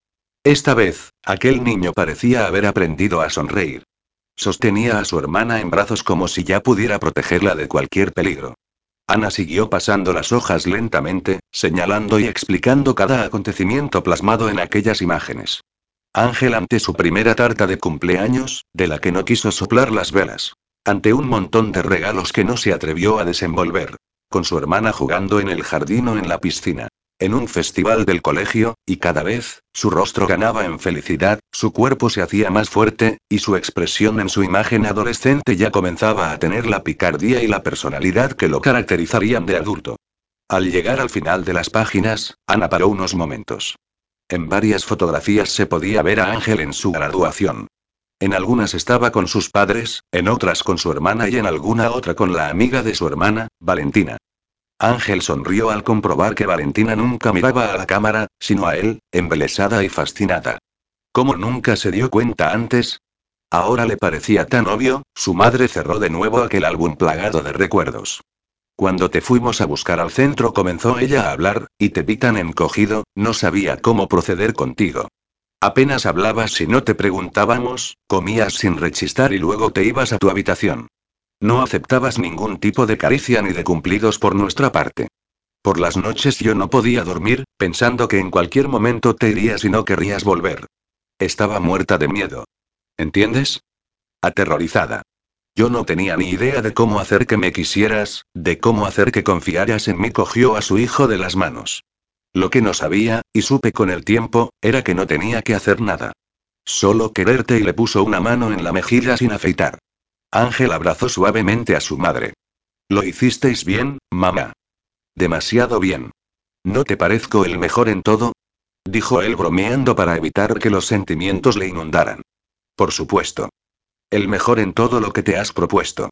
Esta vez, aquel niño parecía haber aprendido a sonreír. Sostenía a su hermana en brazos como si ya pudiera protegerla de cualquier peligro. Ana siguió pasando las hojas lentamente, señalando y explicando cada acontecimiento plasmado en aquellas imágenes. Ángel ante su primera tarta de cumpleaños, de la que no quiso soplar las velas. Ante un montón de regalos que no se atrevió a desenvolver. Con su hermana jugando en el jardín o en la piscina. En un festival del colegio, y cada vez, su rostro ganaba en felicidad, su cuerpo se hacía más fuerte, y su expresión en su imagen adolescente ya comenzaba a tener la picardía y la personalidad que lo caracterizarían de adulto. Al llegar al final de las páginas, Ana paró unos momentos. En varias fotografías se podía ver a Ángel en su graduación. En algunas estaba con sus padres, en otras con su hermana y en alguna otra con la amiga de su hermana, Valentina. Ángel sonrió al comprobar que Valentina nunca miraba a la cámara, sino a él, embelesada y fascinada. ¿Cómo nunca se dio cuenta antes? Ahora le parecía tan obvio, su madre cerró de nuevo aquel álbum plagado de recuerdos. Cuando te fuimos a buscar al centro comenzó ella a hablar, y te vi tan encogido, no sabía cómo proceder contigo. Apenas hablabas si no te preguntábamos, comías sin rechistar y luego te ibas a tu habitación. No aceptabas ningún tipo de caricia ni de cumplidos por nuestra parte. Por las noches yo no podía dormir, pensando que en cualquier momento te irías y no querrías volver. Estaba muerta de miedo. ¿Entiendes? Aterrorizada. Yo no tenía ni idea de cómo hacer que me quisieras, de cómo hacer que confiaras en mí. Cogió a su hijo de las manos. Lo que no sabía, y supe con el tiempo, era que no tenía que hacer nada. Solo quererte y le puso una mano en la mejilla sin afeitar. Ángel abrazó suavemente a su madre. Lo hicisteis bien, mamá. Demasiado bien. ¿No te parezco el mejor en todo? Dijo él bromeando para evitar que los sentimientos le inundaran. Por supuesto. El mejor en todo lo que te has propuesto.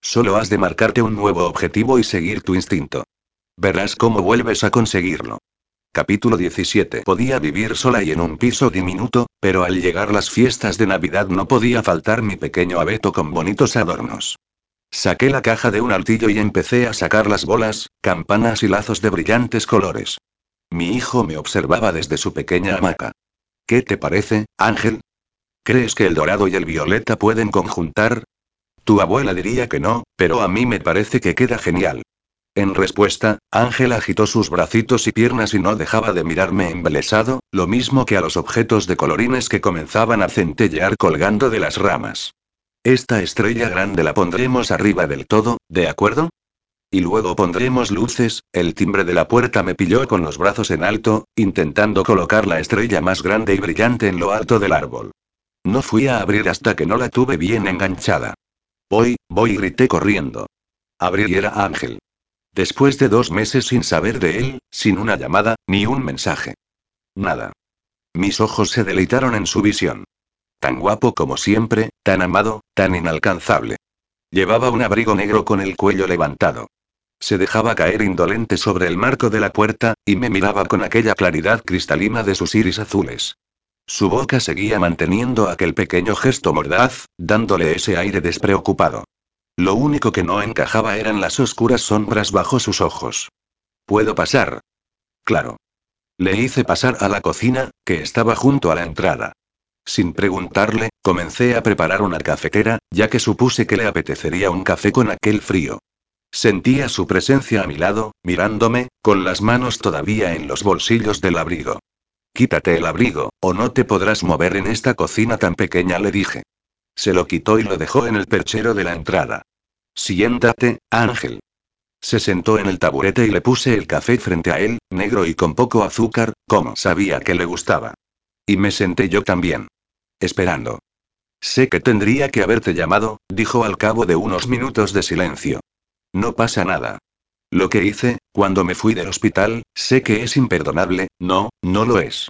Solo has de marcarte un nuevo objetivo y seguir tu instinto. Verás cómo vuelves a conseguirlo. Capítulo 17. Podía vivir sola y en un piso diminuto, pero al llegar las fiestas de Navidad no podía faltar mi pequeño abeto con bonitos adornos. Saqué la caja de un altillo y empecé a sacar las bolas, campanas y lazos de brillantes colores. Mi hijo me observaba desde su pequeña hamaca. ¿Qué te parece, Ángel? ¿Crees que el dorado y el violeta pueden conjuntar? Tu abuela diría que no, pero a mí me parece que queda genial. En respuesta, Ángel agitó sus bracitos y piernas y no dejaba de mirarme embelesado, lo mismo que a los objetos de colorines que comenzaban a centellear colgando de las ramas. Esta estrella grande la pondremos arriba del todo, ¿de acuerdo? Y luego pondremos luces, el timbre de la puerta me pilló con los brazos en alto, intentando colocar la estrella más grande y brillante en lo alto del árbol. No fui a abrir hasta que no la tuve bien enganchada. Voy, voy, grité corriendo. Abrí y era Ángel. Después de dos meses sin saber de él, sin una llamada, ni un mensaje. Nada. Mis ojos se deleitaron en su visión. tan guapo como siempre, tan amado, tan inalcanzable. Llevaba un abrigo negro con el cuello levantado. Se dejaba caer indolente sobre el marco de la puerta, y me miraba con aquella claridad cristalina de sus iris azules. Su boca seguía manteniendo aquel pequeño gesto mordaz, dándole ese aire despreocupado. Lo único que no encajaba eran las oscuras sombras bajo sus ojos. ¿Puedo pasar? Claro. Le hice pasar a la cocina, que estaba junto a la entrada. Sin preguntarle, comencé a preparar una cafetera, ya que supuse que le apetecería un café con aquel frío. Sentía su presencia a mi lado, mirándome, con las manos todavía en los bolsillos del abrigo. Quítate el abrigo, o no te podrás mover en esta cocina tan pequeña, le dije. Se lo quitó y lo dejó en el perchero de la entrada. Siéntate, Ángel. Se sentó en el taburete y le puse el café frente a él, negro y con poco azúcar, como sabía que le gustaba. Y me senté yo también. Esperando. Sé que tendría que haberte llamado, dijo al cabo de unos minutos de silencio. No pasa nada. Lo que hice, cuando me fui del hospital, sé que es imperdonable, no, no lo es.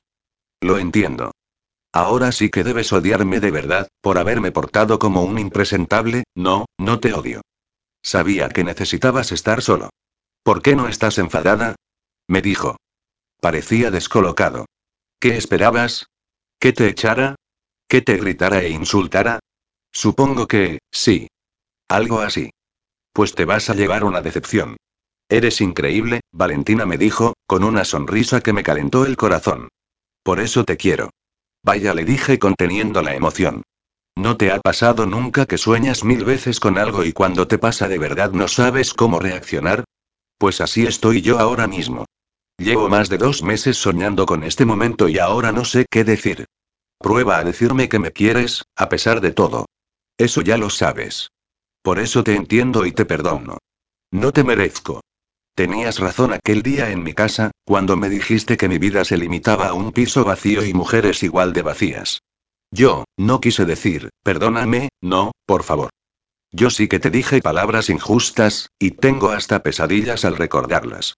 Lo entiendo. Ahora sí que debes odiarme de verdad, por haberme portado como un impresentable, no, no te odio. Sabía que necesitabas estar solo. ¿Por qué no estás enfadada? Me dijo. Parecía descolocado. ¿Qué esperabas? ¿Que te echara? ¿Que te gritara e insultara? Supongo que, sí. Algo así. Pues te vas a llevar una decepción. Eres increíble, Valentina me dijo, con una sonrisa que me calentó el corazón. Por eso te quiero. Vaya, le dije conteniendo la emoción. ¿No te ha pasado nunca que sueñas mil veces con algo y cuando te pasa de verdad no sabes cómo reaccionar? Pues así estoy yo ahora mismo. Llevo más de dos meses soñando con este momento y ahora no sé qué decir. Prueba a decirme que me quieres, a pesar de todo. Eso ya lo sabes. Por eso te entiendo y te perdono. No te merezco. Tenías razón aquel día en mi casa, cuando me dijiste que mi vida se limitaba a un piso vacío y mujeres igual de vacías. Yo, no quise decir, perdóname, no, por favor. Yo sí que te dije palabras injustas, y tengo hasta pesadillas al recordarlas.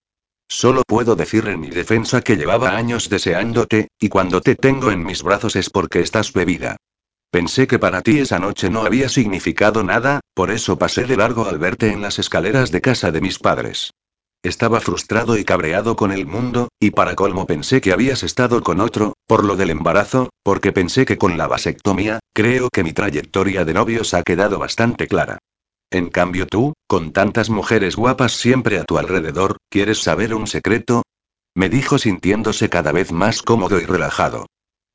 Solo puedo decir en mi defensa que llevaba años deseándote, y cuando te tengo en mis brazos es porque estás bebida. Pensé que para ti esa noche no había significado nada, por eso pasé de largo al verte en las escaleras de casa de mis padres. Estaba frustrado y cabreado con el mundo, y para colmo pensé que habías estado con otro, por lo del embarazo, porque pensé que con la vasectomía, creo que mi trayectoria de novios ha quedado bastante clara. En cambio tú, con tantas mujeres guapas siempre a tu alrededor, ¿quieres saber un secreto? Me dijo sintiéndose cada vez más cómodo y relajado.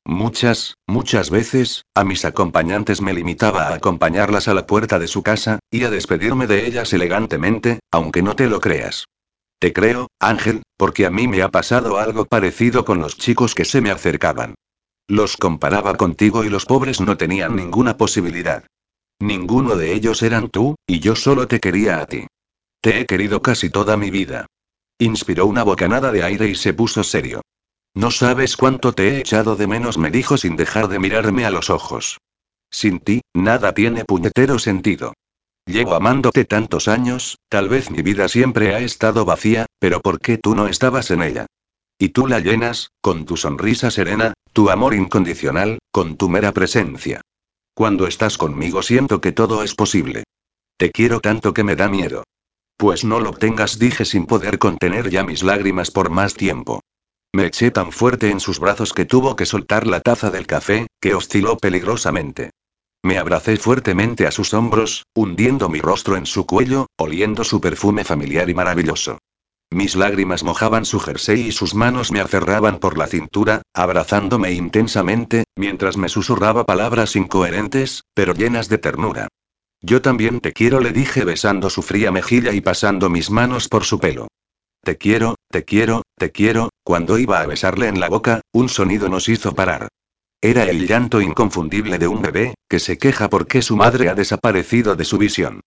Muchas, muchas veces, a mis acompañantes me limitaba a acompañarlas a la puerta de su casa, y a despedirme de ellas elegantemente, aunque no te lo creas. Te creo, Ángel, porque a mí me ha pasado algo parecido con los chicos que se me acercaban. Los comparaba contigo y los pobres no tenían ninguna posibilidad. Ninguno de ellos eran tú, y yo solo te quería a ti. Te he querido casi toda mi vida. Inspiró una bocanada de aire y se puso serio. No sabes cuánto te he echado de menos, me dijo sin dejar de mirarme a los ojos. Sin ti, nada tiene puñetero sentido. Llevo amándote tantos años, tal vez mi vida siempre ha estado vacía, pero ¿por qué tú no estabas en ella? Y tú la llenas, con tu sonrisa serena, tu amor incondicional, con tu mera presencia. Cuando estás conmigo siento que todo es posible. Te quiero tanto que me da miedo. Pues no lo tengas, dije sin poder contener ya mis lágrimas por más tiempo. Me eché tan fuerte en sus brazos que tuvo que soltar la taza del café, que osciló peligrosamente. Me abracé fuertemente a sus hombros, hundiendo mi rostro en su cuello, oliendo su perfume familiar y maravilloso. Mis lágrimas mojaban su jersey y sus manos me aferraban por la cintura, abrazándome intensamente, mientras me susurraba palabras incoherentes, pero llenas de ternura. Yo también te quiero, le dije besando su fría mejilla y pasando mis manos por su pelo. Te quiero, te quiero, te quiero, cuando iba a besarle en la boca, un sonido nos hizo parar. Era el llanto inconfundible de un bebé, que se queja porque su madre ha desaparecido de su visión.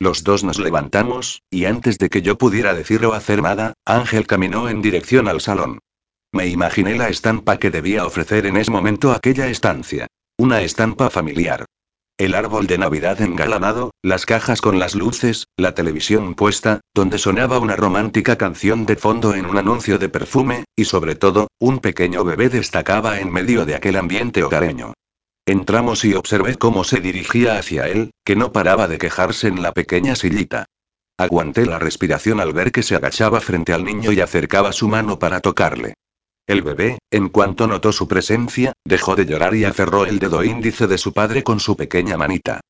Los dos nos levantamos, y antes de que yo pudiera decir o hacer nada, Ángel caminó en dirección al salón. Me imaginé la estampa que debía ofrecer en ese momento aquella estancia. Una estampa familiar. El árbol de Navidad engalanado, las cajas con las luces, la televisión puesta, donde sonaba una romántica canción de fondo en un anuncio de perfume, y sobre todo, un pequeño bebé destacaba en medio de aquel ambiente hogareño. Entramos y observé cómo se dirigía hacia él, que no paraba de quejarse en la pequeña sillita. Aguanté la respiración al ver que se agachaba frente al niño y acercaba su mano para tocarle. El bebé, en cuanto notó su presencia, dejó de llorar y aferró el dedo índice de su padre con su pequeña manita.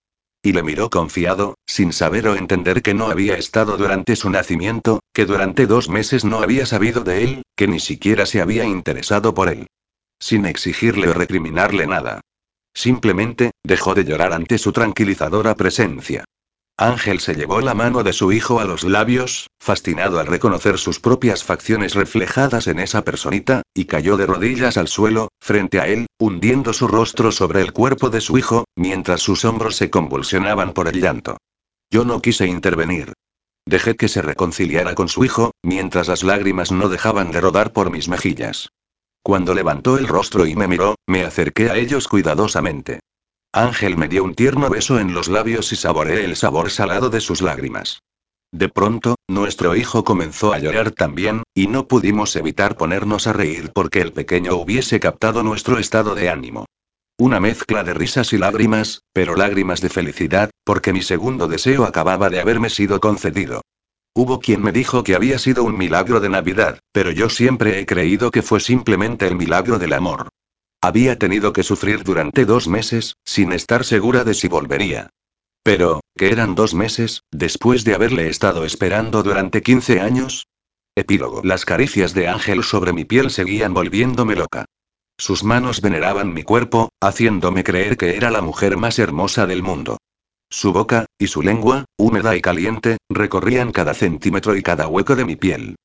Y le miró confiado, sin saber o entender que no había estado durante su nacimiento, que durante dos meses no había sabido de él, que ni siquiera se había interesado por él. Sin exigirle o recriminarle nada. Simplemente, dejó de llorar ante su tranquilizadora presencia. Ángel se llevó la mano de su hijo a los labios, fascinado al reconocer sus propias facciones reflejadas en esa personita, y cayó de rodillas al suelo, frente a él, hundiendo su rostro sobre el cuerpo de su hijo, mientras sus hombros se convulsionaban por el llanto. Yo no quise intervenir. Dejé que se reconciliara con su hijo, mientras las lágrimas no dejaban de rodar por mis mejillas. Cuando levantó el rostro y me miró, me acerqué a ellos cuidadosamente. Ángel me dio un tierno beso en los labios y saboreé el sabor salado de sus lágrimas. De pronto, nuestro hijo comenzó a llorar también, y no pudimos evitar ponernos a reír porque el pequeño hubiese captado nuestro estado de ánimo. Una mezcla de risas y lágrimas, pero lágrimas de felicidad, porque mi segundo deseo acababa de haberme sido concedido. Hubo quien me dijo que había sido un milagro de Navidad, pero yo siempre he creído que fue simplemente el milagro del amor. Había tenido que sufrir durante dos meses, sin estar segura de si volvería. Pero, ¿qué eran dos meses, después de haberle estado esperando durante 15 años? Epílogo. Las caricias de Ángel sobre mi piel seguían volviéndome loca. Sus manos veneraban mi cuerpo, haciéndome creer que era la mujer más hermosa del mundo. Su boca, y su lengua, húmeda y caliente, recorrían cada centímetro y cada hueco de mi piel.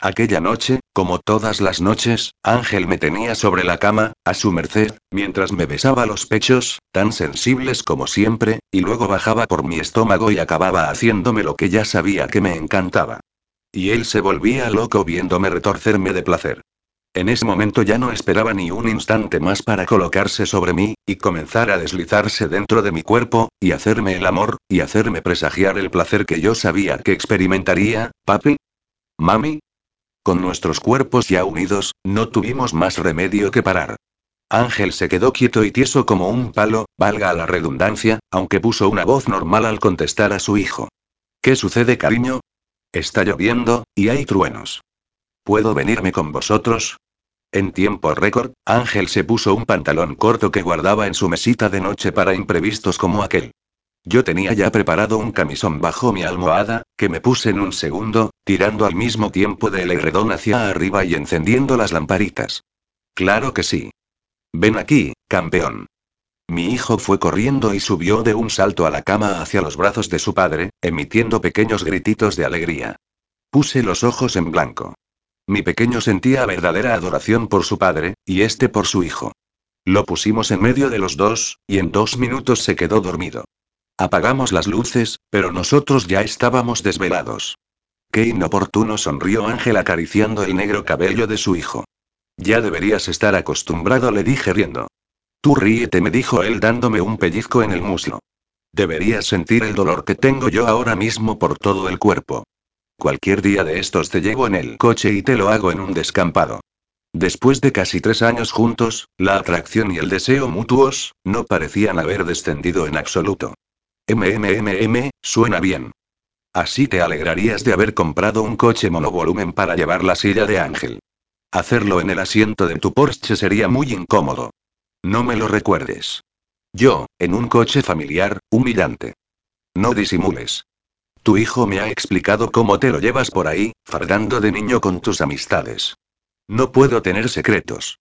Aquella noche, como todas las noches, Ángel me tenía sobre la cama, a su merced, mientras me besaba los pechos, tan sensibles como siempre, y luego bajaba por mi estómago y acababa haciéndome lo que ya sabía que me encantaba. Y él se volvía loco viéndome retorcerme de placer. En ese momento ya no esperaba ni un instante más para colocarse sobre mí, y comenzar a deslizarse dentro de mi cuerpo, y hacerme el amor, y hacerme presagiar el placer que yo sabía que experimentaría, papi. Mami. Con nuestros cuerpos ya unidos, no tuvimos más remedio que parar. Ángel se quedó quieto y tieso como un palo, valga la redundancia, aunque puso una voz normal al contestar a su hijo. ¿Qué sucede, cariño? Está lloviendo, y hay truenos. ¿Puedo venirme con vosotros? En tiempo récord, Ángel se puso un pantalón corto que guardaba en su mesita de noche para imprevistos como aquel. Yo tenía ya preparado un camisón bajo mi almohada, que me puse en un segundo, tirando al mismo tiempo del herredón hacia arriba y encendiendo las lamparitas. Claro que sí. Ven aquí, campeón. Mi hijo fue corriendo y subió de un salto a la cama hacia los brazos de su padre, emitiendo pequeños grititos de alegría. Puse los ojos en blanco. Mi pequeño sentía verdadera adoración por su padre, y este por su hijo. Lo pusimos en medio de los dos, y en dos minutos se quedó dormido. Apagamos las luces, pero nosotros ya estábamos desvelados. Qué inoportuno sonrió Ángel acariciando el negro cabello de su hijo. Ya deberías estar acostumbrado, le dije riendo. Tú ríete, me dijo él dándome un pellizco en el muslo. Deberías sentir el dolor que tengo yo ahora mismo por todo el cuerpo. Cualquier día de estos te llevo en el coche y te lo hago en un descampado. Después de casi tres años juntos, la atracción y el deseo mutuos, no parecían haber descendido en absoluto. MMMM, suena bien. Así te alegrarías de haber comprado un coche monovolumen para llevar la silla de Ángel. Hacerlo en el asiento de tu Porsche sería muy incómodo. No me lo recuerdes. Yo, en un coche familiar, humillante. No disimules. Tu hijo me ha explicado cómo te lo llevas por ahí, fardando de niño con tus amistades. No puedo tener secretos.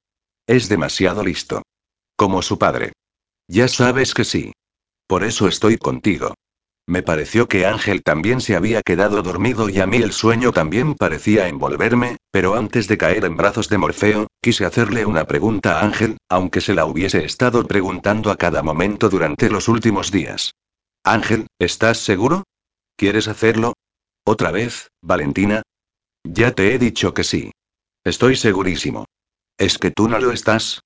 Es demasiado listo. Como su padre. Ya sabes que sí. Por eso estoy contigo. Me pareció que Ángel también se había quedado dormido y a mí el sueño también parecía envolverme, pero antes de caer en brazos de Morfeo, quise hacerle una pregunta a Ángel, aunque se la hubiese estado preguntando a cada momento durante los últimos días. Ángel, ¿estás seguro? ¿Quieres hacerlo? ¿Otra vez, Valentina? Ya te he dicho que sí. Estoy segurísimo. ¿Es que tú no lo estás?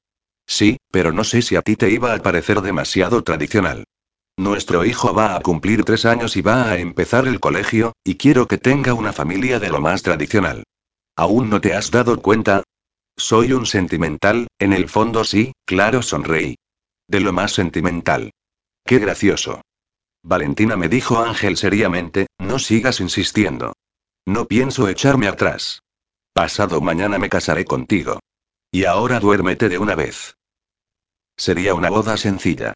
Sí, pero no sé si a ti te iba a parecer demasiado tradicional. Nuestro hijo va a cumplir tres años y va a empezar el colegio, y quiero que tenga una familia de lo más tradicional. ¿Aún no te has dado cuenta? Soy un sentimental, en el fondo sí, claro, sonreí. De lo más sentimental. Qué gracioso. Valentina me dijo Ángel seriamente, no sigas insistiendo. No pienso echarme atrás. Pasado mañana me casaré contigo. Y ahora duérmete de una vez. Sería una boda sencilla.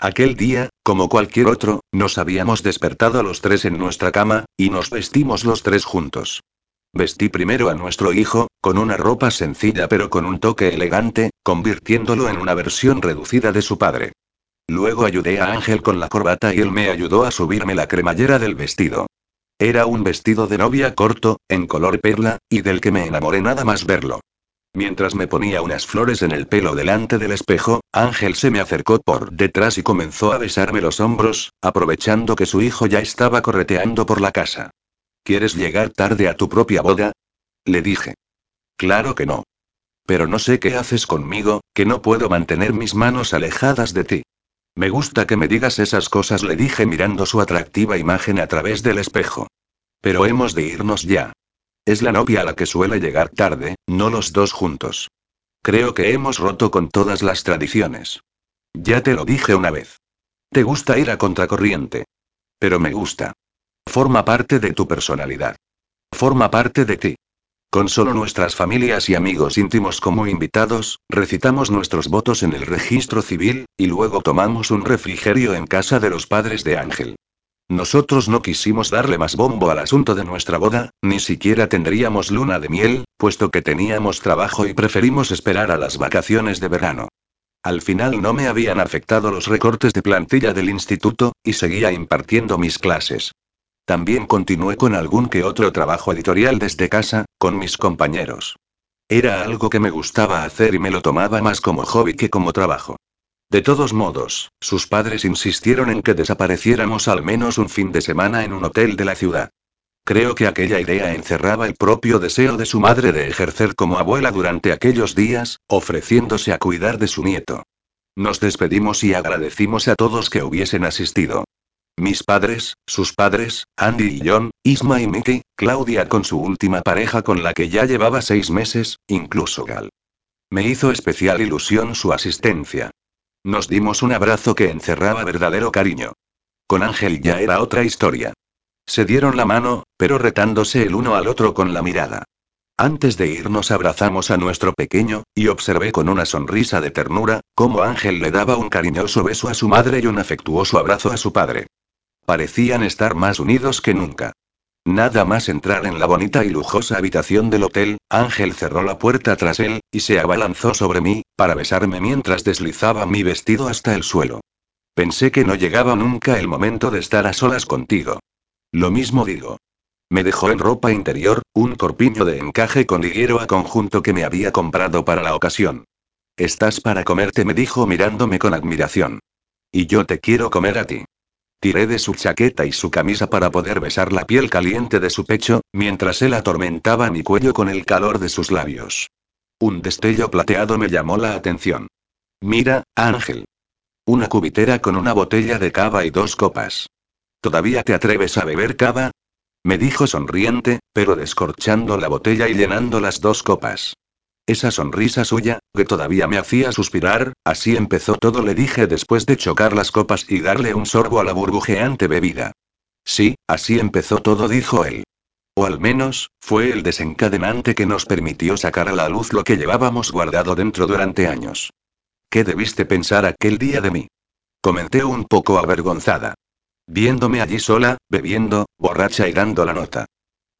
Aquel día, como cualquier otro, nos habíamos despertado los tres en nuestra cama, y nos vestimos los tres juntos. Vestí primero a nuestro hijo, con una ropa sencilla pero con un toque elegante, convirtiéndolo en una versión reducida de su padre. Luego ayudé a Ángel con la corbata y él me ayudó a subirme la cremallera del vestido. Era un vestido de novia corto, en color perla, y del que me enamoré nada más verlo. Mientras me ponía unas flores en el pelo delante del espejo, Ángel se me acercó por detrás y comenzó a besarme los hombros, aprovechando que su hijo ya estaba correteando por la casa. ¿Quieres llegar tarde a tu propia boda? Le dije. Claro que no. Pero no sé qué haces conmigo, que no puedo mantener mis manos alejadas de ti. Me gusta que me digas esas cosas, le dije mirando su atractiva imagen a través del espejo. Pero hemos de irnos ya. Es la novia a la que suele llegar tarde, no los dos juntos. Creo que hemos roto con todas las tradiciones. Ya te lo dije una vez. Te gusta ir a contracorriente. Pero me gusta. Forma parte de tu personalidad. Forma parte de ti. Con solo nuestras familias y amigos íntimos como invitados, recitamos nuestros votos en el registro civil, y luego tomamos un refrigerio en casa de los padres de Ángel. Nosotros no quisimos darle más bombo al asunto de nuestra boda, ni siquiera tendríamos luna de miel, puesto que teníamos trabajo y preferimos esperar a las vacaciones de verano. Al final no me habían afectado los recortes de plantilla del instituto, y seguía impartiendo mis clases. También continué con algún que otro trabajo editorial desde casa, con mis compañeros. Era algo que me gustaba hacer y me lo tomaba más como hobby que como trabajo. De todos modos, sus padres insistieron en que desapareciéramos al menos un fin de semana en un hotel de la ciudad. Creo que aquella idea encerraba el propio deseo de su madre de ejercer como abuela durante aquellos días, ofreciéndose a cuidar de su nieto. Nos despedimos y agradecimos a todos que hubiesen asistido. Mis padres, sus padres, Andy y John, Isma y Mickey, Claudia con su última pareja con la que ya llevaba seis meses, incluso Gal. Me hizo especial ilusión su asistencia. Nos dimos un abrazo que encerraba verdadero cariño. Con Ángel ya era otra historia. Se dieron la mano, pero retándose el uno al otro con la mirada. Antes de irnos abrazamos a nuestro pequeño, y observé con una sonrisa de ternura, cómo Ángel le daba un cariñoso beso a su madre y un afectuoso abrazo a su padre. Parecían estar más unidos que nunca. Nada más entrar en la bonita y lujosa habitación del hotel, Ángel cerró la puerta tras él, y se abalanzó sobre mí, para besarme mientras deslizaba mi vestido hasta el suelo. Pensé que no llegaba nunca el momento de estar a solas contigo. Lo mismo digo. Me dejó en ropa interior, un corpiño de encaje con liguero a conjunto que me había comprado para la ocasión. Estás para comerte, me dijo mirándome con admiración. Y yo te quiero comer a ti. Tiré de su chaqueta y su camisa para poder besar la piel caliente de su pecho, mientras él atormentaba mi cuello con el calor de sus labios. Un destello plateado me llamó la atención. Mira, Ángel. Una cubitera con una botella de cava y dos copas. ¿Todavía te atreves a beber cava? Me dijo sonriente, pero descorchando la botella y llenando las dos copas. Esa sonrisa suya, que todavía me hacía suspirar, así empezó todo, le dije después de chocar las copas y darle un sorbo a la burbujeante bebida. Sí, así empezó todo, dijo él. O al menos, fue el desencadenante que nos permitió sacar a la luz lo que llevábamos guardado dentro durante años. ¿Qué debiste pensar aquel día de mí? Comenté un poco avergonzada. Viéndome allí sola, bebiendo, borracha y dando la nota.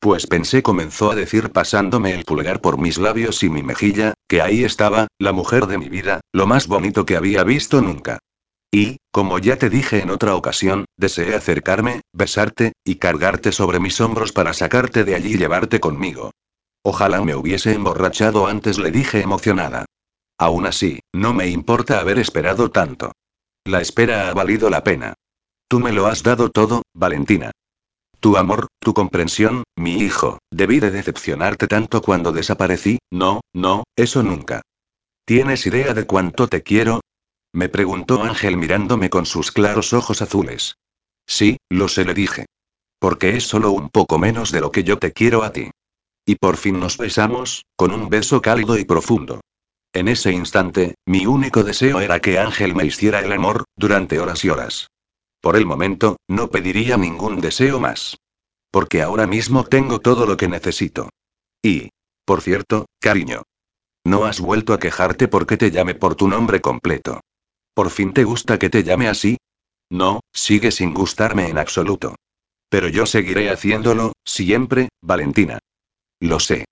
Pues pensé, comenzó a decir pasándome el pulgar por mis labios y mi mejilla, que ahí estaba, la mujer de mi vida, lo más bonito que había visto nunca. Y, como ya te dije en otra ocasión, deseé acercarme, besarte, y cargarte sobre mis hombros para sacarte de allí y llevarte conmigo. Ojalá me hubiese emborrachado antes, le dije emocionada. Aún así, no me importa haber esperado tanto. La espera ha valido la pena. Tú me lo has dado todo, Valentina. Tu amor, tu comprensión, mi hijo, debí de decepcionarte tanto cuando desaparecí, no, no, eso nunca. ¿Tienes idea de cuánto te quiero? Me preguntó Ángel mirándome con sus claros ojos azules. Sí, lo sé, le dije. Porque es solo un poco menos de lo que yo te quiero a ti. Y por fin nos besamos, con un beso cálido y profundo. En ese instante, mi único deseo era que Ángel me hiciera el amor, durante horas y horas. Por el momento, no pediría ningún deseo más. Porque ahora mismo tengo todo lo que necesito. Y, por cierto, cariño. No has vuelto a quejarte porque te llame por tu nombre completo. ¿Por fin te gusta que te llame así? No, sigue sin gustarme en absoluto. Pero yo seguiré haciéndolo, siempre, Valentina. Lo sé.